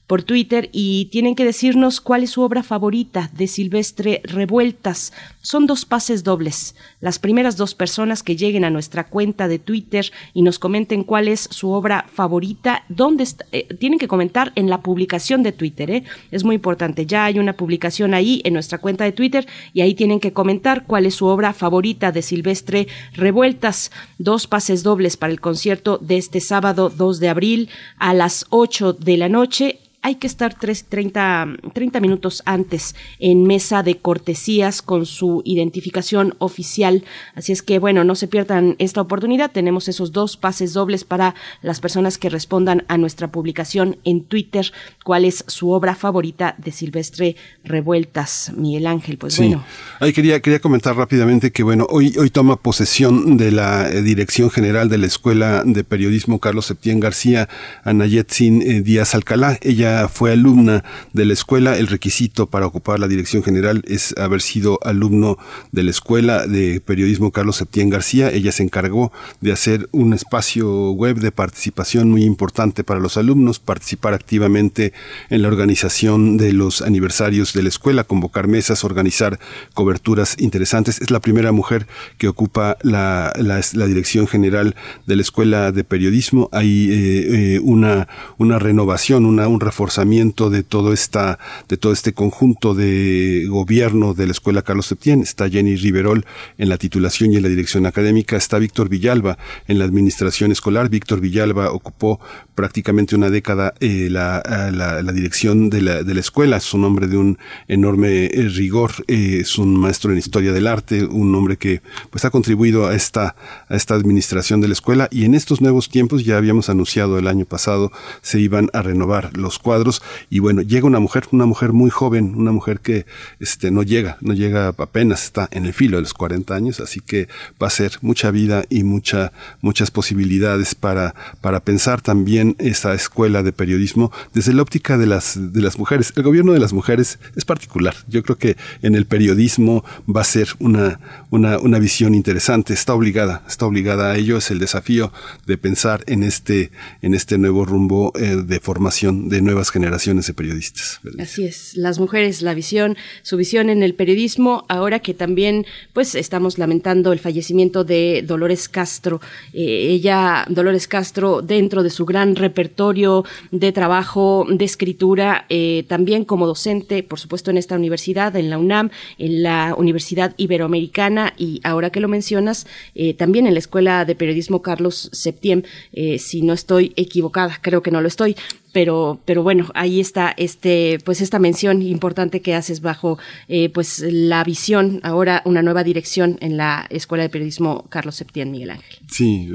por Twitter y tienen que decirnos cuál es su obra favorita de Silvestre Revueltas. Son dos pases dobles. Las primeras dos personas que lleguen a nuestra cuenta de Twitter y nos comenten cuál es su obra favorita, dónde está, eh, tienen que comentar en la publicación de Twitter, ¿eh? es muy importante. Ya hay una publicación ahí en nuestra cuenta de Twitter y ahí tienen que comentar cuál es su obra favorita de Silvestre Revueltas. Dos pases dobles para el concierto de este sábado 2 de abril a las 8 de la noche hay que estar 30, 30 minutos antes en mesa de cortesías con su identificación oficial. Así es que, bueno, no se pierdan esta oportunidad. Tenemos esos dos pases dobles para las personas que respondan a nuestra publicación en Twitter. ¿Cuál es su obra favorita de Silvestre Revueltas? Miguel Ángel, pues bueno. Ahí quería, quería comentar rápidamente que, bueno, hoy, hoy toma posesión de la eh, Dirección General de la Escuela de Periodismo Carlos Septién García, Anayetzin eh, Díaz Alcalá. Ella fue alumna de la escuela. El requisito para ocupar la dirección general es haber sido alumno de la escuela de periodismo Carlos Septién García. Ella se encargó de hacer un espacio web de participación muy importante para los alumnos, participar activamente en la organización de los aniversarios de la escuela, convocar mesas, organizar coberturas interesantes. Es la primera mujer que ocupa la, dirección general de la escuela de periodismo. Hay eh, eh, una, una renovación, una, un reforzamiento de todo esta, de todo este conjunto de gobierno de la Escuela Carlos Septién. Está Jenny Riverol en la titulación y en la dirección académica. Está Víctor Villalba en la administración escolar. Víctor Villalba ocupó prácticamente una década eh, la, la, dirección de la, de la escuela. Es un hombre de un enorme eh, rigor. Eh, es un maestro en historia del arte, un hombre que pues ha contribuido a esta, a esta administración de la escuela y en estos nuevos tiempos ya habíamos anunciado el año pasado se iban a renovar los cuadros y bueno, llega una mujer, una mujer muy joven, una mujer que este, no llega, no llega apenas, está en el filo de los 40 años, así que va a ser mucha vida y mucha, muchas posibilidades para, para pensar también esa escuela de periodismo desde la óptica de las, de las mujeres. El gobierno de las mujeres es particular. Yo creo que en el periodismo va a ser una, una, una visión interesante. Está obligada, está obligada a ello. Es el desafío de pensar en este, en este nuevo rumbo eh, de formación de nuevas generaciones de periodistas. Así es, las mujeres, la visión, su visión en el periodismo, ahora que también pues estamos lamentando el fallecimiento de Dolores Castro. Eh, ella, Dolores Castro, dentro de su gran repertorio de trabajo, de escritura, eh, también como docente, por supuesto en esta universidad, en la UNAM, en la Universidad Iberoamericana y ahora que lo mencionas, eh, también en la Escuela de Periodismo Carlos Septién, si no estoy equivocada, creo que no lo estoy, pero, pero bueno, ahí está este, pues esta mención importante que haces bajo eh, pues la visión, ahora una nueva dirección en la Escuela de Periodismo Carlos Septién Miguel Ángel. Sí,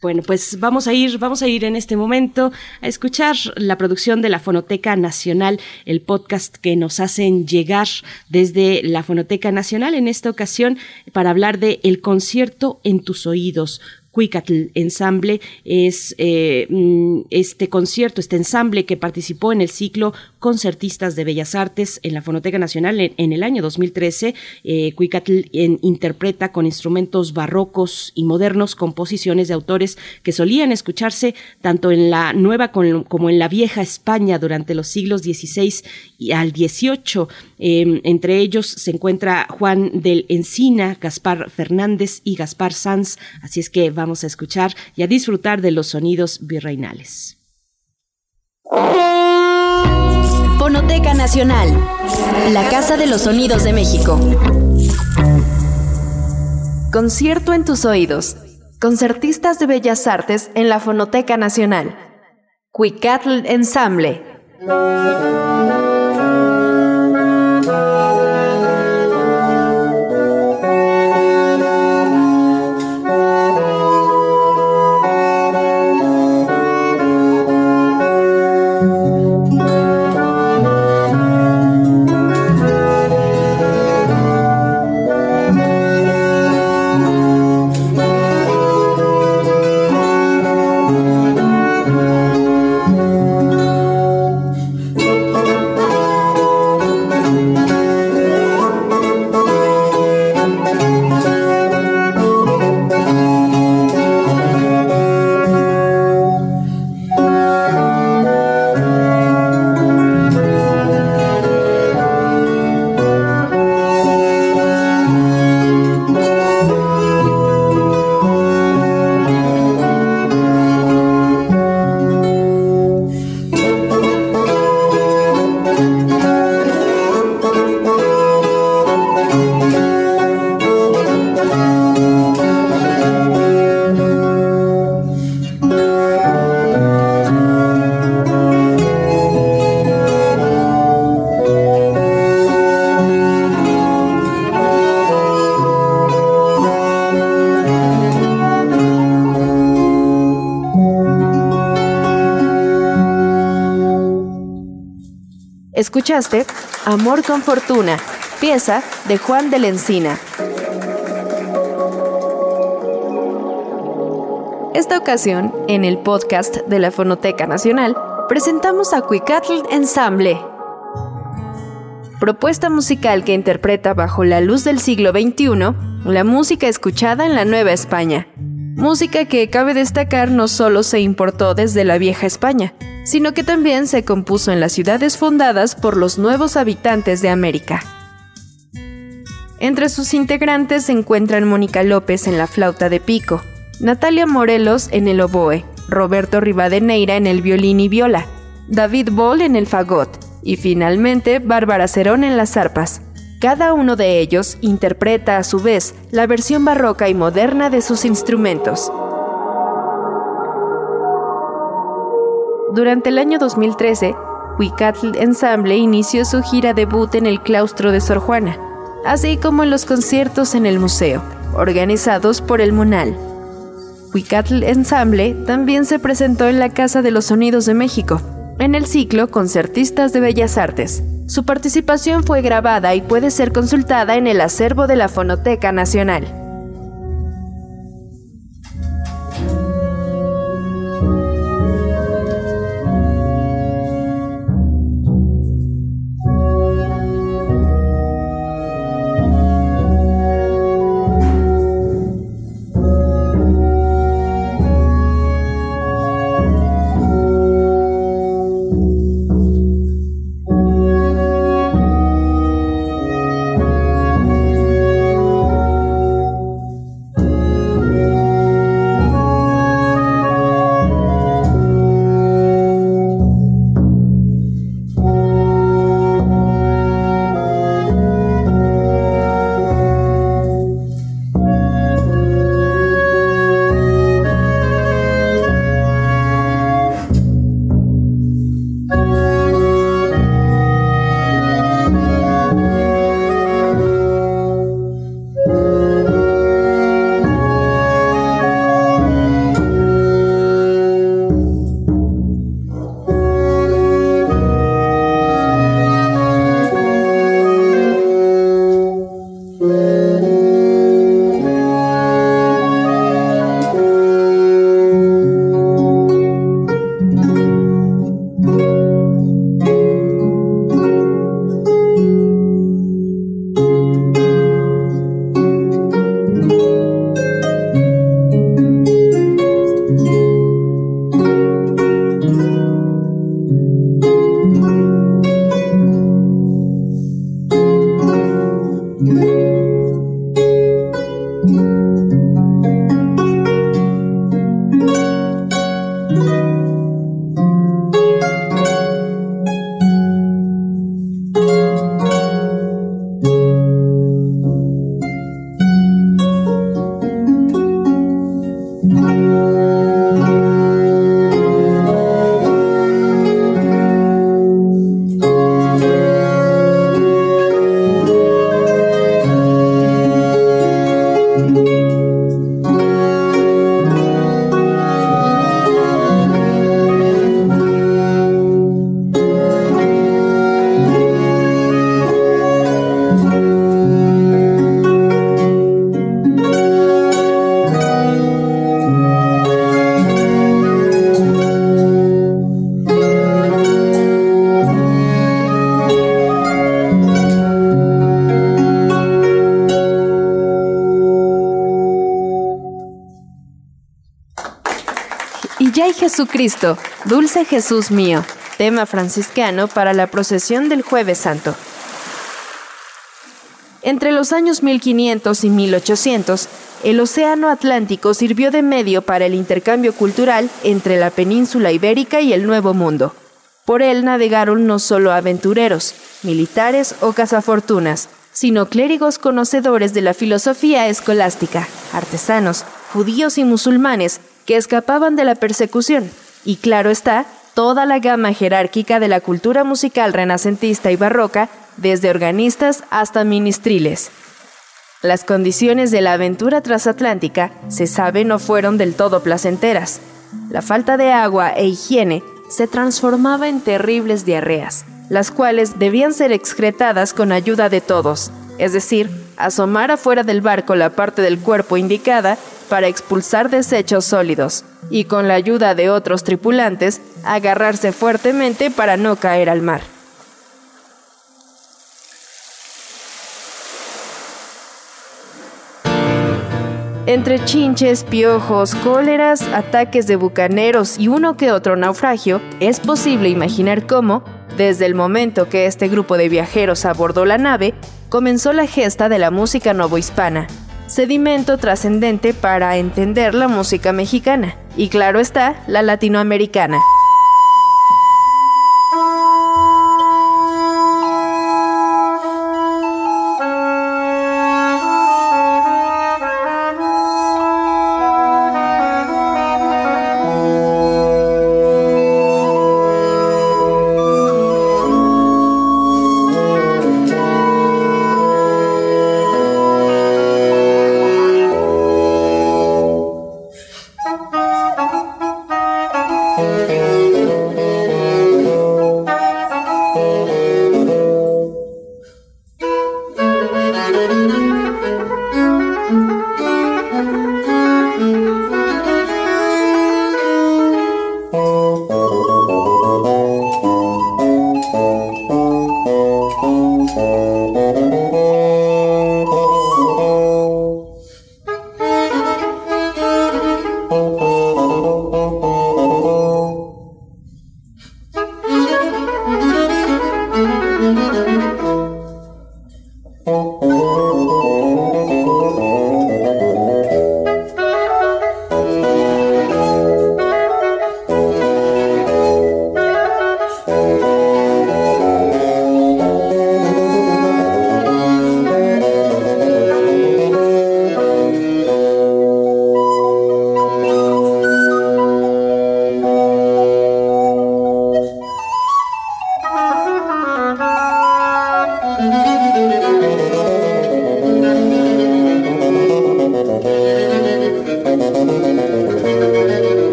bueno, pues vamos a ir, vamos a ir en este momento a escuchar la producción de la Fonoteca Nacional, el podcast que nos hacen llegar desde la Fonoteca Nacional en esta ocasión para hablar de El concierto en tus oídos, Cuicatl Ensamble es eh, mm, este concierto, este ensamble que participó en el ciclo Concertistas de Bellas Artes en la Fonoteca Nacional en, el año 2013. Eh, Cuicatl interpreta con instrumentos barrocos y modernos composiciones de autores que solían escucharse tanto en la nueva como en la vieja España durante los siglos XVI y al XVIII. Em, entre ellos se encuentra Juan del Encina, Gaspar Fernández y Gaspar Sanz. Así es que vamos a escuchar y a disfrutar de los sonidos virreinales. Fonoteca Nacional, la Casa de los Sonidos de México. Concierto en tus oídos. Concertistas de Bellas Artes en la Fonoteca Nacional. Cuicatl Ensamble. Escuchaste Amor con Fortuna, pieza de Juan de la Encina. Esta ocasión, en el podcast de la Fonoteca Nacional, presentamos a Cuicatl Ensemble, propuesta musical que interpreta bajo la luz del siglo XXI la música escuchada en la Nueva España. Música que cabe destacar no solo se importó desde la vieja España, sino que también se compuso en las ciudades fundadas por los nuevos habitantes de América. Entre sus integrantes se encuentran Mónica López en la flauta de pico, Natalia Morelos en el oboe, Roberto Rivadeneira en el violín y viola, David Boll en el fagot y finalmente Bárbara Cerón en las arpas. Cada uno de ellos interpreta a su vez la versión barroca y moderna de sus instrumentos. Durante el año 2013, Huicatl Ensemble inició su gira debut en el claustro de Sor Juana, así como en los conciertos en el museo, organizados por el Munal. Huicatl Ensemble también se presentó en la Casa de los Sonidos de México, en el ciclo Concertistas de Bellas Artes. Su participación fue grabada y puede ser consultada en el acervo de la Fonoteca Nacional. Jesucristo, Dulce Jesús mío, tema franciscano para la procesión del jueves santo. Entre los años 1500 y 1800, el Océano Atlántico sirvió de medio para el intercambio cultural entre la península ibérica y el Nuevo Mundo. Por él navegaron no solo aventureros, militares o cazafortunas, sino clérigos conocedores de la filosofía escolástica, artesanos, judíos y musulmanes que escapaban de la persecución, y claro está, toda la gama jerárquica de la cultura musical renacentista y barroca, desde organistas hasta ministriles. Las condiciones de la aventura transatlántica, se sabe, no fueron del todo placenteras. La falta de agua e higiene se transformaba en terribles diarreas, las cuales debían ser excretadas con ayuda de todos, es decir, asomar afuera del barco la parte del cuerpo indicada para expulsar desechos sólidos, y con la ayuda de otros tripulantes, agarrarse fuertemente para no caer al mar. Entre chinches, piojos, cóleras, ataques de bucaneros y uno que otro naufragio, es posible imaginar cómo, desde el momento que este grupo de viajeros abordó la nave, comenzó la gesta de la música novohispana, sedimento trascendente para entender la música mexicana y claro está, la latinoamericana.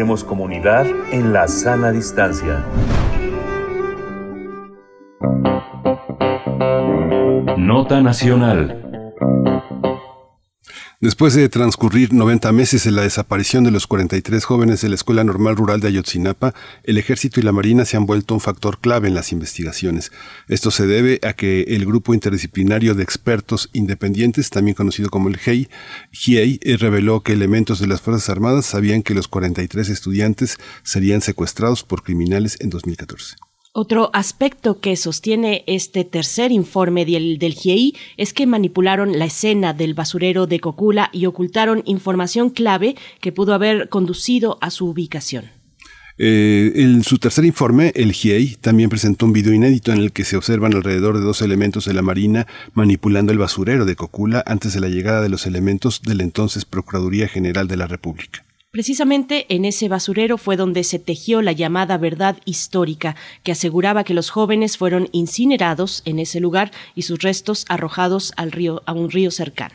Hacemos comunidad en la sana distancia. Nota Nacional. Después de transcurrir 90 meses en la desaparición de los 43 jóvenes de la Escuela Normal Rural de Ayotzinapa, el Ejército y la Marina se han vuelto un factor clave en las investigaciones. Esto se debe a que el Grupo Interdisciplinario de Expertos Independientes, también conocido como el GIEI, GIEI eh, reveló que elementos de las Fuerzas Armadas sabían que los 43 estudiantes serían secuestrados por criminales en 2014. Otro aspecto que sostiene este tercer informe del, del GIEI es que manipularon la escena del basurero de Cocula y ocultaron información clave que pudo haber conducido a su ubicación. Eh, en su tercer informe, el GIEI también presentó un video inédito en el que se observan alrededor de dos elementos de la Marina manipulando el basurero de Cocula antes de la llegada de los elementos de la entonces Procuraduría General de la República. Precisamente en ese basurero fue donde se tejió la llamada verdad histórica, que aseguraba que los jóvenes fueron incinerados en ese lugar y sus restos arrojados al río, a un río cercano.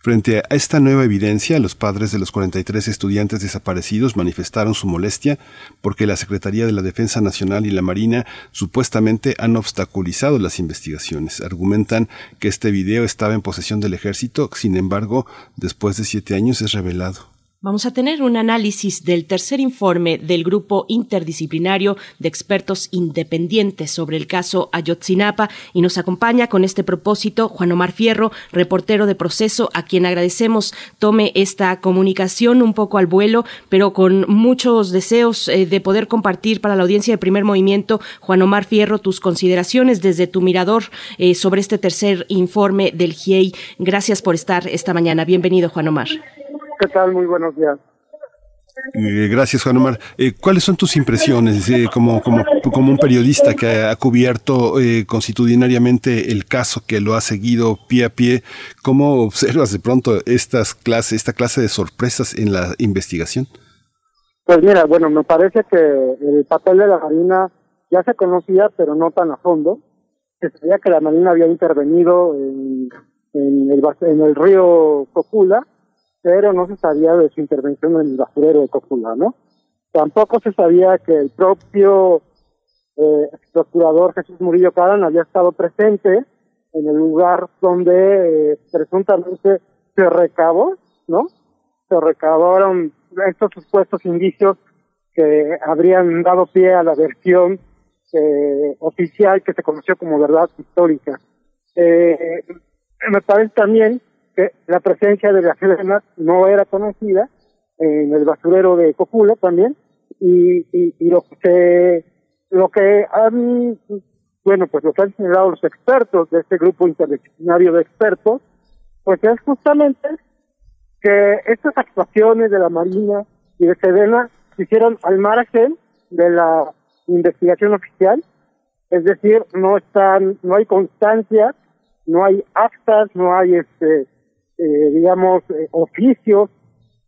Frente a esta nueva evidencia, los padres de los 43 estudiantes desaparecidos manifestaron su molestia porque la Secretaría de la Defensa Nacional y la Marina supuestamente han obstaculizado las investigaciones. Argumentan que este video estaba en posesión del ejército, sin embargo, después de siete años es revelado. Vamos a tener un análisis del tercer informe del grupo interdisciplinario de expertos independientes sobre el caso Ayotzinapa y nos acompaña con este propósito Juan Omar Fierro, reportero de proceso, a quien agradecemos tome esta comunicación un poco al vuelo, pero con muchos deseos eh, de poder compartir para la audiencia de primer movimiento. Juan Omar Fierro, tus consideraciones desde tu mirador eh, sobre este tercer informe del GIEI. Gracias por estar esta mañana. Bienvenido, Juan Omar. ¿Qué tal? Muy buenos días. Eh, gracias, Juan Omar. Eh, ¿Cuáles son tus impresiones eh, como, como, como un periodista que ha cubierto eh, constitucionariamente el caso, que lo ha seguido pie a pie? ¿Cómo observas de pronto estas clases, esta clase de sorpresas en la investigación? Pues mira, bueno, me parece que el papel de la Marina ya se conocía, pero no tan a fondo. Se sabía que la Marina había intervenido en, en, el, bas- en el río Cocula, pero no se sabía de su intervención en el basurero de Cocula, ¿no? Tampoco se sabía que el propio eh, procurador Jesús Murillo Caran había estado presente en el lugar donde eh, presuntamente se recabó, ¿no? Se recabaron estos supuestos indicios que habrían dado pie a la versión eh, oficial que se conoció como verdad histórica. Eh, me parece también que la presencia de la Sedena no era conocida en el basurero de Cocula también y, y, lo que lo que han bueno pues lo que han señalado los expertos de este grupo interdisciplinario de expertos pues es justamente que estas actuaciones de la Marina y de Sedena se hicieron al margen de la investigación oficial, es decir, no están, no hay constancia, no hay actas, no hay este, eh, digamos, eh, oficios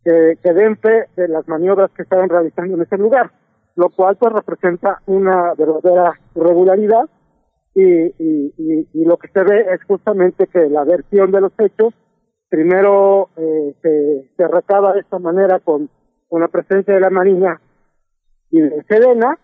que, den fe de las maniobras que estaban realizando en ese lugar, lo cual pues representa una verdadera irregularidad y, y, lo que se ve es justamente que la versión de los hechos primero eh, se, se recaba de esta manera con, con la presencia de la Marina y de Sedena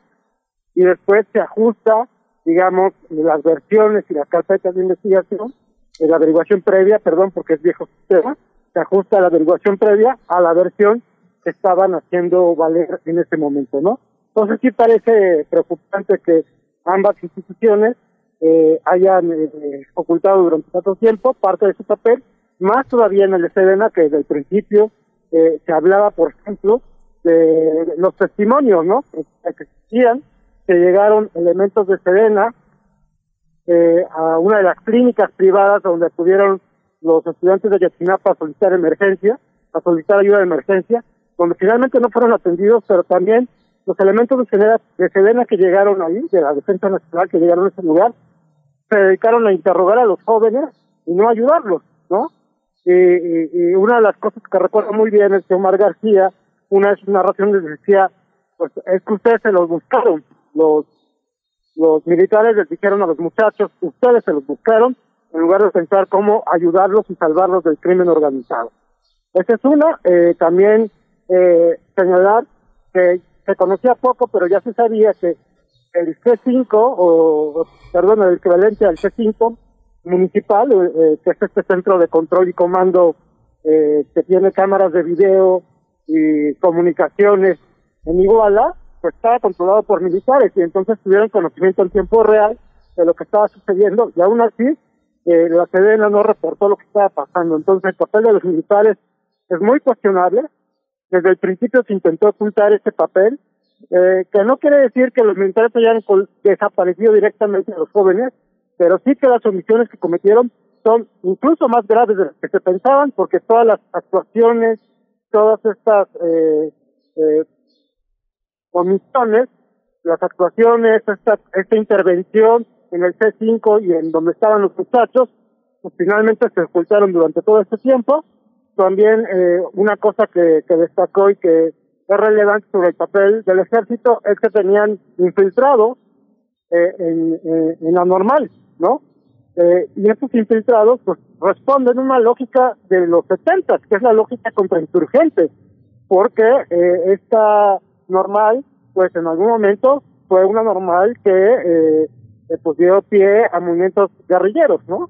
y después se ajusta, digamos, las versiones y las carpetas de investigación, la averiguación previa, perdón, porque es viejo sistema, se ajusta la averiguación previa a la versión que estaban haciendo valer en ese momento, ¿no? Entonces sí parece preocupante que ambas instituciones eh, hayan eh, ocultado durante tanto tiempo parte de su papel, más todavía en el de Sedena, que desde el principio eh, se hablaba, por ejemplo, de los testimonios, ¿no? Que existían, que llegaron elementos de Sedena eh, a una de las clínicas privadas donde pudieron los estudiantes de Yotzinapa a solicitar emergencia, a solicitar ayuda de emergencia, donde finalmente no fueron atendidos, pero también los elementos de Sedena, de Sedena que llegaron ahí, de la Defensa Nacional que llegaron a ese lugar, se dedicaron a interrogar a los jóvenes y no ayudarlos, ¿no? Y una de las cosas que recuerdo muy bien es que Omar García, una de sus narraciones decía, pues es que ustedes se los buscaron, los los militares les dijeron a los muchachos, ustedes se los buscaron, en lugar de pensar cómo ayudarlos y salvarlos del crimen organizado. Esa es una. Eh, también eh, señalar que se conocía poco, pero ya se sabía que el C5, o perdón, el equivalente al C5 municipal, eh, eh, que es este centro de control y comando eh, que tiene cámaras de video y comunicaciones en Iguala, pues estaba controlado por militares y entonces tuvieron conocimiento en tiempo real de lo que estaba sucediendo y aún así eh, la Sedena no reportó lo que estaba pasando. Entonces el papel de los militares es muy cuestionable. Desde el principio se intentó ocultar ese papel, eh, que no quiere decir que los militares hayan desaparecido directamente a los jóvenes, pero sí que las omisiones que cometieron son incluso más graves de las que se pensaban, porque todas las actuaciones, todas estas eh, eh, omisiones, las actuaciones, esta, esta intervención en el C5 y en donde estaban los muchachos, pues finalmente se ocultaron durante todo este tiempo. También eh, una cosa que, que destacó y que es relevante sobre el papel del ejército es que tenían infiltrados eh, en, eh, en la normal, ¿no? Eh, y estos infiltrados pues responden a una lógica de los 70, que es la lógica contrainsurgente, porque eh, esta normal, pues en algún momento fue una normal que eh, pues dio pie a movimientos guerrilleros, ¿no?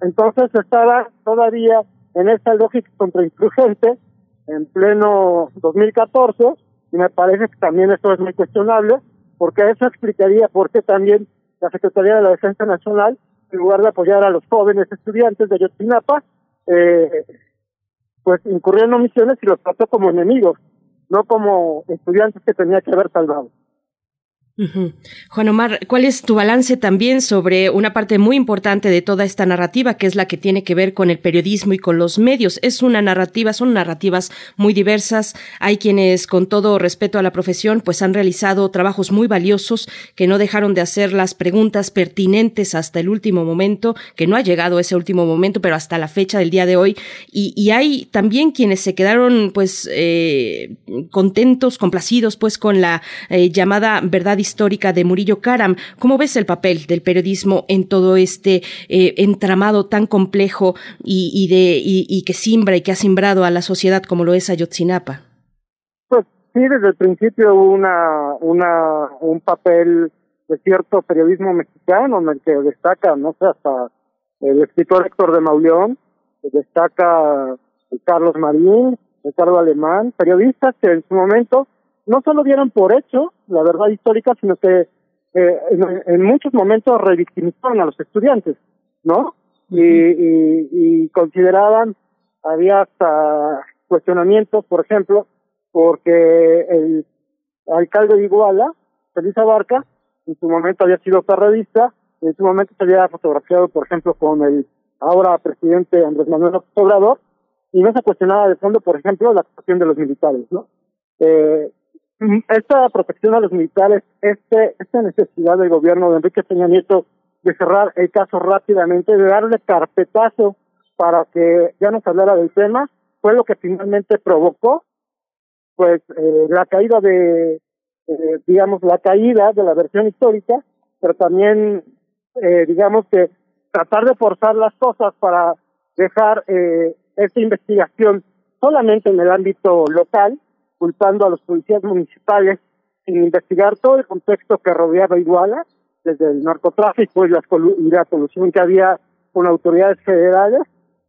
Entonces estaba todavía en esta lógica contrainsurgente en pleno 2014 y me parece que también esto es muy cuestionable porque eso explicaría por qué también la Secretaría de la Defensa Nacional, en lugar de apoyar a los jóvenes estudiantes de Ayotzinapa, eh, pues incurrió en omisiones y los trató como enemigos, no como estudiantes que tenía que haber salvado. Juan Omar, ¿cuál es tu balance también sobre una parte muy importante de toda esta narrativa, que es la que tiene que ver con el periodismo y con los medios? Es una narrativa, son narrativas muy diversas. Hay quienes, con todo respeto a la profesión, pues han realizado trabajos muy valiosos que no dejaron de hacer las preguntas pertinentes hasta el último momento, que no ha llegado ese último momento, pero hasta la fecha del día de hoy. Y, y hay también quienes se quedaron, pues, eh, contentos, complacidos, pues, con la eh, llamada verdad histórica de Murillo Karam. ¿Cómo ves el papel del periodismo en todo este eh, entramado tan complejo y, de, y, que simbra y que ha simbrado a la sociedad como lo es Ayotzinapa? Pues sí, desde el principio una, una, un papel de cierto periodismo mexicano en el que destaca, no sé, hasta el escritor Héctor de Mauleón, destaca Carlos Marín, Ricardo Alemán, periodistas que en su momento no solo dieron por hecho la verdad histórica, sino que eh, en, muchos momentos revictimizaron a los estudiantes, ¿no? Y, y, y consideraban, había hasta cuestionamientos, por ejemplo, porque el alcalde de Iguala, Feliz Abarca, en su momento había sido periodista, en su momento se había fotografiado, por ejemplo, con el ahora presidente Andrés Manuel López Obrador, y no se cuestionaba de fondo, por ejemplo, la actuación de los militares, ¿no? Eh, esta protección a los militares, este, esta necesidad del gobierno de Enrique Peña Nieto de cerrar el caso rápidamente, de darle carpetazo para que ya no se hablara del tema, fue lo que finalmente provocó, pues, eh, la caída de, eh, digamos, la caída de la versión histórica, pero también, eh, digamos que tratar de forzar las cosas para dejar eh, esta investigación solamente en el ámbito local, culpando a los policías municipales sin investigar todo el contexto que rodeaba Iguala, desde el narcotráfico y la, y la colusión que había con autoridades federales,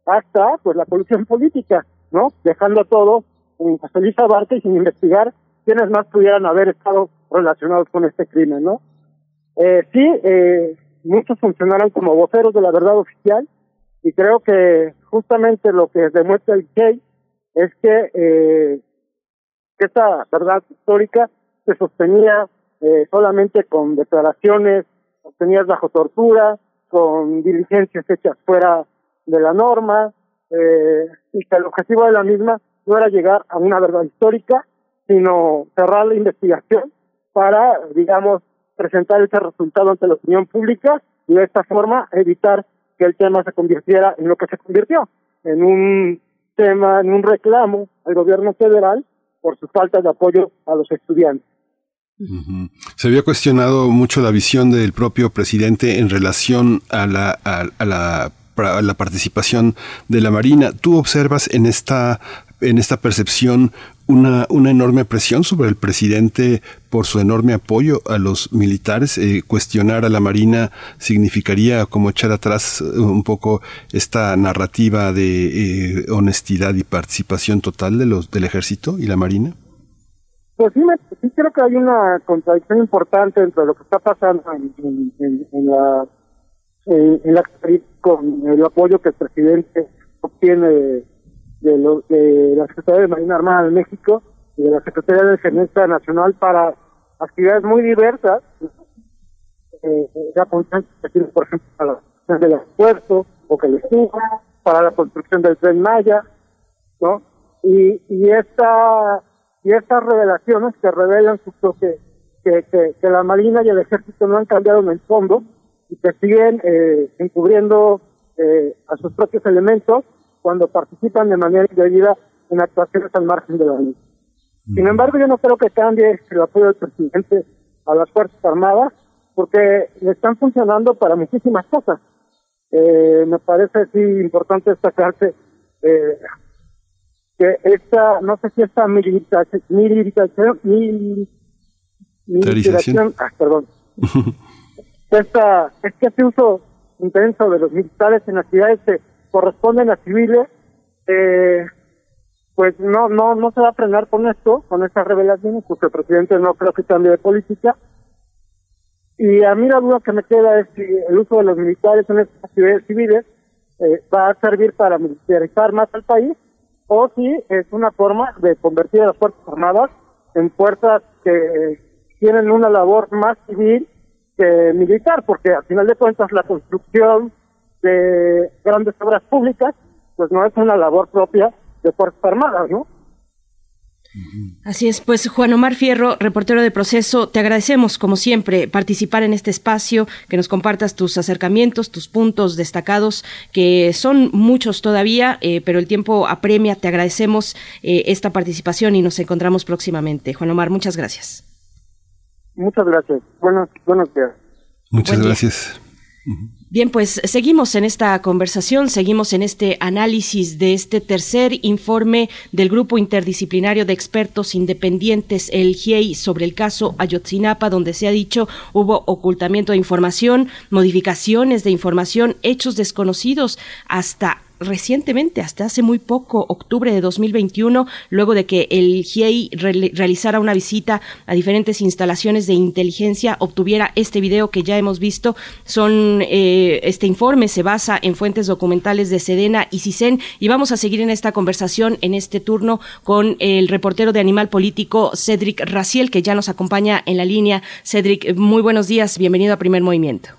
hasta pues la colusión política, ¿no? Dejando todo en José Luis Abarca y sin investigar quiénes más pudieran haber estado relacionados con este crimen, ¿no? Eh, sí, eh, muchos funcionaron como voceros de la verdad oficial y creo que justamente lo que demuestra el case es que, eh, que esta verdad histórica se sostenía eh, solamente con declaraciones obtenidas bajo tortura, con diligencias hechas fuera de la norma, eh, y que el objetivo de la misma no era llegar a una verdad histórica, sino cerrar la investigación para, digamos, presentar ese resultado ante la opinión pública y de esta forma evitar que el tema se convirtiera en lo que se convirtió, en un tema, en un reclamo al gobierno federal por su falta de apoyo a los estudiantes. Se había cuestionado mucho la visión del propio presidente en relación a la, a la la participación de la Marina. ¿Tú observas en esta, en esta percepción una, una enorme presión sobre el presidente por su enorme apoyo a los militares. Eh, cuestionar a la Marina significaría como echar atrás eh, un poco esta narrativa de eh, honestidad y participación total de los del ejército y la Marina. Pues sí, sí creo que hay una contradicción importante entre lo que está pasando en, en, la en, la con el apoyo que el presidente obtiene de, lo, de la Secretaría de Marina Armada de México y de la Secretaría de Defensa Nacional para actividades muy diversas, eh, ya por ejemplo, para la construcción del aeropuerto o que les para la construcción del tren Maya, ¿no? Y, y esta y estas revelaciones que revelan que, que, que la Marina y el Ejército no han cambiado en el fondo y que siguen eh, encubriendo eh, a sus propios elementos cuando participan de manera indebida en actuaciones al margen de la ley. Sin embargo, yo no creo que cambie el apoyo del presidente a las Fuerzas Armadas, porque le están funcionando para muchísimas cosas. Eh, me parece sí importante destacarse eh, que esta, no sé si esta militarización, militarización, militarización, ah, perdón, esta, es que este uso intenso de los militares en actividades de corresponden a civiles, eh, pues no, no, no se va a frenar con esto, con estas revelaciones, porque el presidente no creo que cambie de política. Y a mí la duda que me queda es si el uso de los militares en estas actividades civiles eh, va a servir para militarizar más al país o si es una forma de convertir a las Fuerzas Armadas en fuerzas que tienen una labor más civil que militar, porque al final de cuentas la construcción de grandes obras públicas, pues no es una labor propia de Fuerzas Armadas, ¿no? Así es, pues Juan Omar Fierro, reportero de proceso, te agradecemos como siempre participar en este espacio, que nos compartas tus acercamientos, tus puntos destacados, que son muchos todavía, eh, pero el tiempo apremia, te agradecemos eh, esta participación y nos encontramos próximamente. Juan Omar, muchas gracias. Muchas gracias. Buenos, buenos días. Muchas gracias. Bien, pues seguimos en esta conversación, seguimos en este análisis de este tercer informe del Grupo Interdisciplinario de Expertos Independientes, el GIEI, sobre el caso Ayotzinapa, donde se ha dicho hubo ocultamiento de información, modificaciones de información, hechos desconocidos, hasta recientemente, hasta hace muy poco, octubre de 2021, luego de que el GIEI realizara una visita a diferentes instalaciones de inteligencia, obtuviera este video que ya hemos visto. Son eh, este informe se basa en fuentes documentales de Sedena y CISEN y vamos a seguir en esta conversación en este turno con el reportero de Animal Político Cedric Raciel que ya nos acompaña en la línea. Cedric, muy buenos días, bienvenido a Primer Movimiento.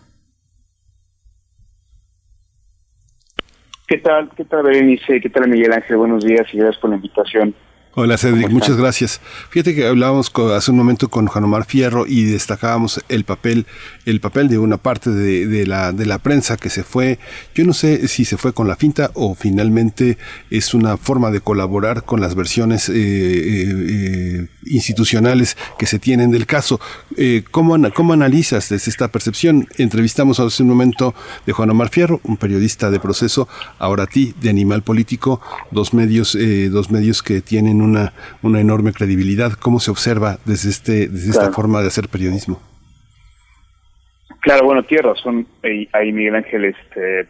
¿Qué tal? ¿Qué tal, Berenice? ¿Qué tal, Miguel Ángel? Buenos días y gracias por la invitación. Hola Cedric, muchas gracias. Fíjate que hablábamos hace un momento con Juan Omar Fierro y destacábamos el papel, el papel de una parte de, la, de la prensa que se fue, yo no sé si se fue con la finta o finalmente es una forma de colaborar con las versiones eh, eh, eh, institucionales que se tienen del caso. ¿cómo, ¿Cómo analizas desde esta percepción? Entrevistamos hace un momento de Juan Omar Fierro, un periodista de proceso, ahora a ti, de Animal Político, dos medios, dos medios que tienen una, una enorme credibilidad. ¿Cómo se observa desde, este, desde esta forma de hacer periodismo? Claro, bueno, tienes razón ahí, Miguel Ángel. Este,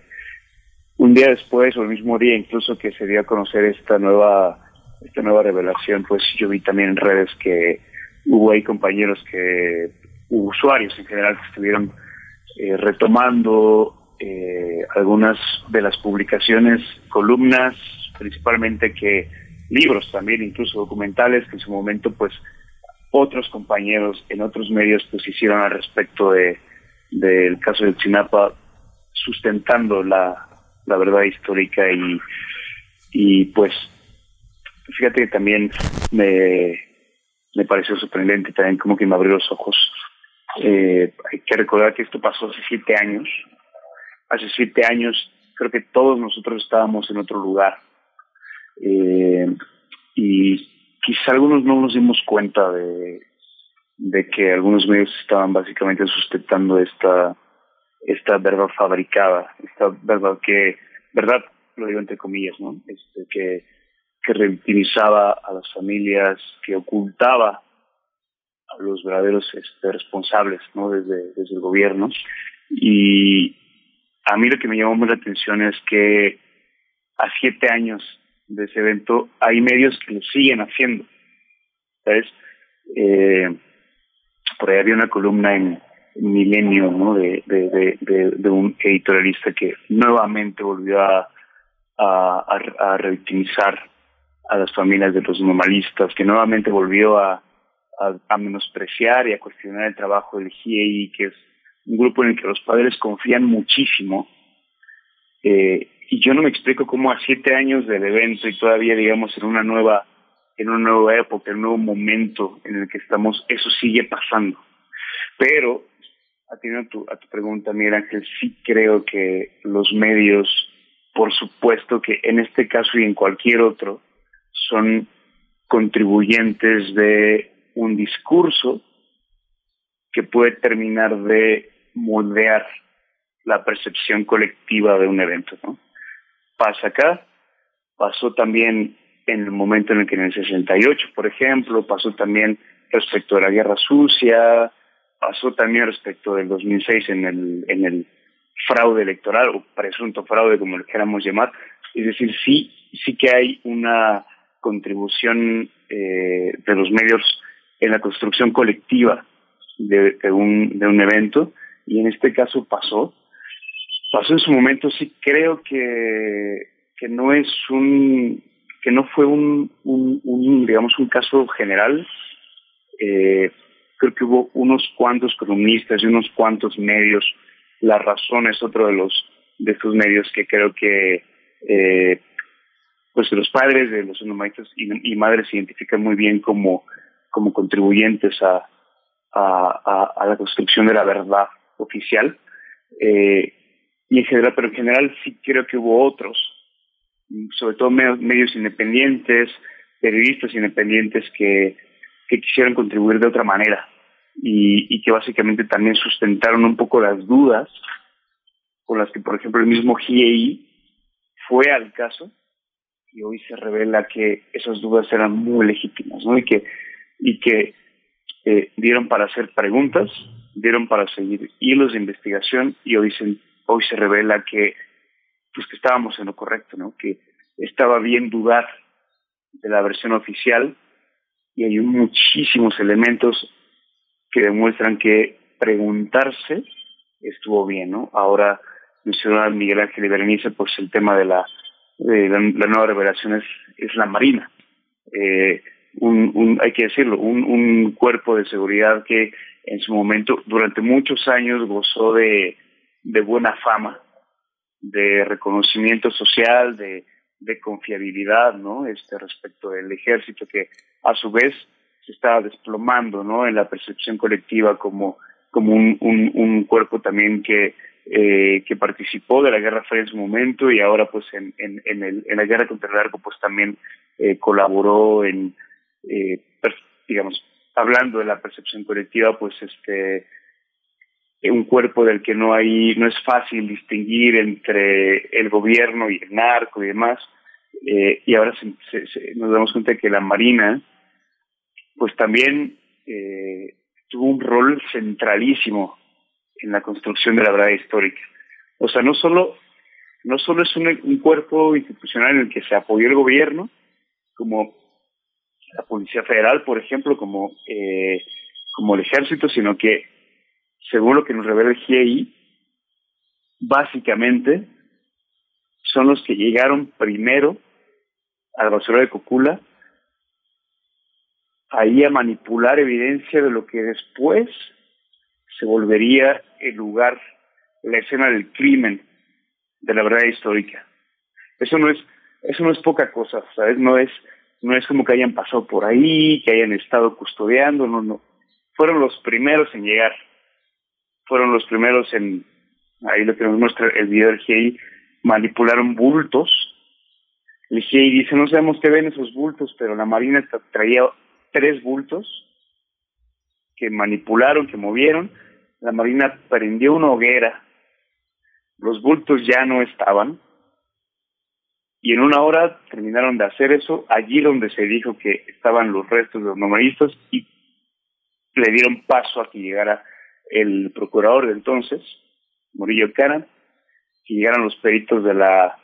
un día después, o el mismo día incluso que se dio a conocer esta nueva, esta nueva revelación, pues yo vi también en redes que hubo ahí compañeros que, usuarios en general, que estuvieron eh, retomando eh, algunas de las publicaciones, columnas, principalmente que libros también, incluso documentales que en su momento pues otros compañeros en otros medios pues hicieron al respecto de del caso de Chinapa sustentando la, la verdad histórica y, y pues fíjate que también me, me pareció sorprendente también como que me abrió los ojos. Eh, hay que recordar que esto pasó hace siete años. Hace siete años creo que todos nosotros estábamos en otro lugar. Eh, y quizá algunos no nos dimos cuenta de, de que algunos medios estaban básicamente sustentando esta esta verdad fabricada, esta verdad que, verdad, lo digo entre comillas, ¿no? Este, que, que a las familias, que ocultaba a los verdaderos este, responsables, ¿no? Desde, desde el gobierno. Y a mí lo que me llamó la atención es que a siete años de ese evento, hay medios que lo siguen haciendo. ¿Sabes? Eh, por ahí había una columna en Milenio, ¿no? De, un editorialista que nuevamente volvió a, a, a, revictimizar a las familias de los normalistas, que nuevamente volvió a, a, menospreciar y a cuestionar el trabajo del GIEI, que es un grupo en el que los padres confían muchísimo. Eh, y yo no me explico cómo a siete años del evento y todavía digamos en una nueva en una nueva época, en un nuevo momento en el que estamos, eso sigue pasando. Pero, atiendo a tu, pregunta, Miguel Ángel, sí creo que los medios, por supuesto que en este caso y en cualquier otro, son contribuyentes de un discurso que puede terminar de moldear la percepción colectiva de un evento, ¿no? pasa acá, pasó también en el momento en el que en el 68, por ejemplo, pasó también respecto de la guerra sucia, pasó también respecto del 2006 en el, en el fraude electoral o presunto fraude, como lo queramos llamar. Es decir, sí, sí que hay una contribución eh, de los medios en la construcción colectiva de, de, un, de un evento y en este caso pasó pasó en su momento, sí creo que, que no es un, que no fue un, un, digamos, un caso general. Eh, creo que hubo unos cuantos columnistas y unos cuantos medios. La razón es otro de los de estos medios que creo que eh, pues los padres de los normalistas y, madres se identifican muy bien como, como contribuyentes a, a, a, la construcción de la verdad oficial. Eh, y en general, pero en general sí creo que hubo otros, sobre todo medios, independientes, periodistas independientes que, que quisieron contribuir de otra manera. y, y que básicamente también sustentaron un poco las dudas con las que, por ejemplo, el mismo GIEI fue al caso y hoy se revela que esas dudas eran muy legítimas, ¿no? Y que, y que eh, dieron para hacer preguntas, dieron para seguir hilos de investigación y hoy se, hoy se revela que, pues que estábamos en lo correcto, ¿no? Que estaba bien dudar de la versión oficial y hay muchísimos elementos que demuestran que preguntarse estuvo bien, ¿no? Ahora mencionaba Miguel Ángel y Berenice, pues el tema de la, de la, nueva revelación es, es la Marina. Eh, un, un, hay que decirlo, un, un cuerpo de seguridad que en su momento, durante muchos años, gozó de, de buena fama, de reconocimiento social, de, de confiabilidad, ¿no? Este respecto del ejército que a su vez se estaba desplomando, ¿no? En la percepción colectiva como como un, un, cuerpo también que eh, que participó de la Guerra Fría en su momento y ahora pues en, en, en, el, en la guerra contra el narco pues también eh, colaboró en, eh, digamos, hablando de la percepción colectiva, pues este un cuerpo del que no hay, no es fácil distinguir entre el gobierno y el narco y demás, eh, y ahora se, se, nos damos cuenta de que la Marina, pues también eh, tuvo un rol centralísimo en la construcción de la verdad histórica. O sea, no solo, no solo es un, cuerpo institucional en el que se apoyó el gobierno, como la Policía Federal, por ejemplo, como, eh, como el Ejército, sino que, según lo que nos revela el GIEI, básicamente son los que llegaron primero al basurero de Cocula, ahí a manipular evidencia de lo que después se volvería el lugar, la escena del crimen, de la verdad histórica. Eso no es, eso no es poca cosa, ¿sabes? No es, no es como que hayan pasado por ahí, que hayan estado custodiando, no, no. Fueron los primeros en llegar. Fueron los primeros en, ahí lo que nos muestra el video del GI, manipularon bultos. El GI dice, no sabemos qué ven esos bultos, pero la Marina traía tres bultos que manipularon, que movieron. La Marina prendió una hoguera. Los bultos ya no estaban y en una hora terminaron de hacer eso allí donde se dijo que estaban los restos de los normalistas y le dieron paso a que llegara el procurador de entonces, Murillo Cara, que llegaran los peritos de la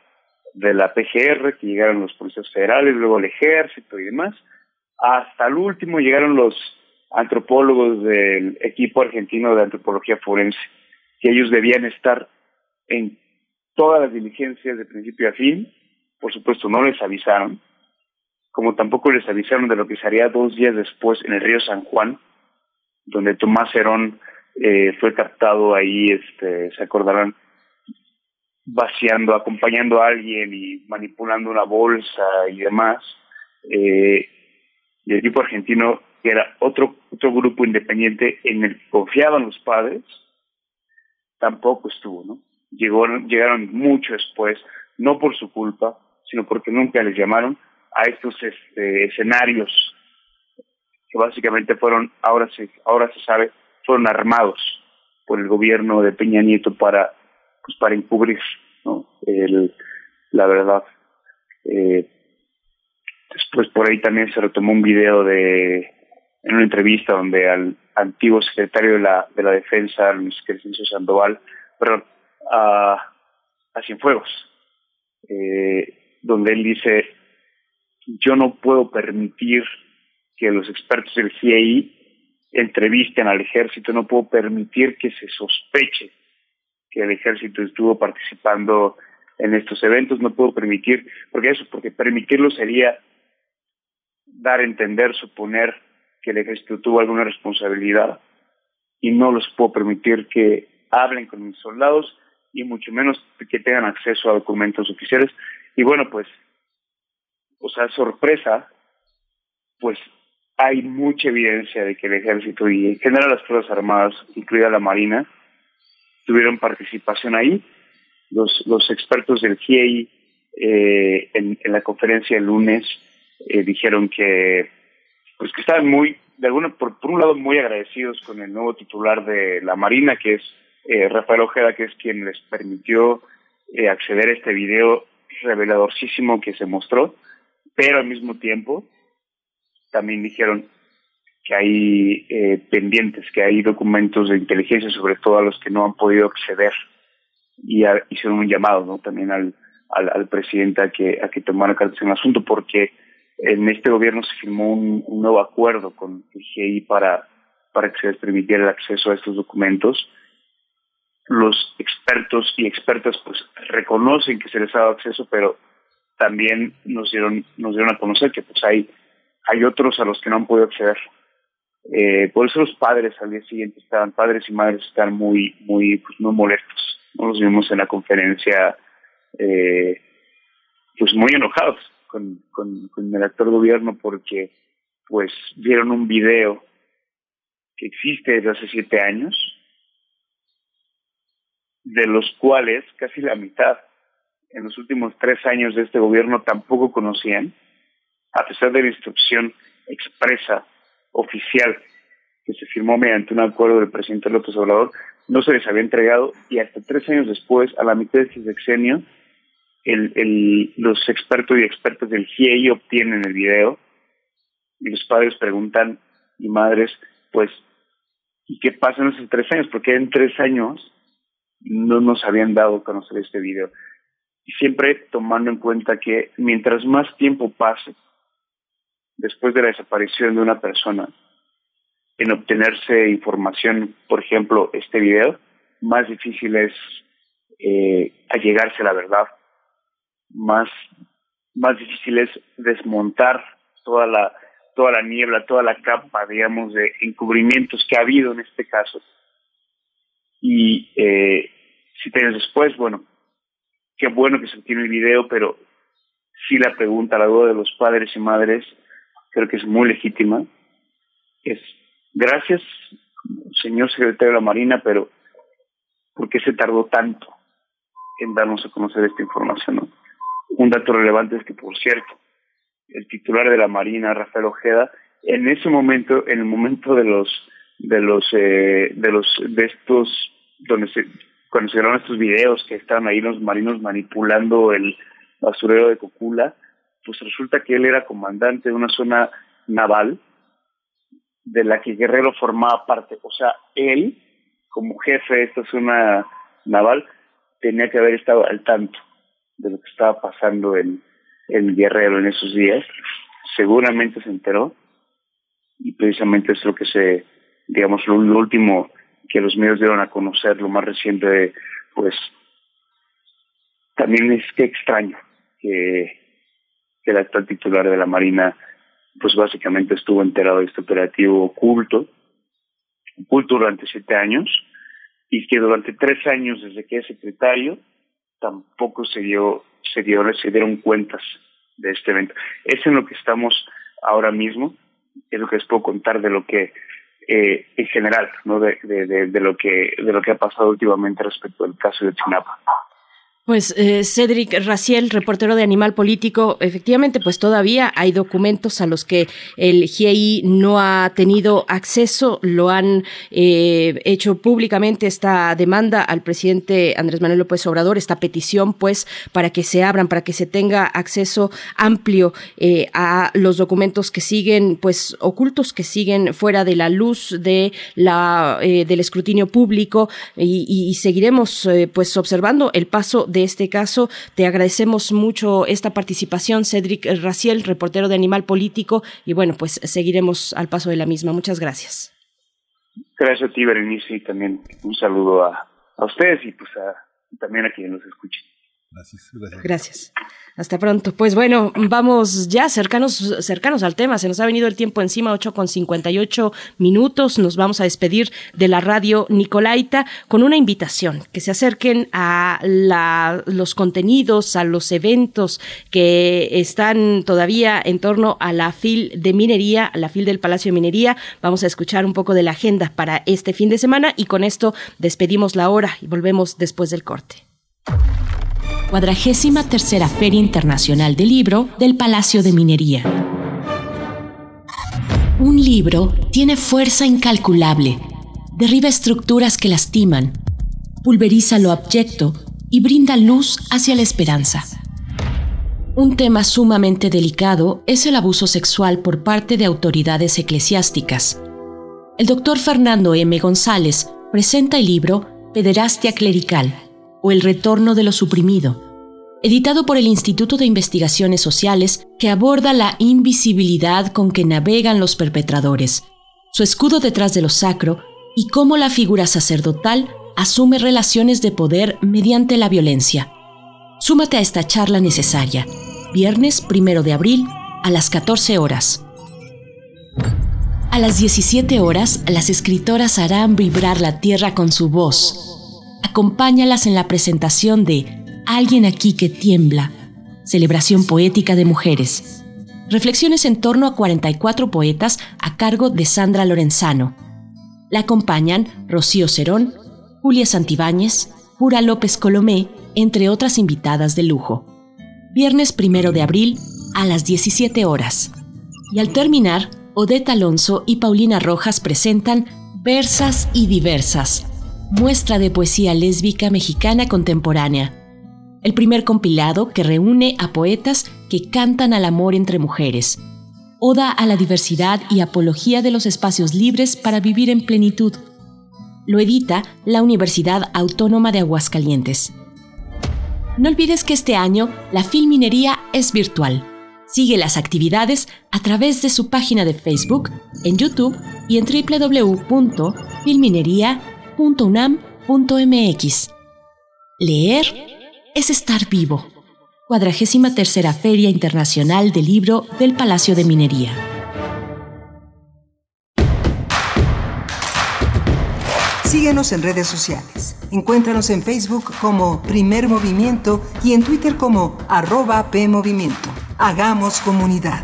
de la PGR, que llegaran los policías federales, luego el ejército y demás. Hasta el último llegaron los antropólogos del equipo argentino de antropología forense, que ellos debían estar en todas las diligencias de principio a fin por supuesto no les avisaron, como tampoco les avisaron de lo que se haría dos días después en el río San Juan, donde Tomás Herón eh, fue captado ahí, este, se acordarán, vaciando, acompañando a alguien y manipulando una bolsa y demás. Eh, y el equipo argentino, que era otro, otro grupo independiente en el que confiaban los padres, tampoco estuvo, ¿no? Llegó, llegaron mucho después, no por su culpa, sino porque nunca les llamaron a estos este, escenarios que básicamente fueron, ahora se, ahora se sabe, fueron armados por el gobierno de Peña Nieto para, pues para encubrir, ¿no? El, la verdad. Eh, después por ahí también se retomó un video de, en una entrevista donde al antiguo secretario de la, de la defensa, Luis Crescencio Sandoval, perdón, a, a Cienfuegos, eh, donde él dice, yo no puedo permitir que los expertos del CII entrevisten al ejército, no puedo permitir que se sospeche que el ejército estuvo participando en estos eventos, no puedo permitir, porque eso, porque permitirlo sería dar a entender, suponer que el ejército tuvo alguna responsabilidad y no los puedo permitir que hablen con mis soldados y mucho menos que tengan acceso a documentos oficiales. Y bueno, pues, o sea, sorpresa, pues hay mucha evidencia de que el ejército y en general las Fuerzas Armadas, incluida la Marina, tuvieron participación ahí. Los, los expertos del GIEI eh, en, la conferencia el lunes eh, dijeron que pues que estaban muy de alguna, por, un lado, muy agradecidos con el nuevo titular de la Marina, que es eh, Rafael Ojeda, que es quien les permitió acceder a este video reveladorcísimo que se mostró, pero al mismo tiempo también dijeron que hay eh, pendientes, que hay documentos de inteligencia, sobre todo a los que no han podido acceder, y hicieron un llamado ¿no? también al, al, presidente a que, a que tomara cartas en el asunto, porque en este gobierno se firmó un, un nuevo acuerdo con el GI para, para que se les permitiera el acceso a estos documentos. Los expertos y expertas pues reconocen que se les ha dado acceso, pero también nos dieron, nos dieron a conocer que pues hay, hay otros a los que no han podido acceder. Eh, por eso los padres al día siguiente estaban, padres y madres están muy, muy, pues muy molestos. ¿no? Los vimos en la conferencia, eh, pues muy enojados con, con, con el actual gobierno porque pues vieron un video que existe desde hace siete años, de los cuales casi la mitad en los últimos tres años de este gobierno tampoco conocían, a pesar de la instrucción expresa, oficial, que se firmó mediante un acuerdo del presidente López Obrador, no se les había entregado y hasta tres años después, a la mitad de ese sexenio, los expertos y expertas del GIEI obtienen el video y los padres preguntan y madres, pues, ¿y qué pasa en esos tres años? Porque en tres años no nos habían dado a conocer este video. Y siempre tomando en cuenta que mientras más tiempo pase después de la desaparición de una persona en obtenerse información, por ejemplo, este video, más difícil es eh, allegarse a la verdad más, más difícil es desmontar toda la, toda la niebla, toda la capa, digamos, de encubrimientos que ha habido en este caso. Y eh, si tienes después, bueno, qué bueno que se tiene el video, pero sí la pregunta, la duda de los padres y madres, creo que es muy legítima. Es gracias, señor secretario de la Marina, pero ¿por qué se tardó tanto en darnos a conocer esta información? Un dato relevante es que, por cierto, el titular de la Marina, Rafael Ojeda, en ese momento, en el momento de los de los eh, de los de estos donde se cuando se grabaron estos videos que estaban ahí los marinos manipulando el basurero de Cocula, pues resulta que él era comandante de una zona naval de la que Guerrero formaba parte. O sea, él, como jefe de esta zona naval, tenía que haber estado al tanto de lo que estaba pasando en, en Guerrero en esos días, seguramente se enteró y precisamente es lo que se, digamos, lo, lo último que los medios dieron a conocer, lo más reciente, pues también es que extraño que, que el actual titular de la Marina, pues básicamente estuvo enterado de este operativo oculto, oculto durante siete años, y que durante tres años desde que es secretario, tampoco se dio, se dio, se dieron cuentas de este evento. Es en lo que estamos ahora mismo, es lo que les puedo contar de lo que eh, en general, ¿no? De, de, de, de, lo que de lo que ha pasado últimamente respecto al caso de Chinapa. Pues eh, Cedric Raciel, reportero de Animal Político, efectivamente, pues todavía hay documentos a los que el GIEI no ha tenido acceso, lo han eh, hecho públicamente esta demanda al presidente Andrés Manuel López Obrador, esta petición, pues, para que se abran, para que se tenga acceso amplio eh, a los documentos que siguen, pues, ocultos, que siguen fuera de la luz de la eh, del escrutinio público y, y seguiremos, eh, pues, observando el paso de este caso. Te agradecemos mucho esta participación, Cedric Raciel, reportero de Animal Político, y bueno, pues seguiremos al paso de la misma. Muchas gracias. Gracias a ti, Berenice, y también un saludo a, a ustedes y pues a, también a quienes nos escuchen. Gracias. Hasta pronto. Pues bueno, vamos ya cercanos, cercanos al tema. Se nos ha venido el tiempo encima, 8 con 58 minutos. Nos vamos a despedir de la radio Nicolaita con una invitación, que se acerquen a los contenidos, a los eventos que están todavía en torno a la FIL de Minería, a la FIL del Palacio de Minería. Vamos a escuchar un poco de la agenda para este fin de semana y con esto despedimos la hora y volvemos después del corte. Cuadragésima tercera Feria Internacional del Libro del Palacio de Minería. Un libro tiene fuerza incalculable, derriba estructuras que lastiman, pulveriza lo abyecto y brinda luz hacia la esperanza. Un tema sumamente delicado es el abuso sexual por parte de autoridades eclesiásticas. El doctor Fernando M. González presenta el libro Pederastia Clerical o El Retorno de lo Suprimido, editado por el Instituto de Investigaciones Sociales que aborda la invisibilidad con que navegan los perpetradores, su escudo detrás de lo sacro y cómo la figura sacerdotal asume relaciones de poder mediante la violencia. Súmate a esta charla necesaria, viernes primero de abril a las 14 horas. A las 17 horas, las escritoras harán vibrar la tierra con su voz. Acompáñalas en la presentación de Alguien aquí que tiembla, celebración poética de mujeres. Reflexiones en torno a 44 poetas a cargo de Sandra Lorenzano. La acompañan Rocío Cerón, Julia Santibáñez, Pura López Colomé, entre otras invitadas de lujo. Viernes primero de abril a las 17 horas. Y al terminar, Odette Alonso y Paulina Rojas presentan Versas y Diversas, muestra de poesía lésbica mexicana contemporánea el primer compilado que reúne a poetas que cantan al amor entre mujeres, oda a la diversidad y apología de los espacios libres para vivir en plenitud. Lo edita la Universidad Autónoma de Aguascalientes. No olvides que este año la Filminería es virtual. Sigue las actividades a través de su página de Facebook, en YouTube y en www.filminería.unam.mx. Leer es estar vivo. Cuadragésima tercera Feria Internacional del Libro del Palacio de Minería. Síguenos en redes sociales. Encuéntranos en Facebook como Primer Movimiento y en Twitter como arroba PMovimiento. Hagamos comunidad.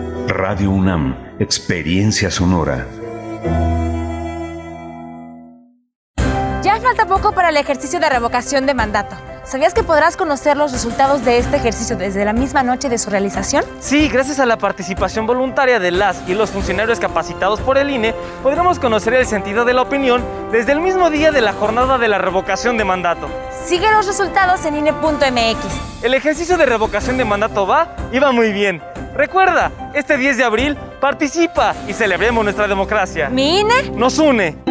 Radio UNAM, Experiencia Sonora. Ya falta poco para el ejercicio de revocación de mandato. ¿Sabías que podrás conocer los resultados de este ejercicio desde la misma noche de su realización? Sí, gracias a la participación voluntaria de las y los funcionarios capacitados por el INE, podremos conocer el sentido de la opinión desde el mismo día de la jornada de la revocación de mandato. Sigue los resultados en INE.mx. El ejercicio de revocación de mandato va y va muy bien. Recuerda, este 10 de abril participa y celebremos nuestra democracia. ¿Mi INE? Nos une.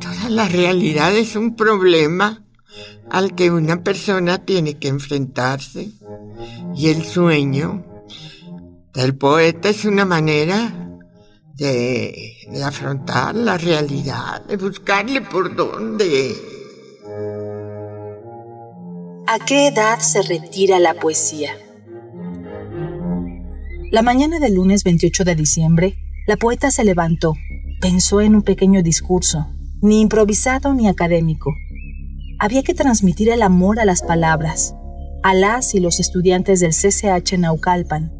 Toda la realidad es un problema al que una persona tiene que enfrentarse. Y el sueño del poeta es una manera de, afrontar la realidad, de buscarle por dónde. ¿A qué edad se retira la poesía? La mañana del lunes 28 de diciembre, la poeta se levantó, pensó en un pequeño discurso, ni improvisado ni académico. Había que transmitir el amor a las palabras, a las y los estudiantes del CCH Naucalpan,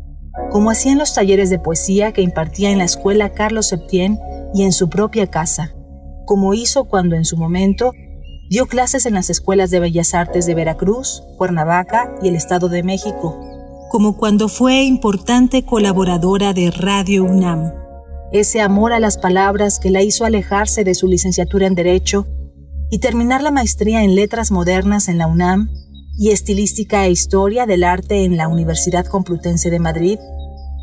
como hacían los talleres de poesía que impartía en la escuela Carlos Septién y en su propia casa, como hizo cuando en su momento Dio clases en las escuelas de Bellas Artes de Veracruz, Cuernavaca y el Estado de México, como cuando fue importante colaboradora de Radio UNAM. Ese amor a las palabras que la hizo alejarse de su licenciatura en Derecho y terminar la maestría en Letras Modernas en la UNAM y Estilística e Historia del Arte en la Universidad Complutense de Madrid,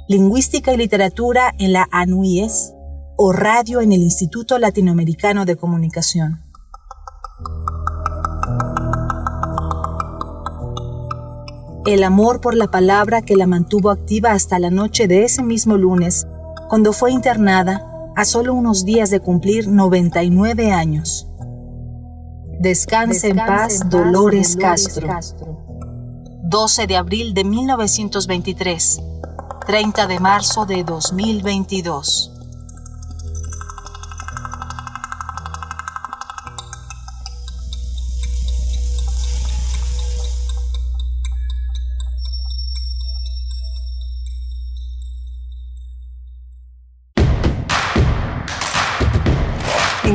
Lingüística y Literatura en la ANUIES o Radio en el Instituto Latinoamericano de Comunicación. El amor por la palabra que la mantuvo activa hasta la noche de ese mismo lunes, cuando fue internada a solo unos días de cumplir 99 años. Descanse, en paz, Dolores, Castro. 12 de abril de 1923, 30 de marzo de 2022.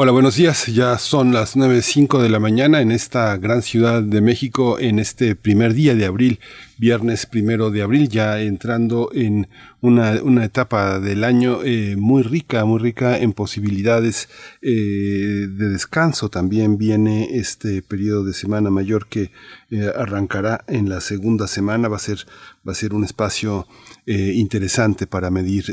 Hola, buenos días. Ya son las 9.05 de la mañana en esta gran ciudad de México en este primer día de abril viernes primero de abril, ya entrando en una, una etapa del año eh, muy rica, muy rica en posibilidades eh, de descanso. También viene este periodo de semana mayor que eh, arrancará en la segunda semana. Va a ser, va a ser un espacio interesante para medir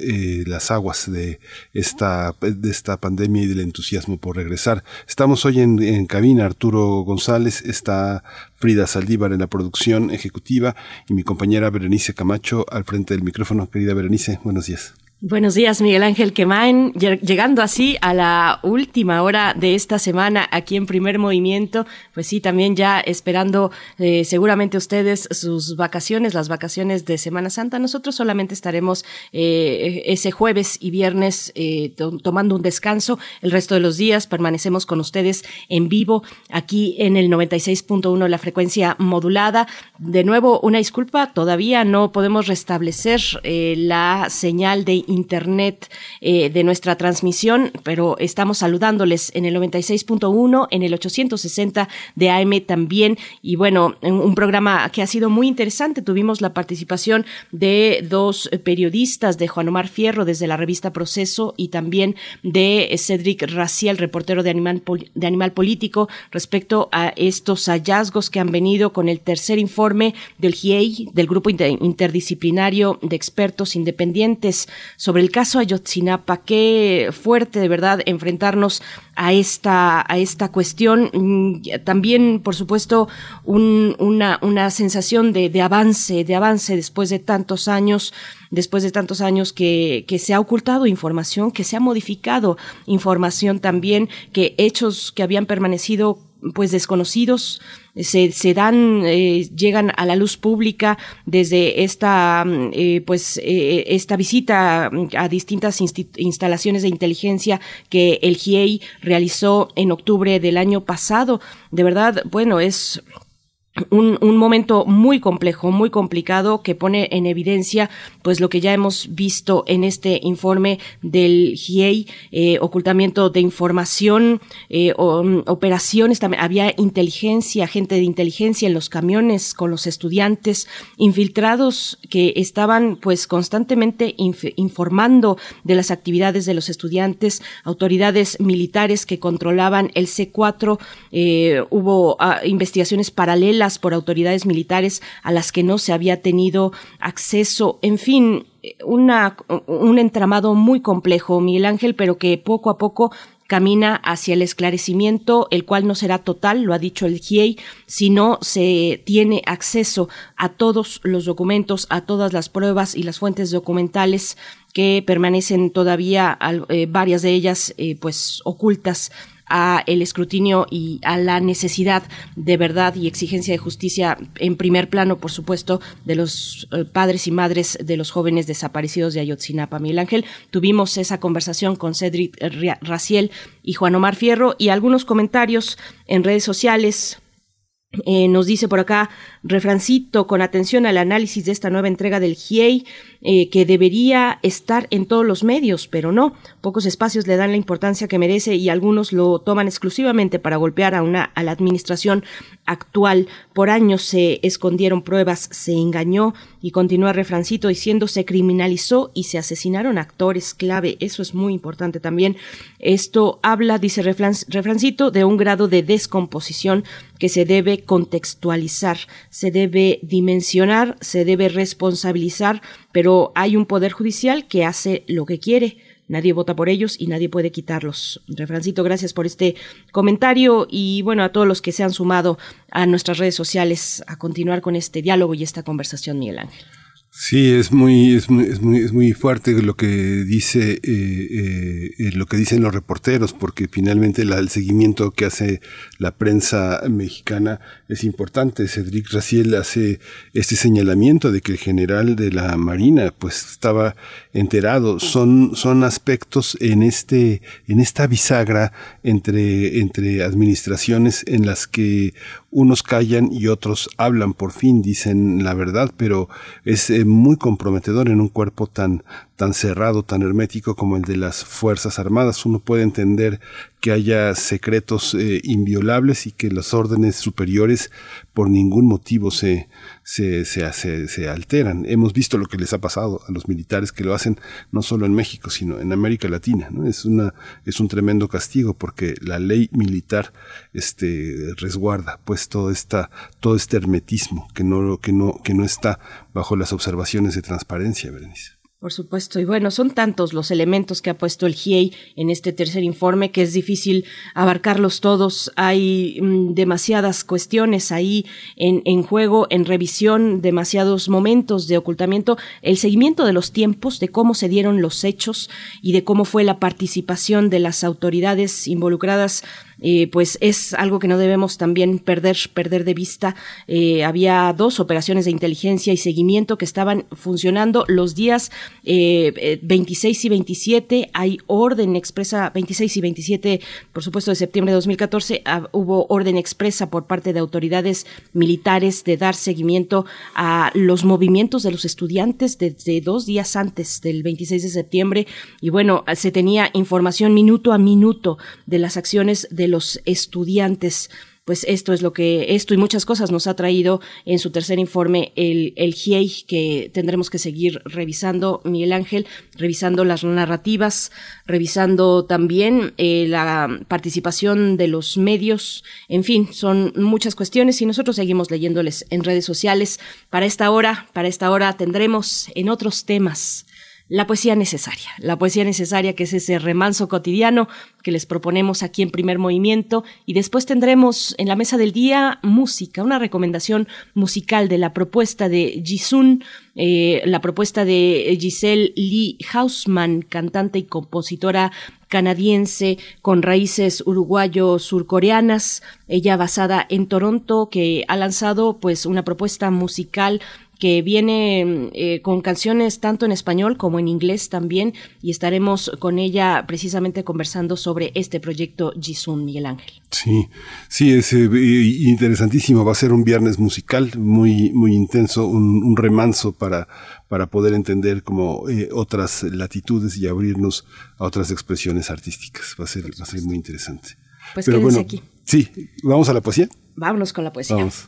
las aguas de esta, de esta pandemia y del entusiasmo por regresar. Estamos hoy en, en cabina. Arturo González está Frida Saldívar en la producción ejecutiva y mi compañera Berenice Camacho al frente del micrófono. Querida Berenice, buenos días. Buenos días, Miguel Ángel Quemain. Llegando así a la última hora de esta semana aquí en Primer Movimiento, pues sí, también ya esperando eh, seguramente ustedes sus vacaciones, las vacaciones de Semana Santa. Nosotros solamente estaremos eh, ese jueves y viernes eh, tomando un descanso. El resto de los días permanecemos con ustedes en vivo aquí en el 96.1, la frecuencia modulada. De nuevo, una disculpa, todavía no podemos restablecer la señal de internet eh, de nuestra transmisión, pero estamos saludándoles en el 96.1, en el 860 de AM también. Y bueno, un programa que ha sido muy interesante. Tuvimos la participación de dos periodistas, de Juan Omar Fierro desde la revista Proceso y también de Cedric Raciel, reportero de Animal, de Animal Político, respecto a estos hallazgos que han venido con el tercer informe del GIEI, del Grupo Interdisciplinario de Expertos Independientes sobre el caso Ayotzinapa. Qué fuerte, de verdad, enfrentarnos a esta, a esta cuestión. Mm, también, por supuesto, una, una sensación de, de avance, de avance después de tantos años después de tantos años que, que, se ha ocultado información, que se ha modificado información también, que hechos que habían permanecido pues desconocidos se, se dan, eh, llegan a la luz pública desde esta, mm, eh, pues, eh, esta visita a distintas instalaciones de inteligencia que el GIEI realizó en octubre del año pasado. De verdad, bueno, es un, momento muy complejo, muy complicado, que pone en evidencia pues lo que ya hemos visto en este informe del GIEI, eh, ocultamiento de información, eh, mm, operaciones, también había inteligencia, gente de inteligencia en los camiones con los estudiantes, infiltrados que estaban pues constantemente informando de las actividades de los estudiantes, autoridades militares que controlaban el C4, eh, hubo ah, investigaciones paralelas por autoridades militares a las que no se había tenido acceso, en fin, un entramado muy complejo, Miguel Ángel, pero que poco a poco camina hacia el esclarecimiento, el cual no será total, lo ha dicho el GIEI, si no se tiene acceso a todos los documentos, a todas las pruebas y las fuentes documentales que permanecen todavía, eh, varias de ellas, eh, pues ocultas a el escrutinio y a la necesidad de verdad y exigencia de justicia en primer plano, por supuesto, de los eh, padres y madres de los jóvenes desaparecidos de Ayotzinapa. Miguel Ángel, tuvimos esa conversación con Cedric Raciel y Juan Omar Fierro y algunos comentarios en redes sociales. Eh, nos dice por acá refrancito con atención al análisis de esta nueva entrega del GIEI, eh, que debería estar en todos los medios, pero no. Pocos espacios le dan la importancia que merece y algunos lo toman exclusivamente para golpear a, una, a la administración actual. Por años se escondieron pruebas, se engañó y continúa refrancito diciendo se criminalizó y se asesinaron actores clave. Eso es muy importante también. Esto habla, dice refrancito, de un grado de descomposición que se debe contextualizar, se debe dimensionar, se debe responsabilizar, pero hay un poder judicial que hace lo que quiere. Nadie vota por ellos y nadie puede quitarlos. Refrancito, gracias por este comentario y bueno, a todos los que se han sumado a nuestras redes sociales a continuar con este diálogo y esta conversación, Miguel Ángel. Sí, es muy, es muy, es muy, es muy fuerte lo que dice, eh, eh, eh, lo que dicen los reporteros, porque finalmente el seguimiento que hace la prensa mexicana es importante. Cedric Raciel hace este señalamiento de que el general de la Marina, pues, estaba enterado. Son, son aspectos en este, en esta bisagra entre, entre administraciones en las que unos callan y otros hablan, por fin dicen la verdad, pero es eh, muy comprometedor en un cuerpo tan, tan cerrado, tan hermético como el de las Fuerzas Armadas. Uno puede entender que haya secretos eh, inviolables y que las órdenes superiores por ningún motivo se, se, se, se, alteran. Hemos visto lo que les ha pasado a los militares que lo hacen no solo en México, sino en América Latina. Es, una, es un tremendo castigo porque la ley militar este, resguarda pues todo, esta, todo este hermetismo que no, que, no, que no está bajo las observaciones de transparencia, Berenice. Por supuesto. Y bueno, son tantos los elementos que ha puesto el GIEI en este tercer informe que es difícil abarcarlos todos. Hay mm, demasiadas cuestiones ahí en, en, juego, en revisión, demasiados momentos de ocultamiento, el seguimiento de los tiempos, de cómo se dieron los hechos y de cómo fue la participación de las autoridades involucradas eh, pues es algo que no debemos también perder, perder de vista. Eh, había dos operaciones de inteligencia y seguimiento que estaban funcionando los días 26 eh, y 27. Hay orden expresa, 26 y 27, por supuesto, de septiembre de 2014, ah, hubo orden expresa por parte de autoridades militares de dar seguimiento a los movimientos de los estudiantes desde dos días antes del 26 de septiembre. Y bueno, se tenía información minuto a minuto de las acciones de los estudiantes. Pues esto es lo que esto y muchas cosas nos ha traído en su tercer informe el, el GIEI que tendremos que seguir revisando, Miguel Ángel, revisando las narrativas, revisando también eh, la participación de los medios, en fin, son muchas cuestiones y nosotros seguimos leyéndoles en redes sociales. Para esta hora, para esta hora tendremos en otros temas la poesía necesaria, la poesía necesaria que es ese remanso cotidiano que les proponemos aquí en primer movimiento. Y después tendremos en la mesa del día música, una recomendación musical de la propuesta de Jisun, eh, la propuesta de Giselle Lee Hausman, cantante y compositora canadiense con raíces uruguayo-surcoreanas, ella basada en Toronto, que ha lanzado pues una propuesta musical que viene eh, con canciones tanto en español como en inglés también y estaremos con ella precisamente conversando sobre este proyecto Jisun Miguel Ángel. Sí, sí, es eh, interesantísimo. Va a ser un viernes musical muy, muy intenso, un, remanso para, para poder entender como eh, otras latitudes y abrirnos a otras expresiones artísticas. Va a ser, va a ser muy interesante. Pues Pero bueno, aquí. Sí, ¿vamos a la poesía? Vámonos con la poesía. Vamos.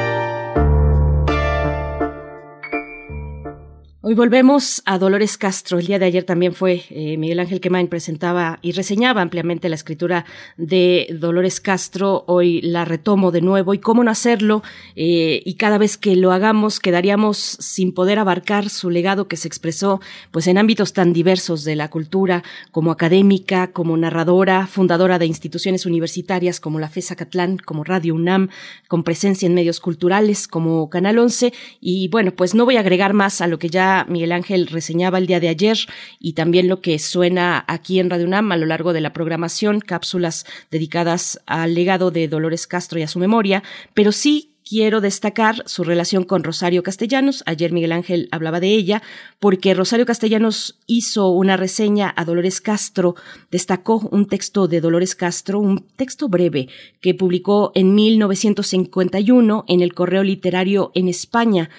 Hoy volvemos a Dolores Castro. El día de ayer también fue eh, Miguel Ángel Quemain presentaba y reseñaba ampliamente la escritura de Dolores Castro. Hoy la retomo de nuevo y cómo no hacerlo. Eh, y cada vez que lo hagamos quedaríamos sin poder abarcar su legado que se expresó pues en ámbitos tan diversos de la cultura, como académica, como narradora, fundadora de instituciones universitarias como la FESA Catlán, como Radio UNAM, con presencia en medios culturales como Canal 11. Y bueno, pues no voy a agregar más a lo que ya Miguel Ángel reseñaba el día de ayer y también lo que suena aquí en Radio UNAM a lo largo de la programación, cápsulas dedicadas al legado de Dolores Castro y a su memoria, pero sí quiero destacar su relación con Rosario Castellanos. Ayer Miguel Ángel hablaba de ella, porque Rosario Castellanos hizo una reseña a Dolores Castro, destacó un texto de Dolores Castro, un texto breve que publicó en 1951 en el Correo Literario en España.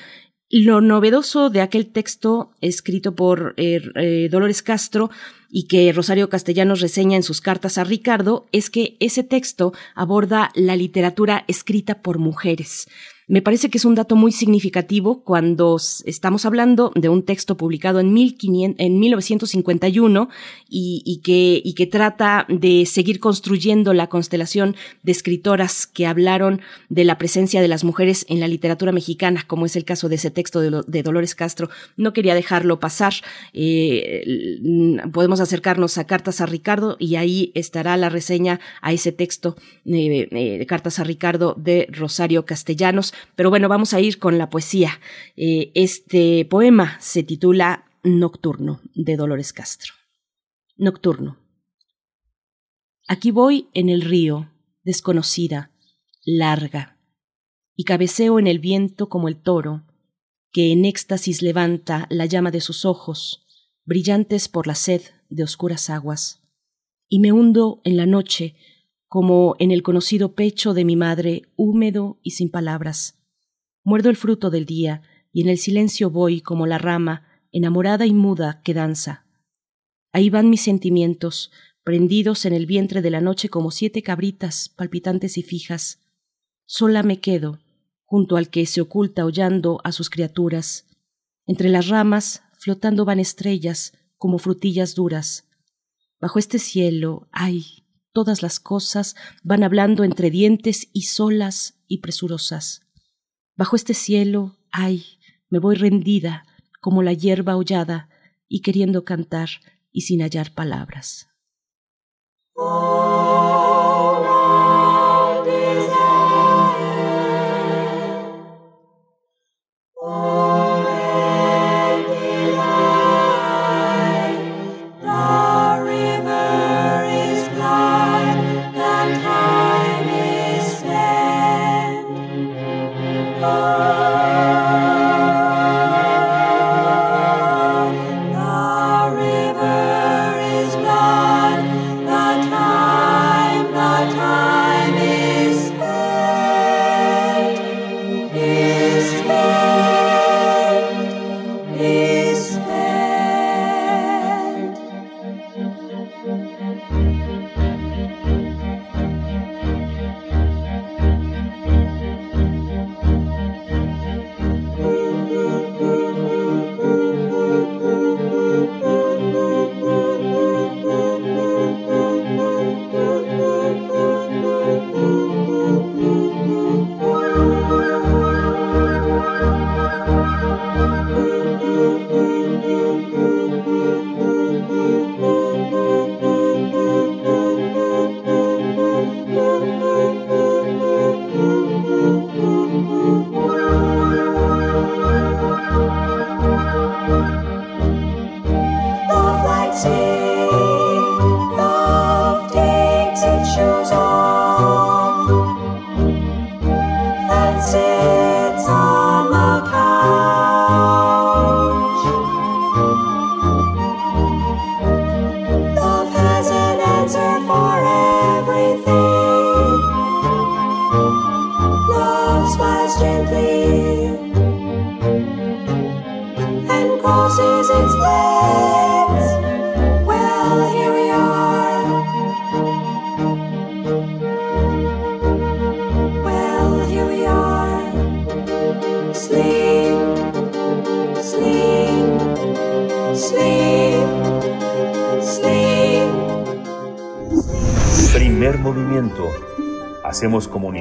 Lo novedoso de aquel texto escrito por eh, eh, Dolores Castro y que Rosario Castellanos reseña en sus cartas a Ricardo es que ese texto aborda la literatura escrita por mujeres. Me parece que es un dato muy significativo cuando estamos hablando de un texto publicado en, 1500, en 1951 y, y, que, y que trata de seguir construyendo la constelación de escritoras que hablaron de la presencia de las mujeres en la literatura mexicana, como es el caso de ese texto de, de Dolores Castro. No quería dejarlo pasar. Eh, podemos acercarnos a Cartas a Ricardo y ahí estará la reseña a ese texto eh, eh, de Cartas a Ricardo de Rosario Castellanos. Pero bueno, vamos a ir con la poesía. Eh, este poema se titula Nocturno de Dolores Castro. Nocturno. Aquí voy en el río, desconocida, larga, y cabeceo en el viento como el toro, que en éxtasis levanta la llama de sus ojos, brillantes por la sed de oscuras aguas, y me hundo en la noche como en el conocido pecho de mi madre, húmedo y sin palabras. Muerdo el fruto del día, y en el silencio voy como la rama, enamorada y muda que danza. Ahí van mis sentimientos, prendidos en el vientre de la noche como siete cabritas palpitantes y fijas. Sola me quedo, junto al que se oculta hollando a sus criaturas. Entre las ramas, flotando van estrellas como frutillas duras. Bajo este cielo, ay, todas las cosas van hablando entre dientes y solas y presurosas. Bajo este cielo, ay, me voy rendida como la hierba hollada y queriendo cantar y sin hallar palabras.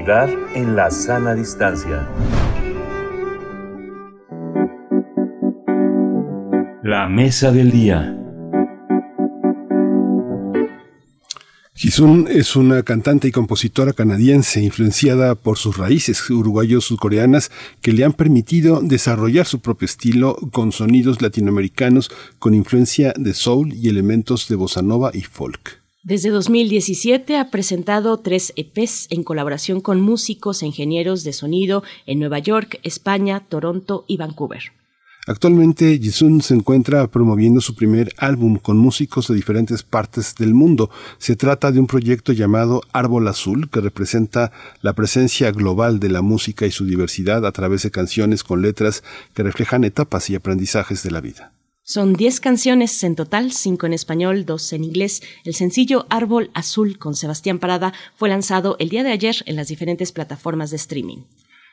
En la sana distancia. La mesa del día. Jisun es una cantante y compositora canadiense influenciada por sus raíces uruguayos-surcoreanas que le han permitido desarrollar su propio estilo con sonidos latinoamericanos con influencia de soul y elementos de bossa nova y folk. Desde 2017 ha presentado tres EPs en colaboración con músicos e ingenieros de sonido en Nueva York, España, Toronto y Vancouver. Actualmente Jisun se encuentra promoviendo su primer álbum con músicos de diferentes partes del mundo. Se trata de un proyecto llamado Árbol Azul que representa la presencia global de la música y su diversidad a través de canciones con letras que reflejan etapas y aprendizajes de la vida. Son 10 canciones en total, 5 en español, 2 en inglés. El sencillo Árbol Azul con Sebastián Parada fue lanzado el día de ayer en las diferentes plataformas de streaming.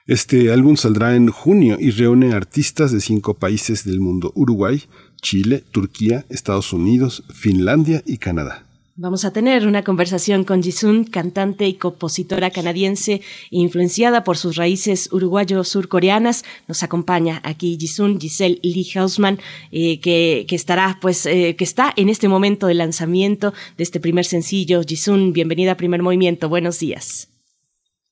Este álbum saldrá en junio y reúne artistas de cinco países del mundo, Uruguay, Chile, Turquía, Estados Unidos, Finlandia y Canadá. Vamos a tener una conversación con Jisun, cantante y compositora canadiense, influenciada por sus raíces uruguayo-surcoreanas. Nos acompaña aquí Jisun, Giselle Lee Hausman, eh, que, que, estará, pues, eh, que está en este momento de lanzamiento de este primer sencillo. Jisun, bienvenida a Primer Movimiento. Buenos días.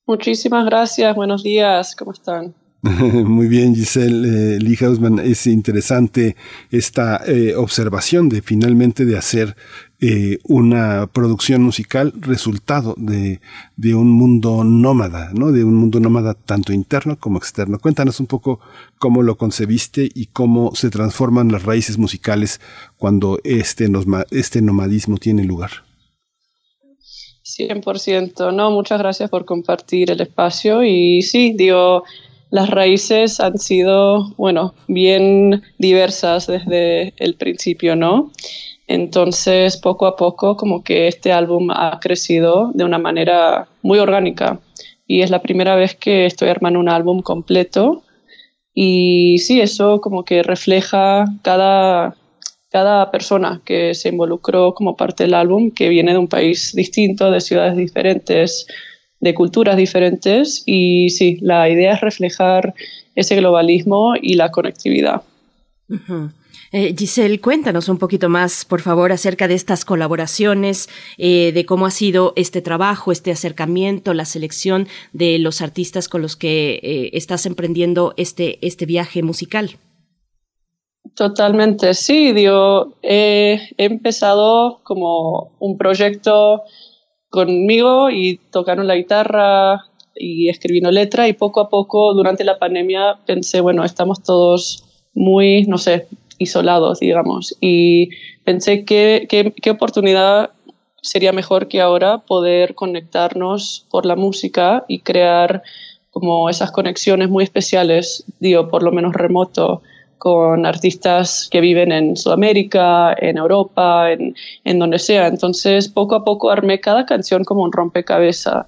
Muchísimas gracias, buenos días, ¿cómo están? Muy bien, Giselle eh, Lee Hausman. Es interesante esta eh, observación de finalmente de hacer eh, una producción musical resultado de, de, un mundo nómada, ¿no? De un mundo nómada tanto interno como externo. Cuéntanos un poco cómo lo concebiste y cómo se transforman las raíces musicales cuando este, este nomadismo tiene lugar. 100%, no, muchas gracias por compartir el espacio y sí, digo, las raíces han sido, bueno, bien diversas desde el principio, ¿no? Entonces, poco a poco, como que este álbum ha crecido de una manera muy orgánica y es la primera vez que estoy armando un álbum completo y sí, eso como que refleja cada cada persona que se involucró como parte del álbum, que viene de un país distinto, de ciudades diferentes, de culturas diferentes. Y sí, la idea es reflejar ese globalismo y la conectividad. Eh, Giselle, cuéntanos un poquito más, por favor, acerca de estas colaboraciones, eh, de cómo ha sido este trabajo, este acercamiento, la selección de los artistas con los que eh, estás emprendiendo este, este viaje musical. Totalmente, sí, digo, he empezado como un proyecto conmigo y tocaron la guitarra y escribiendo letra y poco a poco durante la pandemia pensé, bueno, estamos todos muy, no sé, isolados, digamos, y pensé que qué oportunidad sería mejor que ahora poder conectarnos por la música y crear como esas conexiones muy especiales, digo, por lo menos remoto, con artistas que viven en Sudamérica, en Europa, en, en, donde sea. Entonces, poco a poco armé cada canción como un rompecabezas.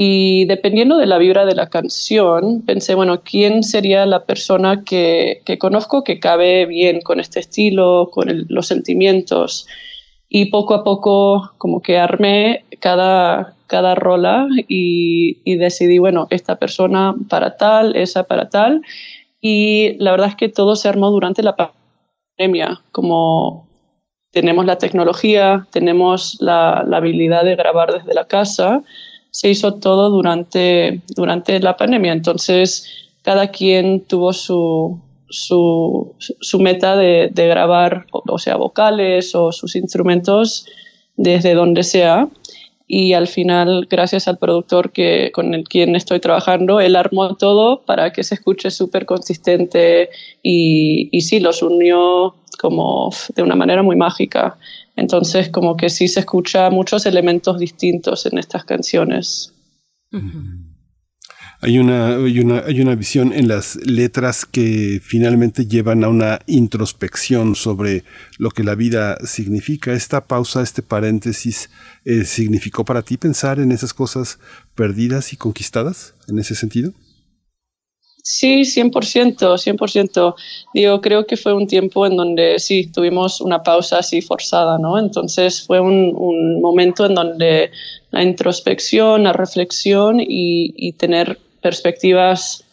Y dependiendo de la vibra de la canción, pensé, bueno, ¿quién sería la persona que, que conozco que cabe bien con este estilo, con los sentimientos? Y poco a poco como que armé cada, cada rola y, y decidí, bueno, esta persona para tal, esa para tal y la verdad es que todo se armó durante la pandemia, como tenemos la tecnología, tenemos la, habilidad de grabar desde la casa, se hizo todo durante, durante la pandemia. Entonces, cada quien tuvo su, su, su meta de, de, grabar, o sea, vocales o sus instrumentos desde donde sea y al final, gracias al productor que, con el quien estoy trabajando, él armó todo para que se escuche súper consistente y, y sí, los unió como de una manera muy mágica. Entonces, como que sí se escucha muchos elementos distintos en estas canciones. Hay una, hay una, hay una visión en las letras que finalmente llevan a una introspección sobre lo que la vida significa. Esta pausa, este paréntesis, eh, ¿significó para ti pensar en esas cosas perdidas y conquistadas en ese sentido? Sí, 100%, 100%. Digo, creo que fue un tiempo en donde sí, tuvimos una pausa así forzada, ¿no? Entonces fue un, momento en donde la introspección, la reflexión y, y tener perspectivas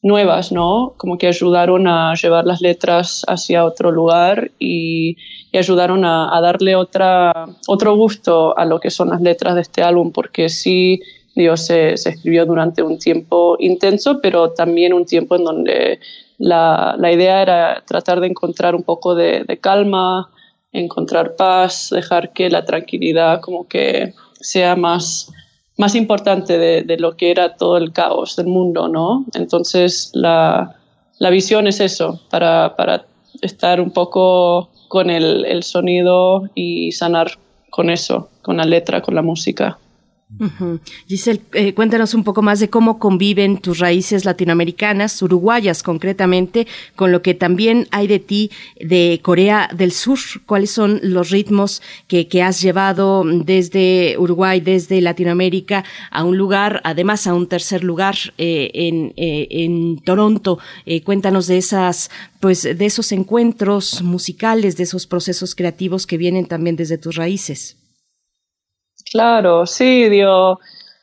nuevas, ¿no? Como que ayudaron a llevar las letras hacia otro lugar y, ayudaron a, darle otra, otro gusto a lo que son las letras de este álbum, porque sí, Dios se, se, escribió durante un tiempo intenso, pero también un tiempo en donde la, la idea era tratar de encontrar un poco de, calma encontrar paz, dejar que la tranquilidad como que sea más, más importante de, de lo que era todo el caos del mundo, ¿no? Entonces la, la visión es eso, para, para estar un poco con el, el sonido y sanar con eso, con la letra, con la música. Giselle, eh, cuéntanos un poco más de cómo conviven tus raíces latinoamericanas, uruguayas concretamente, con lo que también hay de ti de Corea del Sur. ¿Cuáles son los ritmos que, has llevado desde Uruguay, desde Latinoamérica, a un lugar, además a un tercer lugar eh, en, eh, en, Toronto? cuéntanos de esas, pues, de esos encuentros musicales, de esos procesos creativos que vienen también desde tus raíces. Claro, sí, yo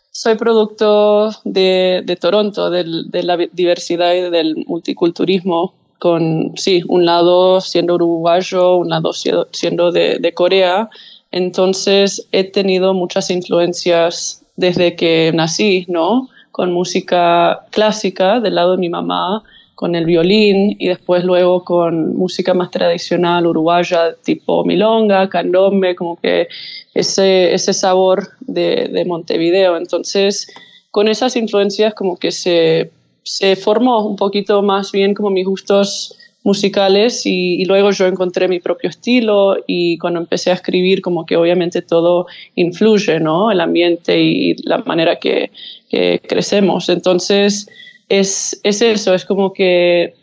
soy producto de, Toronto, de la diversidad y del multiculturismo, con, sí, un lado siendo uruguayo, un lado siendo de, de Corea. Entonces he tenido muchas influencias desde que nací, ¿no? Con música clásica del lado de mi mamá, con el violín y después luego con música más tradicional uruguaya tipo milonga, candombe, como que ese, ese sabor de, de Montevideo. Entonces, con esas influencias como que se, se formó un poquito más bien como mis gustos musicales y, luego yo encontré mi propio estilo y cuando empecé a escribir como que obviamente todo influye, ¿no? El ambiente y la manera que, que crecemos. Entonces, es, es eso, es como que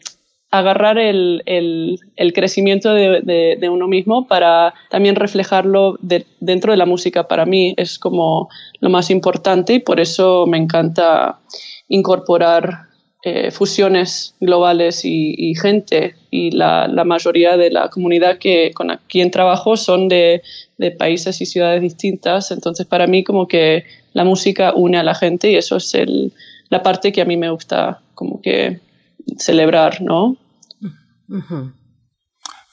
agarrar el, el, crecimiento de, uno mismo para también reflejarlo dentro de la música. Para mí es como lo más importante y por eso me encanta incorporar eh, fusiones globales y, gente. Y la, mayoría de la comunidad que, con quien trabajo son de países y ciudades distintas. Entonces para mí como que la música une a la gente y eso es el, la parte que a mí me gusta como que celebrar, ¿no?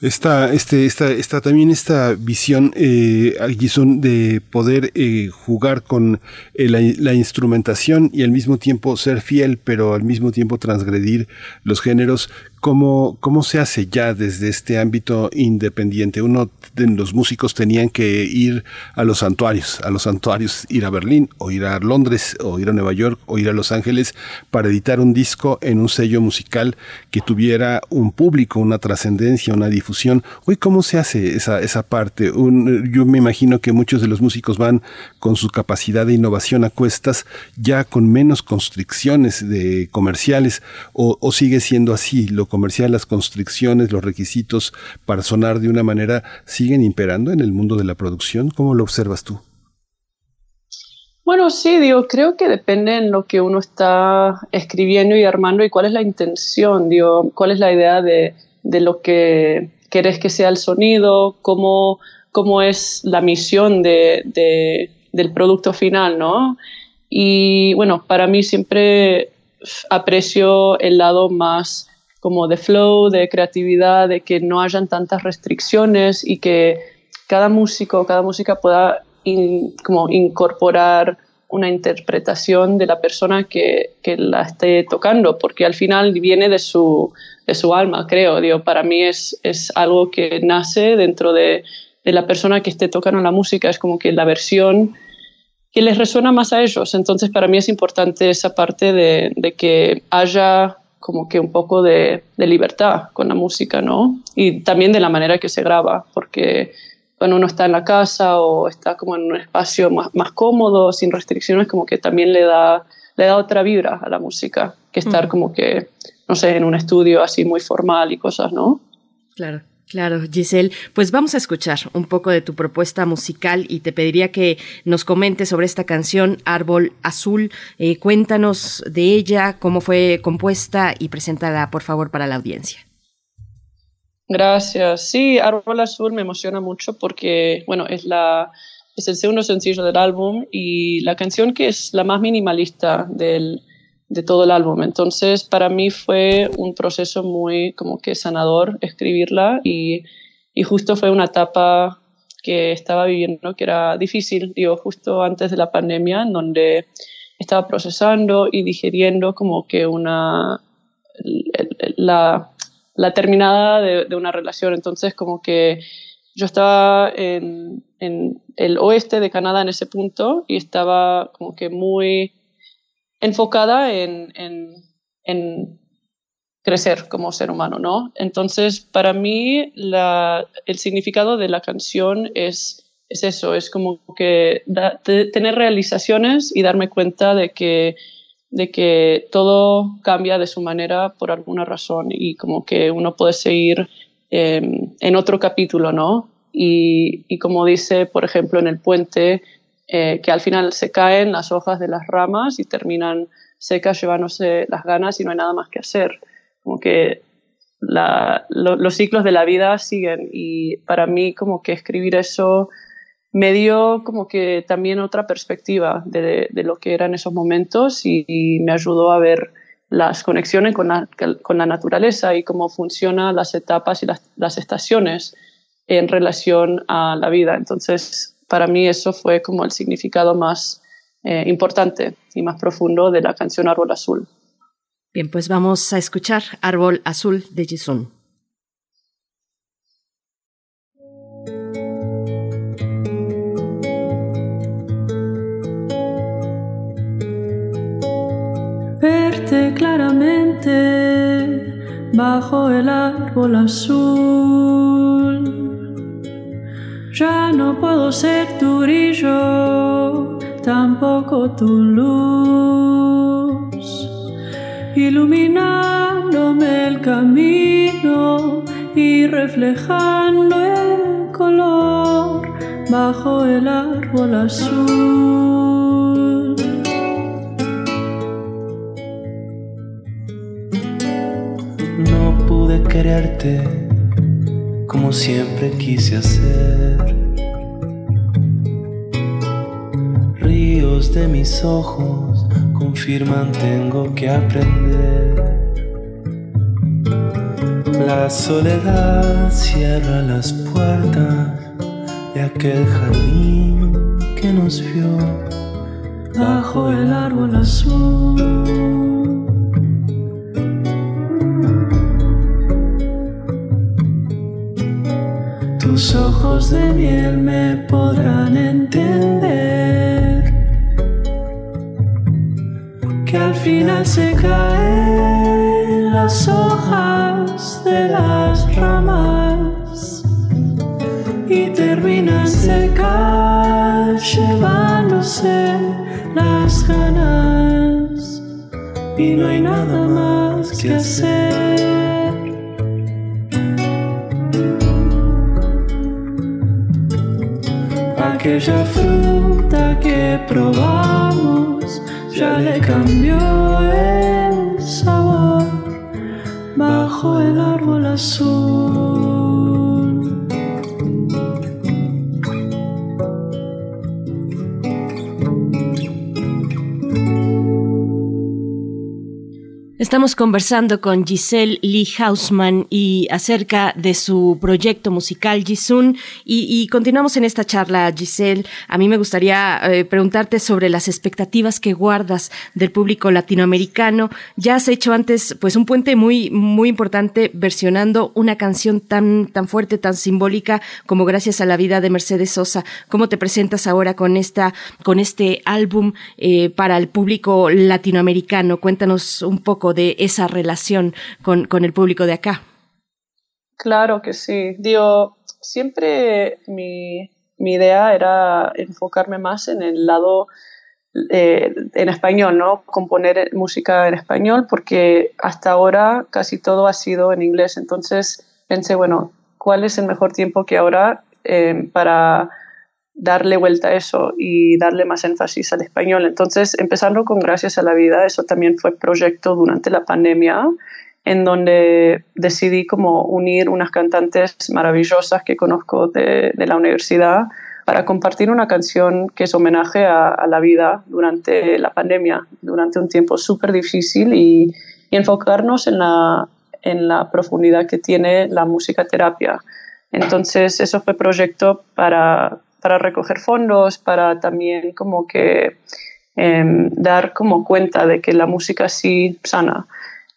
Esta, este, esta, esta, también esta visión, eh, de poder eh, jugar con eh, la, la, instrumentación y al mismo tiempo ser fiel, pero al mismo tiempo transgredir los géneros, ¿Cómo, ¿Cómo se hace ya desde este ámbito independiente? Uno de los músicos tenían que ir a los santuarios, a los santuarios, ir a Berlín o ir a Londres o ir a Nueva York o ir a Los Ángeles para editar un disco en un sello musical que tuviera un público, una trascendencia, una difusión. Hoy, ¿cómo se hace esa, esa parte? yo me imagino que muchos de los músicos van con su capacidad de innovación a cuestas, ya con menos constricciones de comerciales o, sigue siendo así. Lo comercial, las constricciones, los requisitos para sonar de una manera siguen imperando en el mundo de la producción? ¿Cómo lo observas tú? Bueno, sí, digo, creo que depende en lo que uno está escribiendo y armando y cuál es la intención, digo, cuál es la idea de, de lo que querés que sea el sonido, cómo, cómo es la misión de, de, del producto final, ¿no? Y bueno, para mí siempre aprecio el lado más como de flow, de creatividad, de que no hayan tantas restricciones y que cada músico, cada música pueda como incorporar una interpretación de la persona que, que, la esté tocando, porque al final viene de su, de su alma, creo. Digo, para mí es, es algo que nace dentro de, de, la persona que esté tocando la música, es como que la versión que les resuena más a ellos. Entonces, para mí es importante esa parte de, de que haya como que un poco de, libertad con la música, ¿no? Y también de la manera que se graba, porque cuando uno está en la casa o está como en un espacio más, más cómodo, sin restricciones, como que también le da, le da otra vibra a la música que estar como que, no sé, en un estudio así muy formal y cosas, ¿no? Claro. Claro, Giselle, pues vamos a escuchar un poco de tu propuesta musical y te pediría que nos comentes sobre esta canción Árbol Azul. Eh, cuéntanos de ella, cómo fue compuesta y preséntala, por favor, para la audiencia. Gracias. Sí, Árbol Azul me emociona mucho porque, bueno, es la es el segundo sencillo del álbum y la canción que es la más minimalista del, de todo el álbum. Entonces, para mí fue un proceso muy como que sanador escribirla y, y justo fue una etapa que estaba viviendo que era difícil, digo, justo antes de la pandemia, en donde estaba procesando y digiriendo como que una, la, terminada de, de, una relación. Entonces, como que yo estaba en, en, el oeste de Canadá en ese punto y estaba como que muy enfocada en, en, crecer como ser humano, ¿no? Entonces, para mí, el significado de la canción es, es eso, es como que tener realizaciones y darme cuenta de que, de que todo cambia de su manera por alguna razón y como que uno puede seguir em, en otro capítulo, ¿no? Y, como dice, por ejemplo, en el puente, eh, que al final se caen las hojas de las ramas y terminan secas llevándose las ganas y no hay nada más que hacer como que los ciclos de la vida siguen y para mí como que escribir eso me dio como que también otra perspectiva de, lo que eran esos momentos y, me ayudó a ver las conexiones con la, con la, naturaleza y cómo funcionan las etapas y las, estaciones en relación a la vida. Entonces, para mí eso fue como el significado más eh, importante y más profundo de la canción Árbol Azul. Bien, pues vamos a escuchar Árbol Azul de Jisun. Verte claramente bajo el árbol azul. Ya no puedo ser tu brillo, tampoco tu luz iluminándome el camino y reflejando el color bajo el árbol azul. No pude quererte como siempre quise hacer. Ríos de mis ojos confirman tengo que aprender. La soledad cierra las puertas de aquel jardín que nos vio bajo el árbol azul. Tus ojos de miel me podrán entender. al final se caen las hojas de las ramas y terminan secas llevándose las ganas y no hay nada más que hacer. Aquella fruta que probamos ya le cambió el sabor bajo el árbol azul. Estamos conversando con Giselle Lee Hausman y acerca de su proyecto musical Jisun y, continuamos en esta charla, Giselle. A mí me gustaría eh, preguntarte sobre las expectativas que guardas del público latinoamericano. Ya has hecho antes, pues, un puente muy, muy importante versionando una canción tan, tan fuerte, tan simbólica como Gracias a la vida de Mercedes Sosa. ¿Cómo te presentas ahora con esta, con este álbum eh, para el público latinoamericano? Cuéntanos un poco de esa relación con, con el público de acá. Claro que sí. Digo, siempre mi, mi idea era enfocarme más en el lado eh, en español, ¿no? Componer música en español, porque hasta ahora casi todo ha sido en inglés. Entonces pensé, bueno, ¿cuál es el mejor tiempo que ahora eh, para darle vuelta a eso y darle más énfasis al español. Entonces, empezando con Gracias a la Vida, eso también fue proyecto durante la pandemia, en donde decidí como unir unas cantantes maravillosas que conozco de, la universidad para compartir una canción que es homenaje a, la vida durante la pandemia, durante un tiempo súper difícil y, y, enfocarnos en la, en la profundidad que tiene la música terapia. Entonces, eso fue proyecto para para recoger fondos, para también como que em, dar como cuenta de que la música sí sana.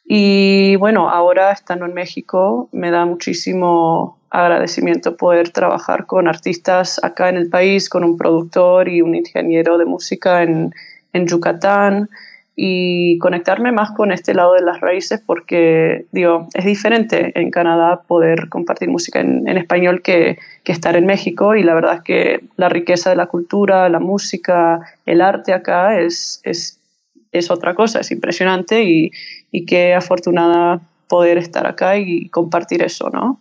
Y bueno, ahora estando en México me da muchísimo agradecimiento poder trabajar con artistas acá en el país, con un productor y un ingeniero de música en, en Yucatán y conectarme más con este lado de las raíces porque, digo, es diferente en Canadá poder compartir música en, español que, que, estar en México y la verdad es que la riqueza de la cultura, la música, el arte acá es, es, es otra cosa, es impresionante y, y qué afortunada poder estar acá y compartir eso, ¿no?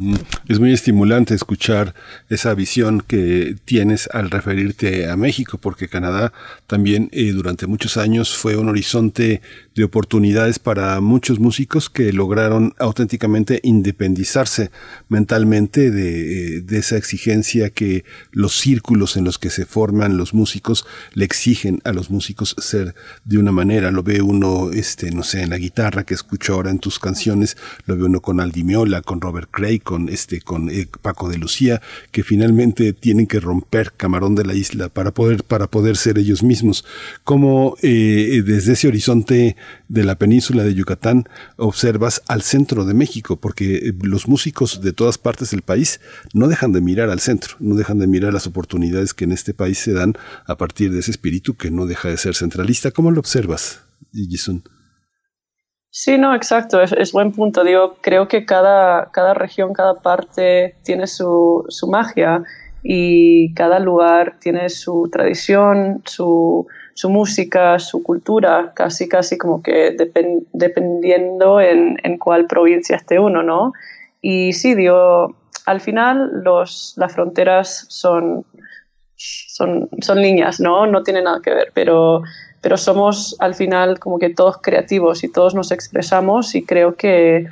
Mm, es muy estimulante escuchar esa visión que tienes al referirte a México, porque Canadá también eh, durante muchos años fue un horizonte de oportunidades para muchos músicos que lograron auténticamente independizarse mentalmente de, eh, de esa exigencia que los círculos en los que se forman los músicos le exigen a los músicos ser de una manera. Lo ve uno, este, no sé, en la guitarra que escucho ahora en tus canciones, lo ve uno con Aldi Meola, con Robert Craig, con este, con eh, Paco de Lucía, que finalmente tienen que romper Camarón de la Isla para poder, para poder ser ellos mismos. Como eh, desde ese horizonte de la península de Yucatán observas al centro de México, porque eh, los músicos de todas partes del país no dejan de mirar al centro, no dejan de mirar las oportunidades que en este país se dan a partir de ese espíritu que no deja de ser centralista. ¿Cómo lo observas, Gisun? Sí, no, exacto, es, buen punto. Digo, creo que cada, cada región, cada parte tiene su, su magia y cada lugar tiene su tradición, su, su música, su cultura, casi, casi como que dependiendo en, en, cuál provincia esté uno, ¿no? Y sí, digo, al final los, las fronteras son, son, son líneas, ¿no? No tiene nada que ver, pero pero somos al final como que todos creativos y todos nos expresamos y creo que,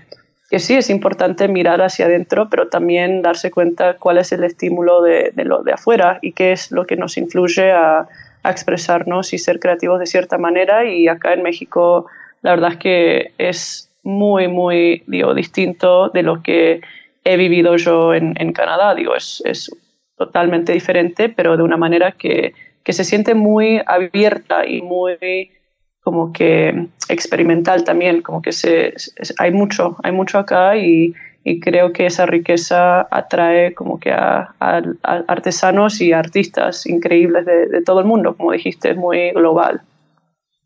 que sí es importante mirar hacia adentro, pero también darse cuenta cuál es el estímulo de, de lo de afuera y qué es lo que nos influye a, expresarnos y ser creativos de cierta manera. Y acá en México la verdad es que es muy, muy digo, distinto de lo que he vivido yo en, en Canadá. Digo, es, es totalmente diferente, pero de una manera que que se siente muy abierta y muy como que experimental también, como que se, hay mucho, hay mucho acá y, creo que esa riqueza atrae como que a, artesanos y artistas increíbles de, de, todo el mundo, como dijiste, es muy global.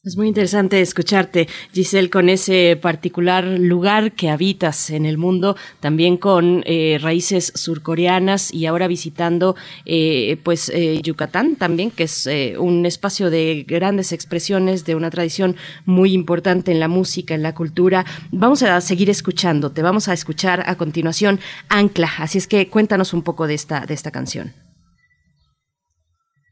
Es muy interesante escucharte, Giselle, con ese particular lugar que habitas en el mundo, también con eh, raíces surcoreanas y ahora visitando eh, pues eh, Yucatán también, que es un espacio de grandes expresiones, de una tradición muy importante en la música, en la cultura. Vamos a seguir escuchándote, vamos a escuchar a continuación Ancla, así es que cuéntanos un poco de esta, de esta canción.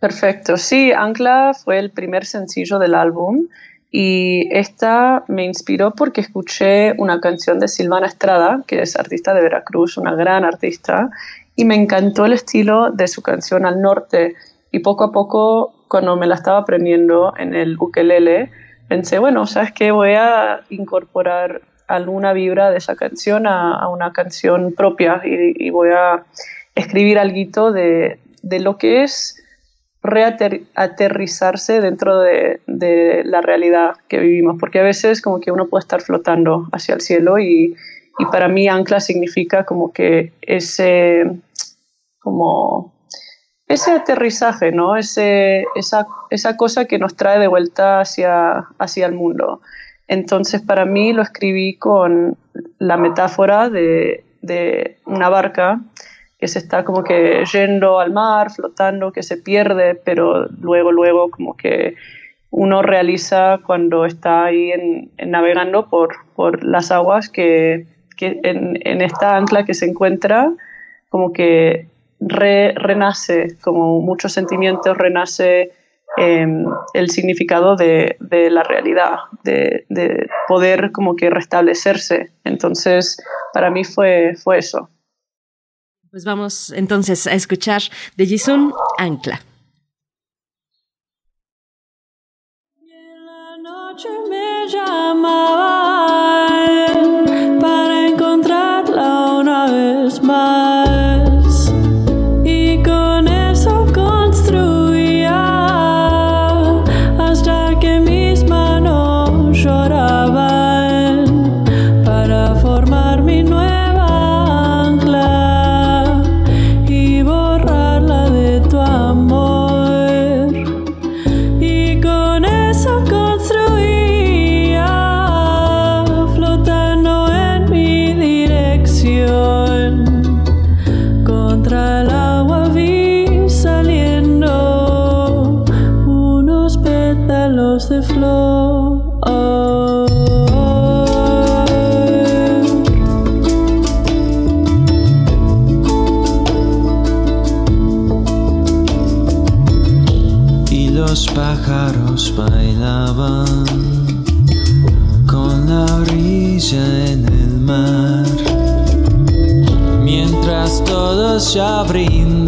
Perfecto, sí, Ancla fue el primer sencillo del álbum y esta me inspiró porque escuché una canción de Silvana Estrada, que es artista de Veracruz, una gran artista, y me encantó el estilo de su canción Al Norte y poco a poco cuando me la estaba aprendiendo en el ukelele, pensé, bueno, ¿sabes qué? Voy a incorporar alguna vibra de esa canción a, una canción propia y, voy a escribir algo de, de lo que es reaterrizarse dentro de, la realidad que vivimos, porque a veces como que uno puede estar flotando hacia el cielo y, para mí ancla significa como que ese, como ese aterrizaje, ¿no? Ese, esa, esa cosa que nos trae de vuelta hacia, hacia el mundo. Entonces para mí lo escribí con la metáfora de una barca que se está como que yendo al mar, flotando, que se pierde, pero luego, luego como que uno realiza cuando está ahí en, navegando por, por, las aguas que, que en, en, esta ancla que se encuentra como que renace, como muchos sentimientos, renace em, el significado de, de la realidad, de, de, poder como que restablecerse. Entonces, para mí fue, fue eso. Vamos entonces a escuchar de Jisun Ancla.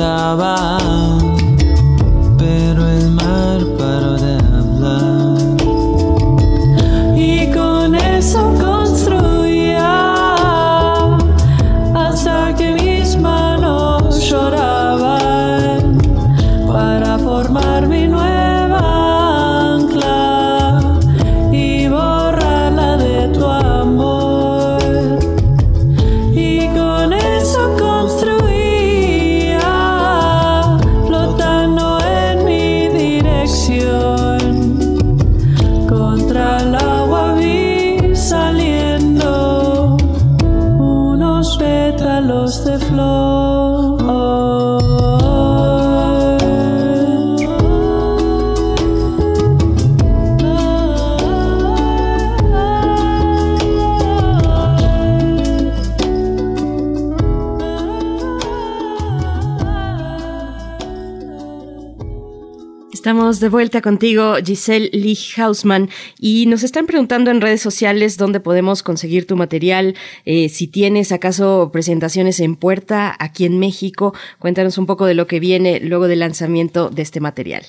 Brindaban, De vuelta contigo, Giselle Lee Hausman, y nos están preguntando en redes sociales dónde podemos conseguir tu material, eh, si tienes acaso presentaciones en puerta aquí en México. Cuéntanos un poco de lo que viene luego del lanzamiento de este material.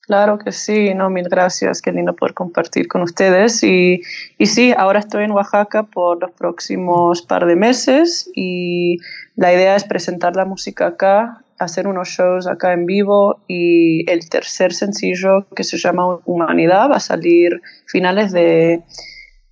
Claro que sí, no, mil gracias, qué lindo poder compartir con ustedes. Y, y sí, ahora estoy en Oaxaca por los próximos par de meses y la idea es presentar la música acá, hacer unos shows acá en vivo y el tercer sencillo que se llama Humanidad va a salir finales de,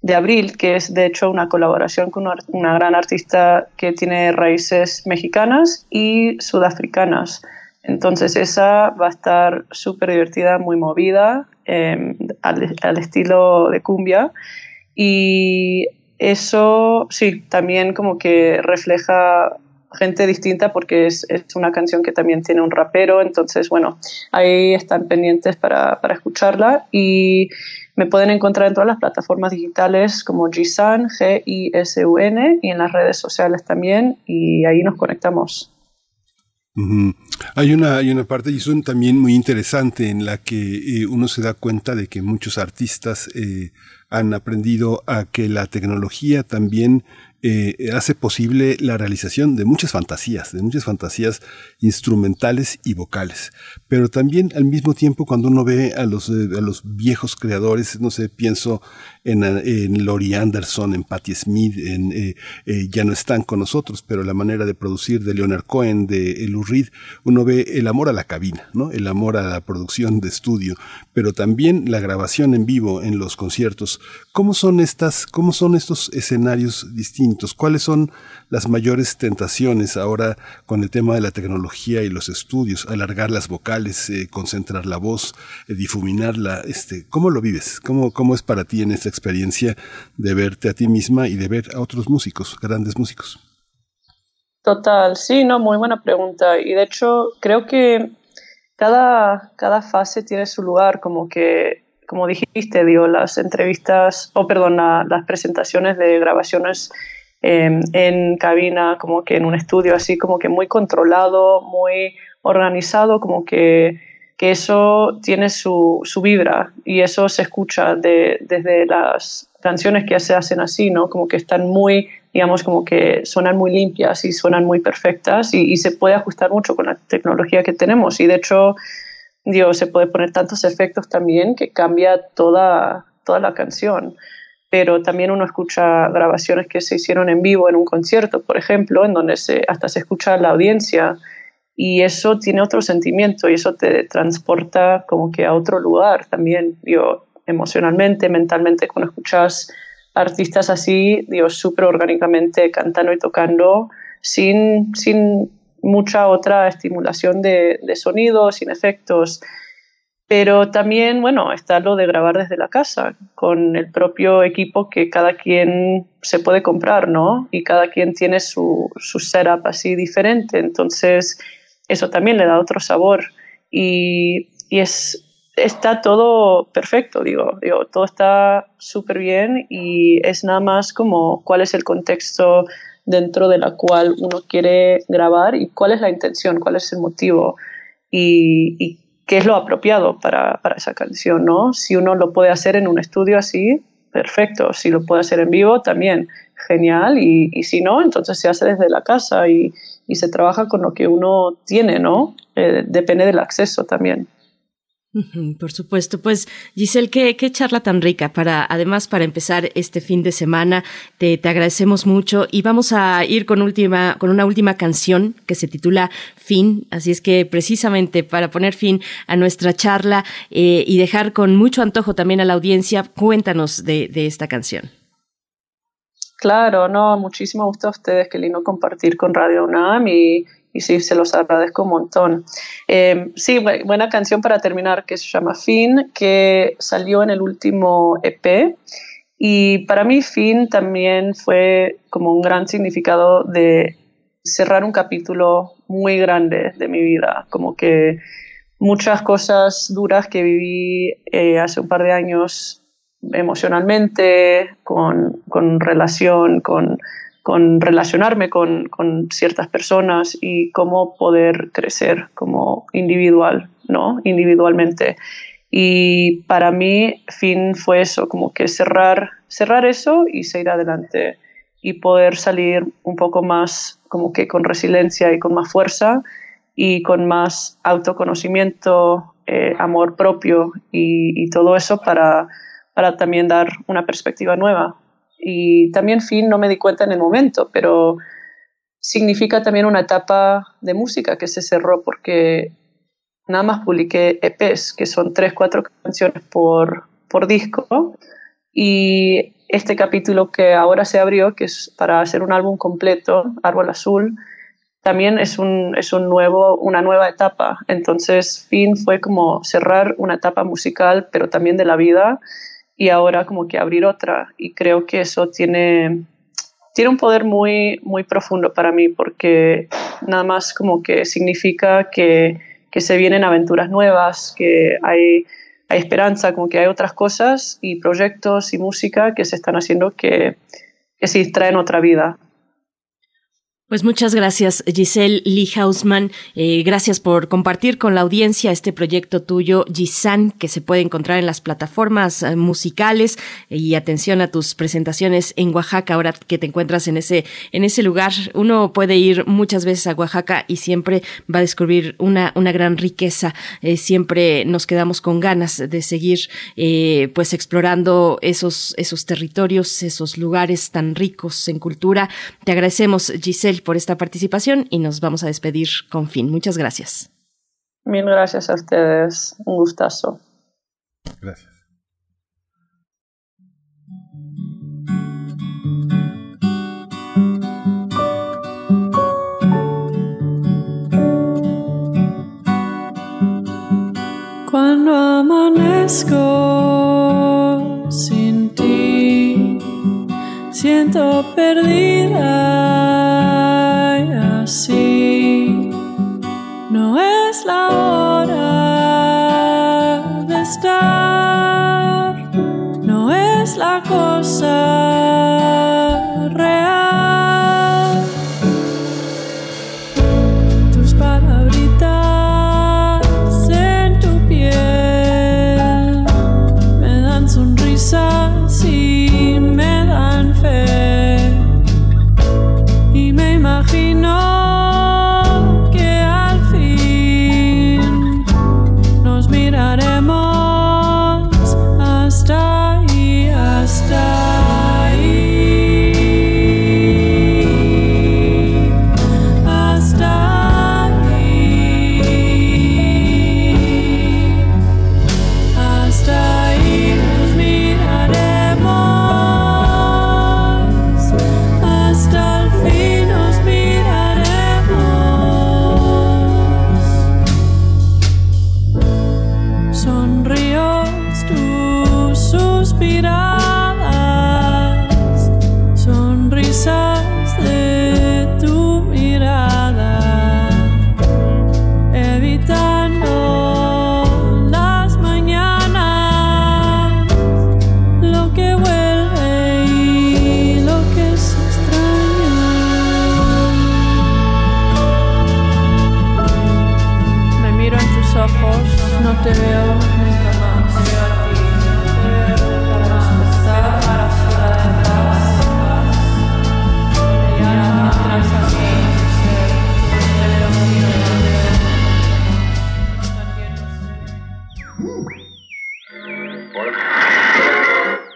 de abril, que es de hecho una colaboración con una, una gran artista que tiene raíces mexicanas y sudafricanas. Entonces esa va a estar súper divertida, muy movida, eh, al, al, estilo de cumbia. Y eso sí, también como que refleja gente distinta porque es, es, una canción que también tiene un rapero. Entonces, bueno, ahí están pendientes para, para escucharla. Y me pueden encontrar en todas las plataformas digitales como Gisan, G-I-S-U-N, y en las redes sociales también. Y ahí nos conectamos. Hay una, hay una parte, eso también muy interesante, en la que eh, uno se da cuenta de que muchos artistas eh, han aprendido a que la tecnología también eh, hace posible la realización de muchas fantasías, de muchas fantasías instrumentales y vocales. Pero también al mismo tiempo cuando uno ve a los, eh, a los viejos creadores, no sé, pienso en, en Laurie Anderson, en Patti Smith, en, eh, eh, ya no están con nosotros, pero la manera de producir de Leonard Cohen, de Lou Reed, uno ve el amor a la cabina, ¿no? el amor a la producción de estudio, pero también la grabación en vivo en los conciertos. ¿Cómo son estas, cómo son estos escenarios distintos? ¿Cuáles son las mayores tentaciones ahora con el tema de la tecnología y los estudios? Alargar las vocales, eh, concentrar la voz, eh, difuminarla. Este, ¿Cómo lo vives? ¿Cómo, ¿Cómo es para ti en esta experiencia de verte a ti misma y de ver a otros músicos, grandes músicos? Total, sí, no, muy buena pregunta. Y de hecho, creo que cada, cada fase tiene su lugar, como que, como dijiste, digo, las entrevistas, o oh, perdón, la, las presentaciones de grabaciones eh, en cabina, como que en un estudio así, como que muy controlado, muy organizado, como que, que eso tiene su, su, vibra y eso se escucha de, desde las canciones que se hacen así, ¿no? Como que están muy, digamos, como que suenan muy limpias y suenan muy perfectas y, y se puede ajustar mucho con la tecnología que tenemos y de hecho, Dios, se puede poner tantos efectos también que cambia toda, toda la canción pero también uno escucha grabaciones que se hicieron en vivo en un concierto, por ejemplo, en donde se, hasta se escucha la audiencia y eso tiene otro sentimiento y eso te transporta como que a otro lugar también, digo, emocionalmente, mentalmente, cuando escuchas artistas así, digo, súper orgánicamente cantando y tocando sin, sin mucha otra estimulación de, de sonido, sin efectos. Pero también, bueno, está lo de grabar desde la casa, con el propio equipo que cada quien se puede comprar, ¿no? Y cada quien tiene su, su setup así diferente. Entonces, eso también le da otro sabor. Y, y es, está todo perfecto, digo, digo todo está súper bien y es nada más como cuál es el contexto dentro de la cual uno quiere grabar y cuál es la intención, cuál es el motivo. Y, y qué es lo apropiado para, para esa canción, ¿no? Si uno lo puede hacer en un estudio así, perfecto. Si lo puede hacer en vivo, también genial. Y, y si no, entonces se hace desde la casa y, y se trabaja con lo que uno tiene, ¿no? Eh, depende del acceso también. Por supuesto, pues Giselle, qué, qué, charla tan rica para, además para empezar este fin de semana, te, te, agradecemos mucho y vamos a ir con última, con una última canción que se titula Fin, así es que precisamente para poner fin a nuestra charla eh, y dejar con mucho antojo también a la audiencia, cuéntanos de, de esta canción. Claro, no, muchísimo gusto a ustedes, qué lindo compartir con Radio UNAM y y sí, se los agradezco un montón. Eh, sí, buena canción para terminar que se llama Fin, que salió en el último EP. Y para mí Fin también fue como un gran significado de cerrar un capítulo muy grande de mi vida, como que muchas cosas duras que viví eh, hace un par de años emocionalmente, con, con relación, con con relacionarme con, con, ciertas personas y cómo poder crecer como individual, ¿no? Individualmente. Y para mí, fin fue eso, como que cerrar, cerrar eso y seguir adelante y poder salir un poco más como que con resiliencia y con más fuerza y con más autoconocimiento, eh, amor propio y, y, todo eso para, para también dar una perspectiva nueva y también fin no me di cuenta en el momento, pero significa también una etapa de música que se cerró porque nada más publiqué EPs, que son tres, cuatro canciones por, por disco, y este capítulo que ahora se abrió, que es para hacer un álbum completo, Árbol Azul, también es, un, es un nuevo, una nueva etapa. Entonces, fin fue como cerrar una etapa musical, pero también de la vida y ahora como que abrir otra. Y creo que eso tiene, tiene un poder muy, muy profundo para mí porque nada más como que significa que, que se vienen aventuras nuevas, que hay, hay esperanza, como que hay otras cosas y proyectos y música que se están haciendo que, que sí traen otra vida. Pues muchas gracias, Giselle Lee Hausman. Eh, gracias por compartir con la audiencia este proyecto tuyo, Gisan, que se puede encontrar en las plataformas eh, musicales. Y atención a tus presentaciones en Oaxaca, ahora que te encuentras en ese, en ese lugar. Uno puede ir muchas veces a Oaxaca y siempre va a descubrir una, una gran riqueza. Eh, siempre nos quedamos con ganas de seguir pues explorando esos, esos territorios, esos lugares tan ricos en cultura. Te agradecemos, Giselle por esta participación y nos vamos a despedir con fin. Muchas gracias. Mil gracias a ustedes. Un gustazo. Gracias. Cuando amanezco sin ti, siento perdida así. No es la hora de estar, no es la cosa.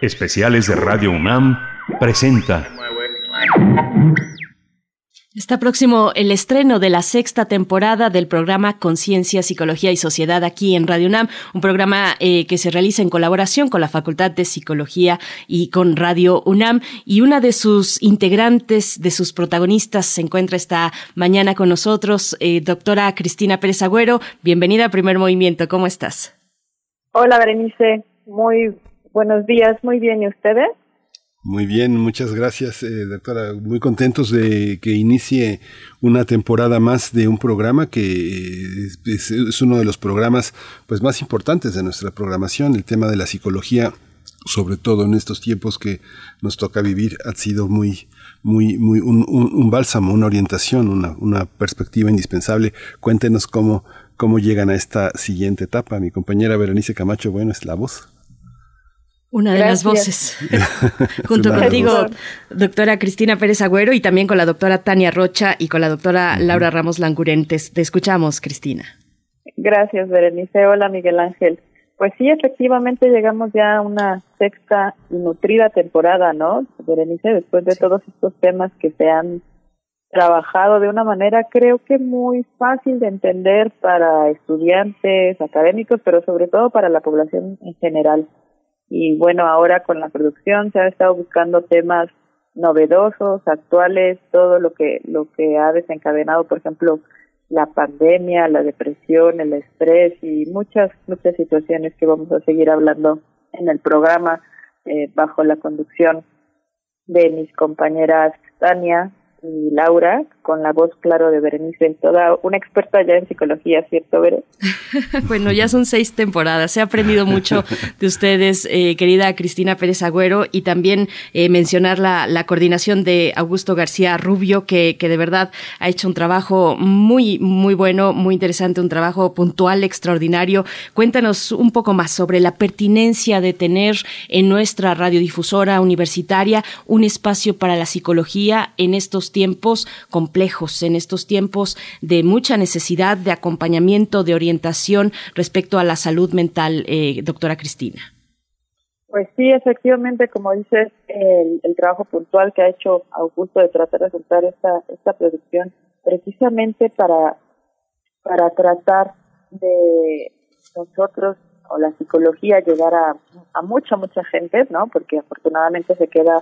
Especiales de Radio UNAM presenta. Está próximo el estreno de la sexta temporada del programa Conciencia, Psicología y Sociedad aquí en Radio UNAM, un programa eh, que se realiza en colaboración con la Facultad de Psicología y con Radio UNAM. Y una de sus integrantes, de sus protagonistas, se encuentra esta mañana con nosotros, eh, doctora Cristina Pérez Agüero. Bienvenida a Primer Movimiento, ¿cómo estás? Hola, Berenice. Muy buenos días, muy bien. ¿Y ustedes? Muy bien, muchas gracias, eh, doctora. Muy contentos de que inicie una temporada más de un programa que es, es, uno de los programas pues, más importantes de nuestra programación. El tema de la psicología, sobre todo en estos tiempos que nos toca vivir, ha sido muy, muy, muy un, un, bálsamo, una orientación, una, una perspectiva indispensable. Cuéntenos cómo, cómo llegan a esta siguiente etapa. Mi compañera Berenice Camacho, bueno, es la voz. Una de Gracias. las voces. Junto contigo, doctora Cristina Pérez Agüero, y también con la doctora Tania Rocha y con la doctora uh -huh. Laura Ramos Langurentes. Te escuchamos, Cristina. Gracias, Berenice. Hola, Miguel Ángel. Pues sí, efectivamente llegamos ya a una sexta y nutrida temporada, ¿no? Berenice, después de sí. todos estos temas que se han trabajado de una manera creo que muy fácil de entender para estudiantes, académicos, pero sobre todo para la población en general. Y bueno, ahora con la producción se ha estado buscando temas novedosos, actuales, todo lo que lo que ha desencadenado, por ejemplo, la pandemia, la depresión, el estrés y muchas muchas situaciones que vamos a seguir hablando en el programa eh, bajo la conducción de mis compañeras Tania, y Laura, con la voz, claro, de Berenice, toda una experta ya en psicología, ¿cierto, Bere? bueno, ya son seis temporadas, he aprendido mucho de ustedes, eh, querida Cristina Pérez Agüero, y también eh, mencionar la, la, coordinación de Augusto García Rubio, que, que de verdad ha hecho un trabajo muy, muy bueno, muy interesante, un trabajo puntual, extraordinario. Cuéntanos un poco más sobre la pertinencia de tener en nuestra radiodifusora universitaria un espacio para la psicología en estos tiempos complejos, en estos tiempos de mucha necesidad de acompañamiento, de orientación respecto a la salud mental, eh, doctora Cristina. Pues sí, efectivamente, como dices, el, el, trabajo puntual que ha hecho Augusto de tratar de juntar esta, esta producción precisamente para, para tratar de nosotros o la psicología llegar a, a mucha, mucha gente, ¿no? Porque afortunadamente se queda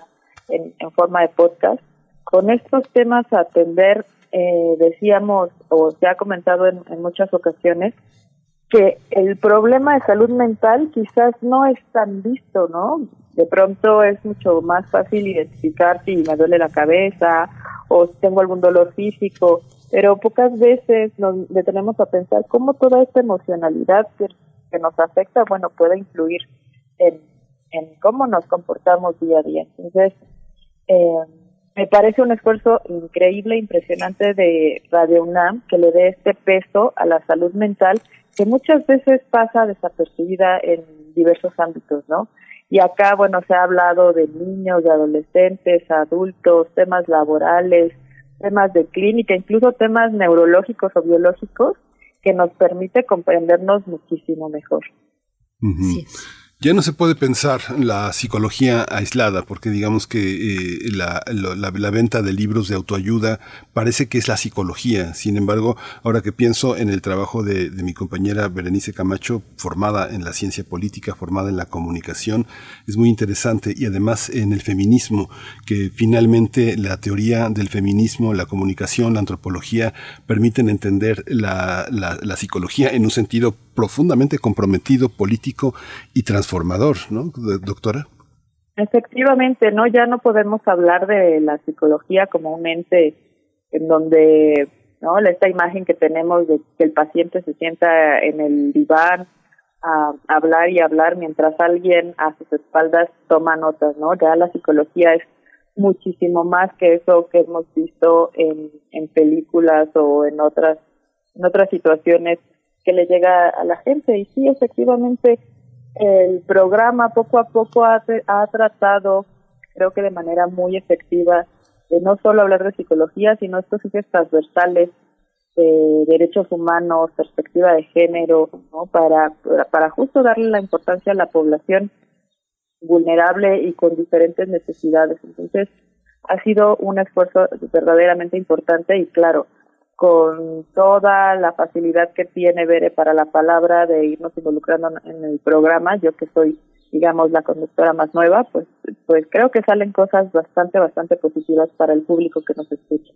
en, en forma de podcast con estos temas a atender, eh, decíamos, o se ha comentado en, en, muchas ocasiones, que el problema de salud mental quizás no es tan visto, ¿no? De pronto es mucho más fácil identificar si me duele la cabeza o si tengo algún dolor físico, pero pocas veces nos detenemos a pensar cómo toda esta emocionalidad que, que nos afecta, bueno, puede influir en, en cómo nos comportamos día a día. Entonces, eh, me parece un esfuerzo increíble, impresionante de Radio UNAM que le dé este peso a la salud mental que muchas veces pasa desapercibida en diversos ámbitos, ¿no? Y acá, bueno, se ha hablado de niños, de adolescentes, adultos, temas laborales, temas de clínica, incluso temas neurológicos o biológicos que nos permite comprendernos muchísimo mejor. Uh -huh. sí. Ya no se puede pensar la psicología aislada, porque digamos que eh, la, venta de libros de autoayuda parece que es la psicología. Sin embargo, ahora que pienso en el trabajo de, de, mi compañera Berenice Camacho, formada en la ciencia política, formada en la comunicación, es muy interesante. Y además en el feminismo, que finalmente la teoría del feminismo, la comunicación, la antropología, permiten entender la, la psicología en un sentido profundamente comprometido, político y transformador, ¿no, doctora? Efectivamente, no, ya no podemos hablar de la psicología como un ente en donde, no, esta imagen que tenemos de que el paciente se sienta en el diván a hablar y hablar mientras alguien a sus espaldas toma notas, ¿no? Ya la psicología es muchísimo más que eso que hemos visto en, en películas o en otras en otras situaciones que le llega a la gente. Y sí, efectivamente, el programa poco a poco ha, tratado, creo que de manera muy efectiva, de no solo hablar de psicología, sino estos ejes transversales de derechos humanos, perspectiva de género, ¿no? para, para justo darle la importancia a la población vulnerable y con diferentes necesidades. Entonces, ha sido un esfuerzo verdaderamente importante y claro, con toda la facilidad que tiene Bere para la palabra de irnos involucrando en el programa, yo que soy, digamos, la conductora más nueva, pues, pues creo que salen cosas bastante, bastante positivas para el público que nos escucha.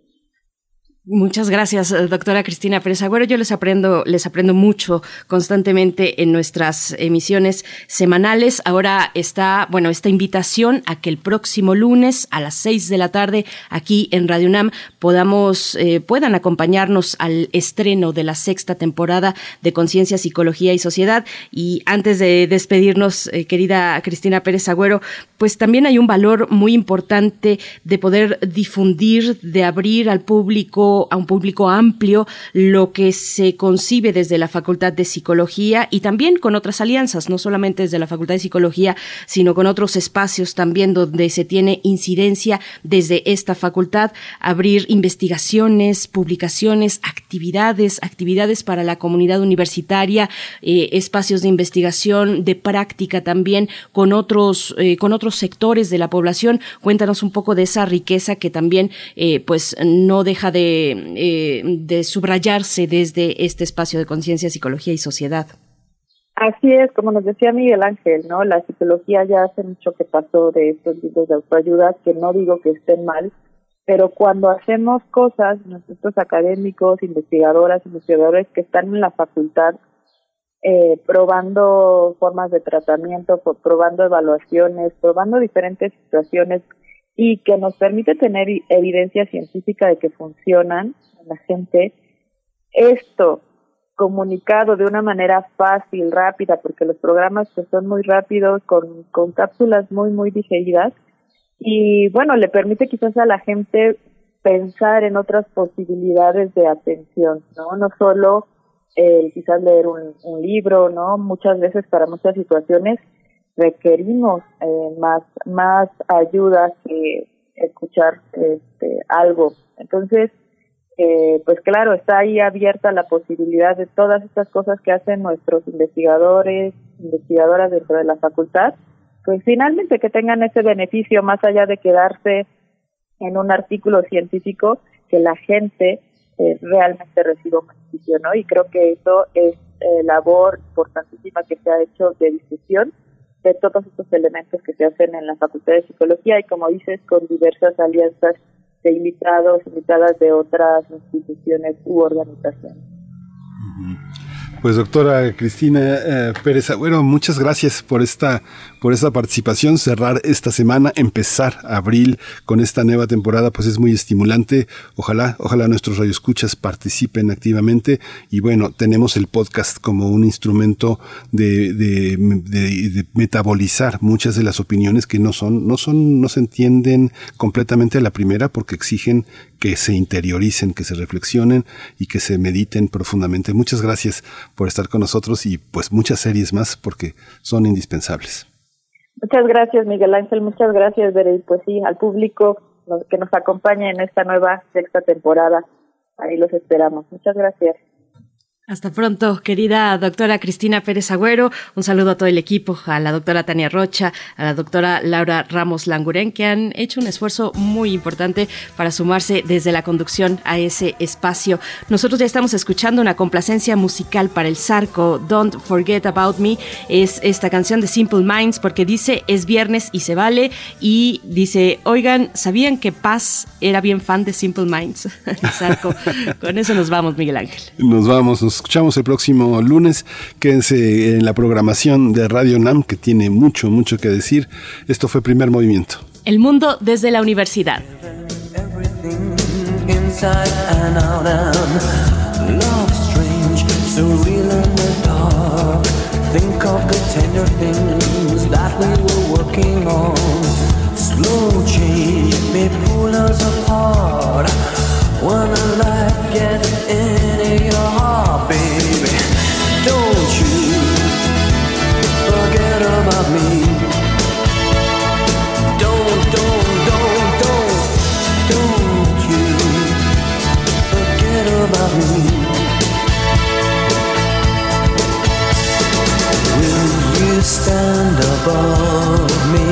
Muchas gracias, eh, doctora Cristina Pérez Agüero. Yo les aprendo, les aprendo mucho constantemente en nuestras emisiones semanales. Ahora está, bueno, esta invitación a que el próximo lunes a las seis de la tarde aquí en Radio UNAM podamos, eh, puedan acompañarnos al estreno de la sexta temporada de Conciencia, Psicología y Sociedad. Y antes de despedirnos, eh, querida Cristina Pérez Agüero, pues también hay un valor muy importante de poder difundir, de abrir al público, a un público amplio, lo que se concibe desde la Facultad de Psicología y también con otras alianzas, no solamente desde la Facultad de Psicología, sino con otros espacios también donde se tiene incidencia desde esta facultad, abrir investigaciones, publicaciones, actividades, actividades para la comunidad universitaria, eh, espacios de investigación, de práctica también con otros, eh, con otros sectores de la población. Cuéntanos un poco de esa riqueza que también eh, pues no deja de, eh, de subrayarse desde este espacio de conciencia, psicología y sociedad. Así es, como nos decía Miguel Ángel, ¿no? La psicología ya hace mucho que pasó de estos libros de autoayuda, que no digo que estén mal, pero cuando hacemos cosas, nosotros académicos, investigadoras, investigadores que están en la facultad, eh, probando formas de tratamiento, probando evaluaciones, probando diferentes situaciones y que nos permite tener evidencia científica de que funcionan en la gente. Esto comunicado de una manera fácil, rápida, porque los programas pues, son muy rápidos, con, con cápsulas muy, muy digeridas, y bueno, le permite quizás a la gente pensar en otras posibilidades de atención, ¿no? No solo el quizás leer un, libro, ¿no? Muchas veces para muchas situaciones requerimos eh, más, más ayuda que escuchar este, algo. Entonces, eh, pues claro, está ahí abierta la posibilidad de todas estas cosas que hacen nuestros investigadores, investigadoras dentro de la facultad, pues finalmente que tengan ese beneficio más allá de quedarse en un artículo científico, que la gente eh, realmente reciba un beneficio, ¿no? Y creo que eso es eh, labor importantísima que se ha hecho de discusión todos estos elementos que se hacen en la Facultad de Psicología y como dices, con diversas alianzas de invitados, invitadas de otras instituciones u organizaciones. Pues doctora Cristina eh, Pérez Agüero, muchas gracias por esta, por esta participación, cerrar esta semana, empezar abril con esta nueva temporada, pues es muy estimulante. Ojalá, ojalá nuestros radioescuchas participen activamente y bueno, tenemos el podcast como un instrumento de, de, de, metabolizar muchas de las opiniones que no son, no son, no se entienden completamente a la primera porque exigen que se interioricen, que se reflexionen y que se mediten profundamente. Muchas gracias por estar con nosotros y pues muchas series más porque son indispensables. Muchas gracias Miguel Ángel, muchas gracias Bere, pues sí, al público que nos acompaña en esta nueva sexta temporada. Ahí los esperamos. Muchas gracias. Hasta pronto, querida doctora Cristina Pérez Agüero. Un saludo a todo el equipo, a la doctora Tania Rocha, a la doctora Laura Ramos Languren, que han hecho un esfuerzo muy importante para sumarse desde la conducción a ese espacio. Nosotros ya estamos escuchando una complacencia musical para el Zarco, Don't Forget About Me. Es esta canción de Simple Minds porque dice es viernes y se vale. Y dice, oigan, ¿sabían que Paz era bien fan de Simple Minds? Zarco. Con eso nos vamos, Miguel Ángel. Nos vamos, escuchamos el próximo lunes. Quédense en la programación de Radio NAM, que tiene mucho, mucho que decir. Esto fue Primer Movimiento. El mundo desde la universidad. Think of the tender things that we were working on. Slow change may pull us apart. When a light gets into your heart, baby, don't you forget about me. Don't, don't, don't, don't, don't you forget about me. Will you stand above me?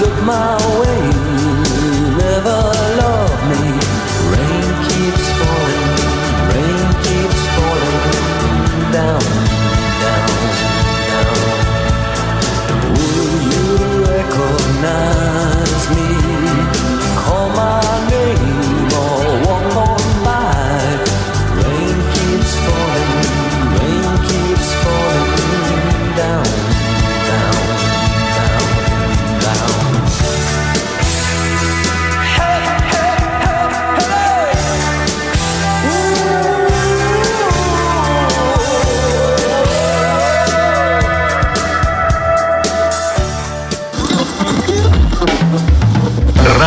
Look my way.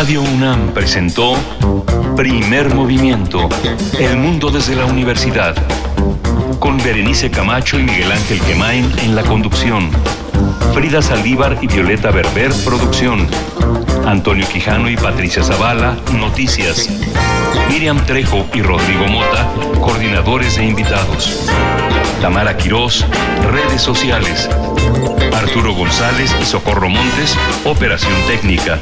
UNAM presentó Primer Movimiento, El Mundo desde la Universidad, con Berenice Camacho y Miguel Ángel Quemain en la conducción, Frida Saldívar y Violeta Berber, producción, Antonio Quijano y Patricia Zavala, noticias, Miriam Trejo y Rodrigo Mota, coordinadores e invitados, Tamara Quirós, redes sociales, Arturo González y Socorro Montes, operación técnica.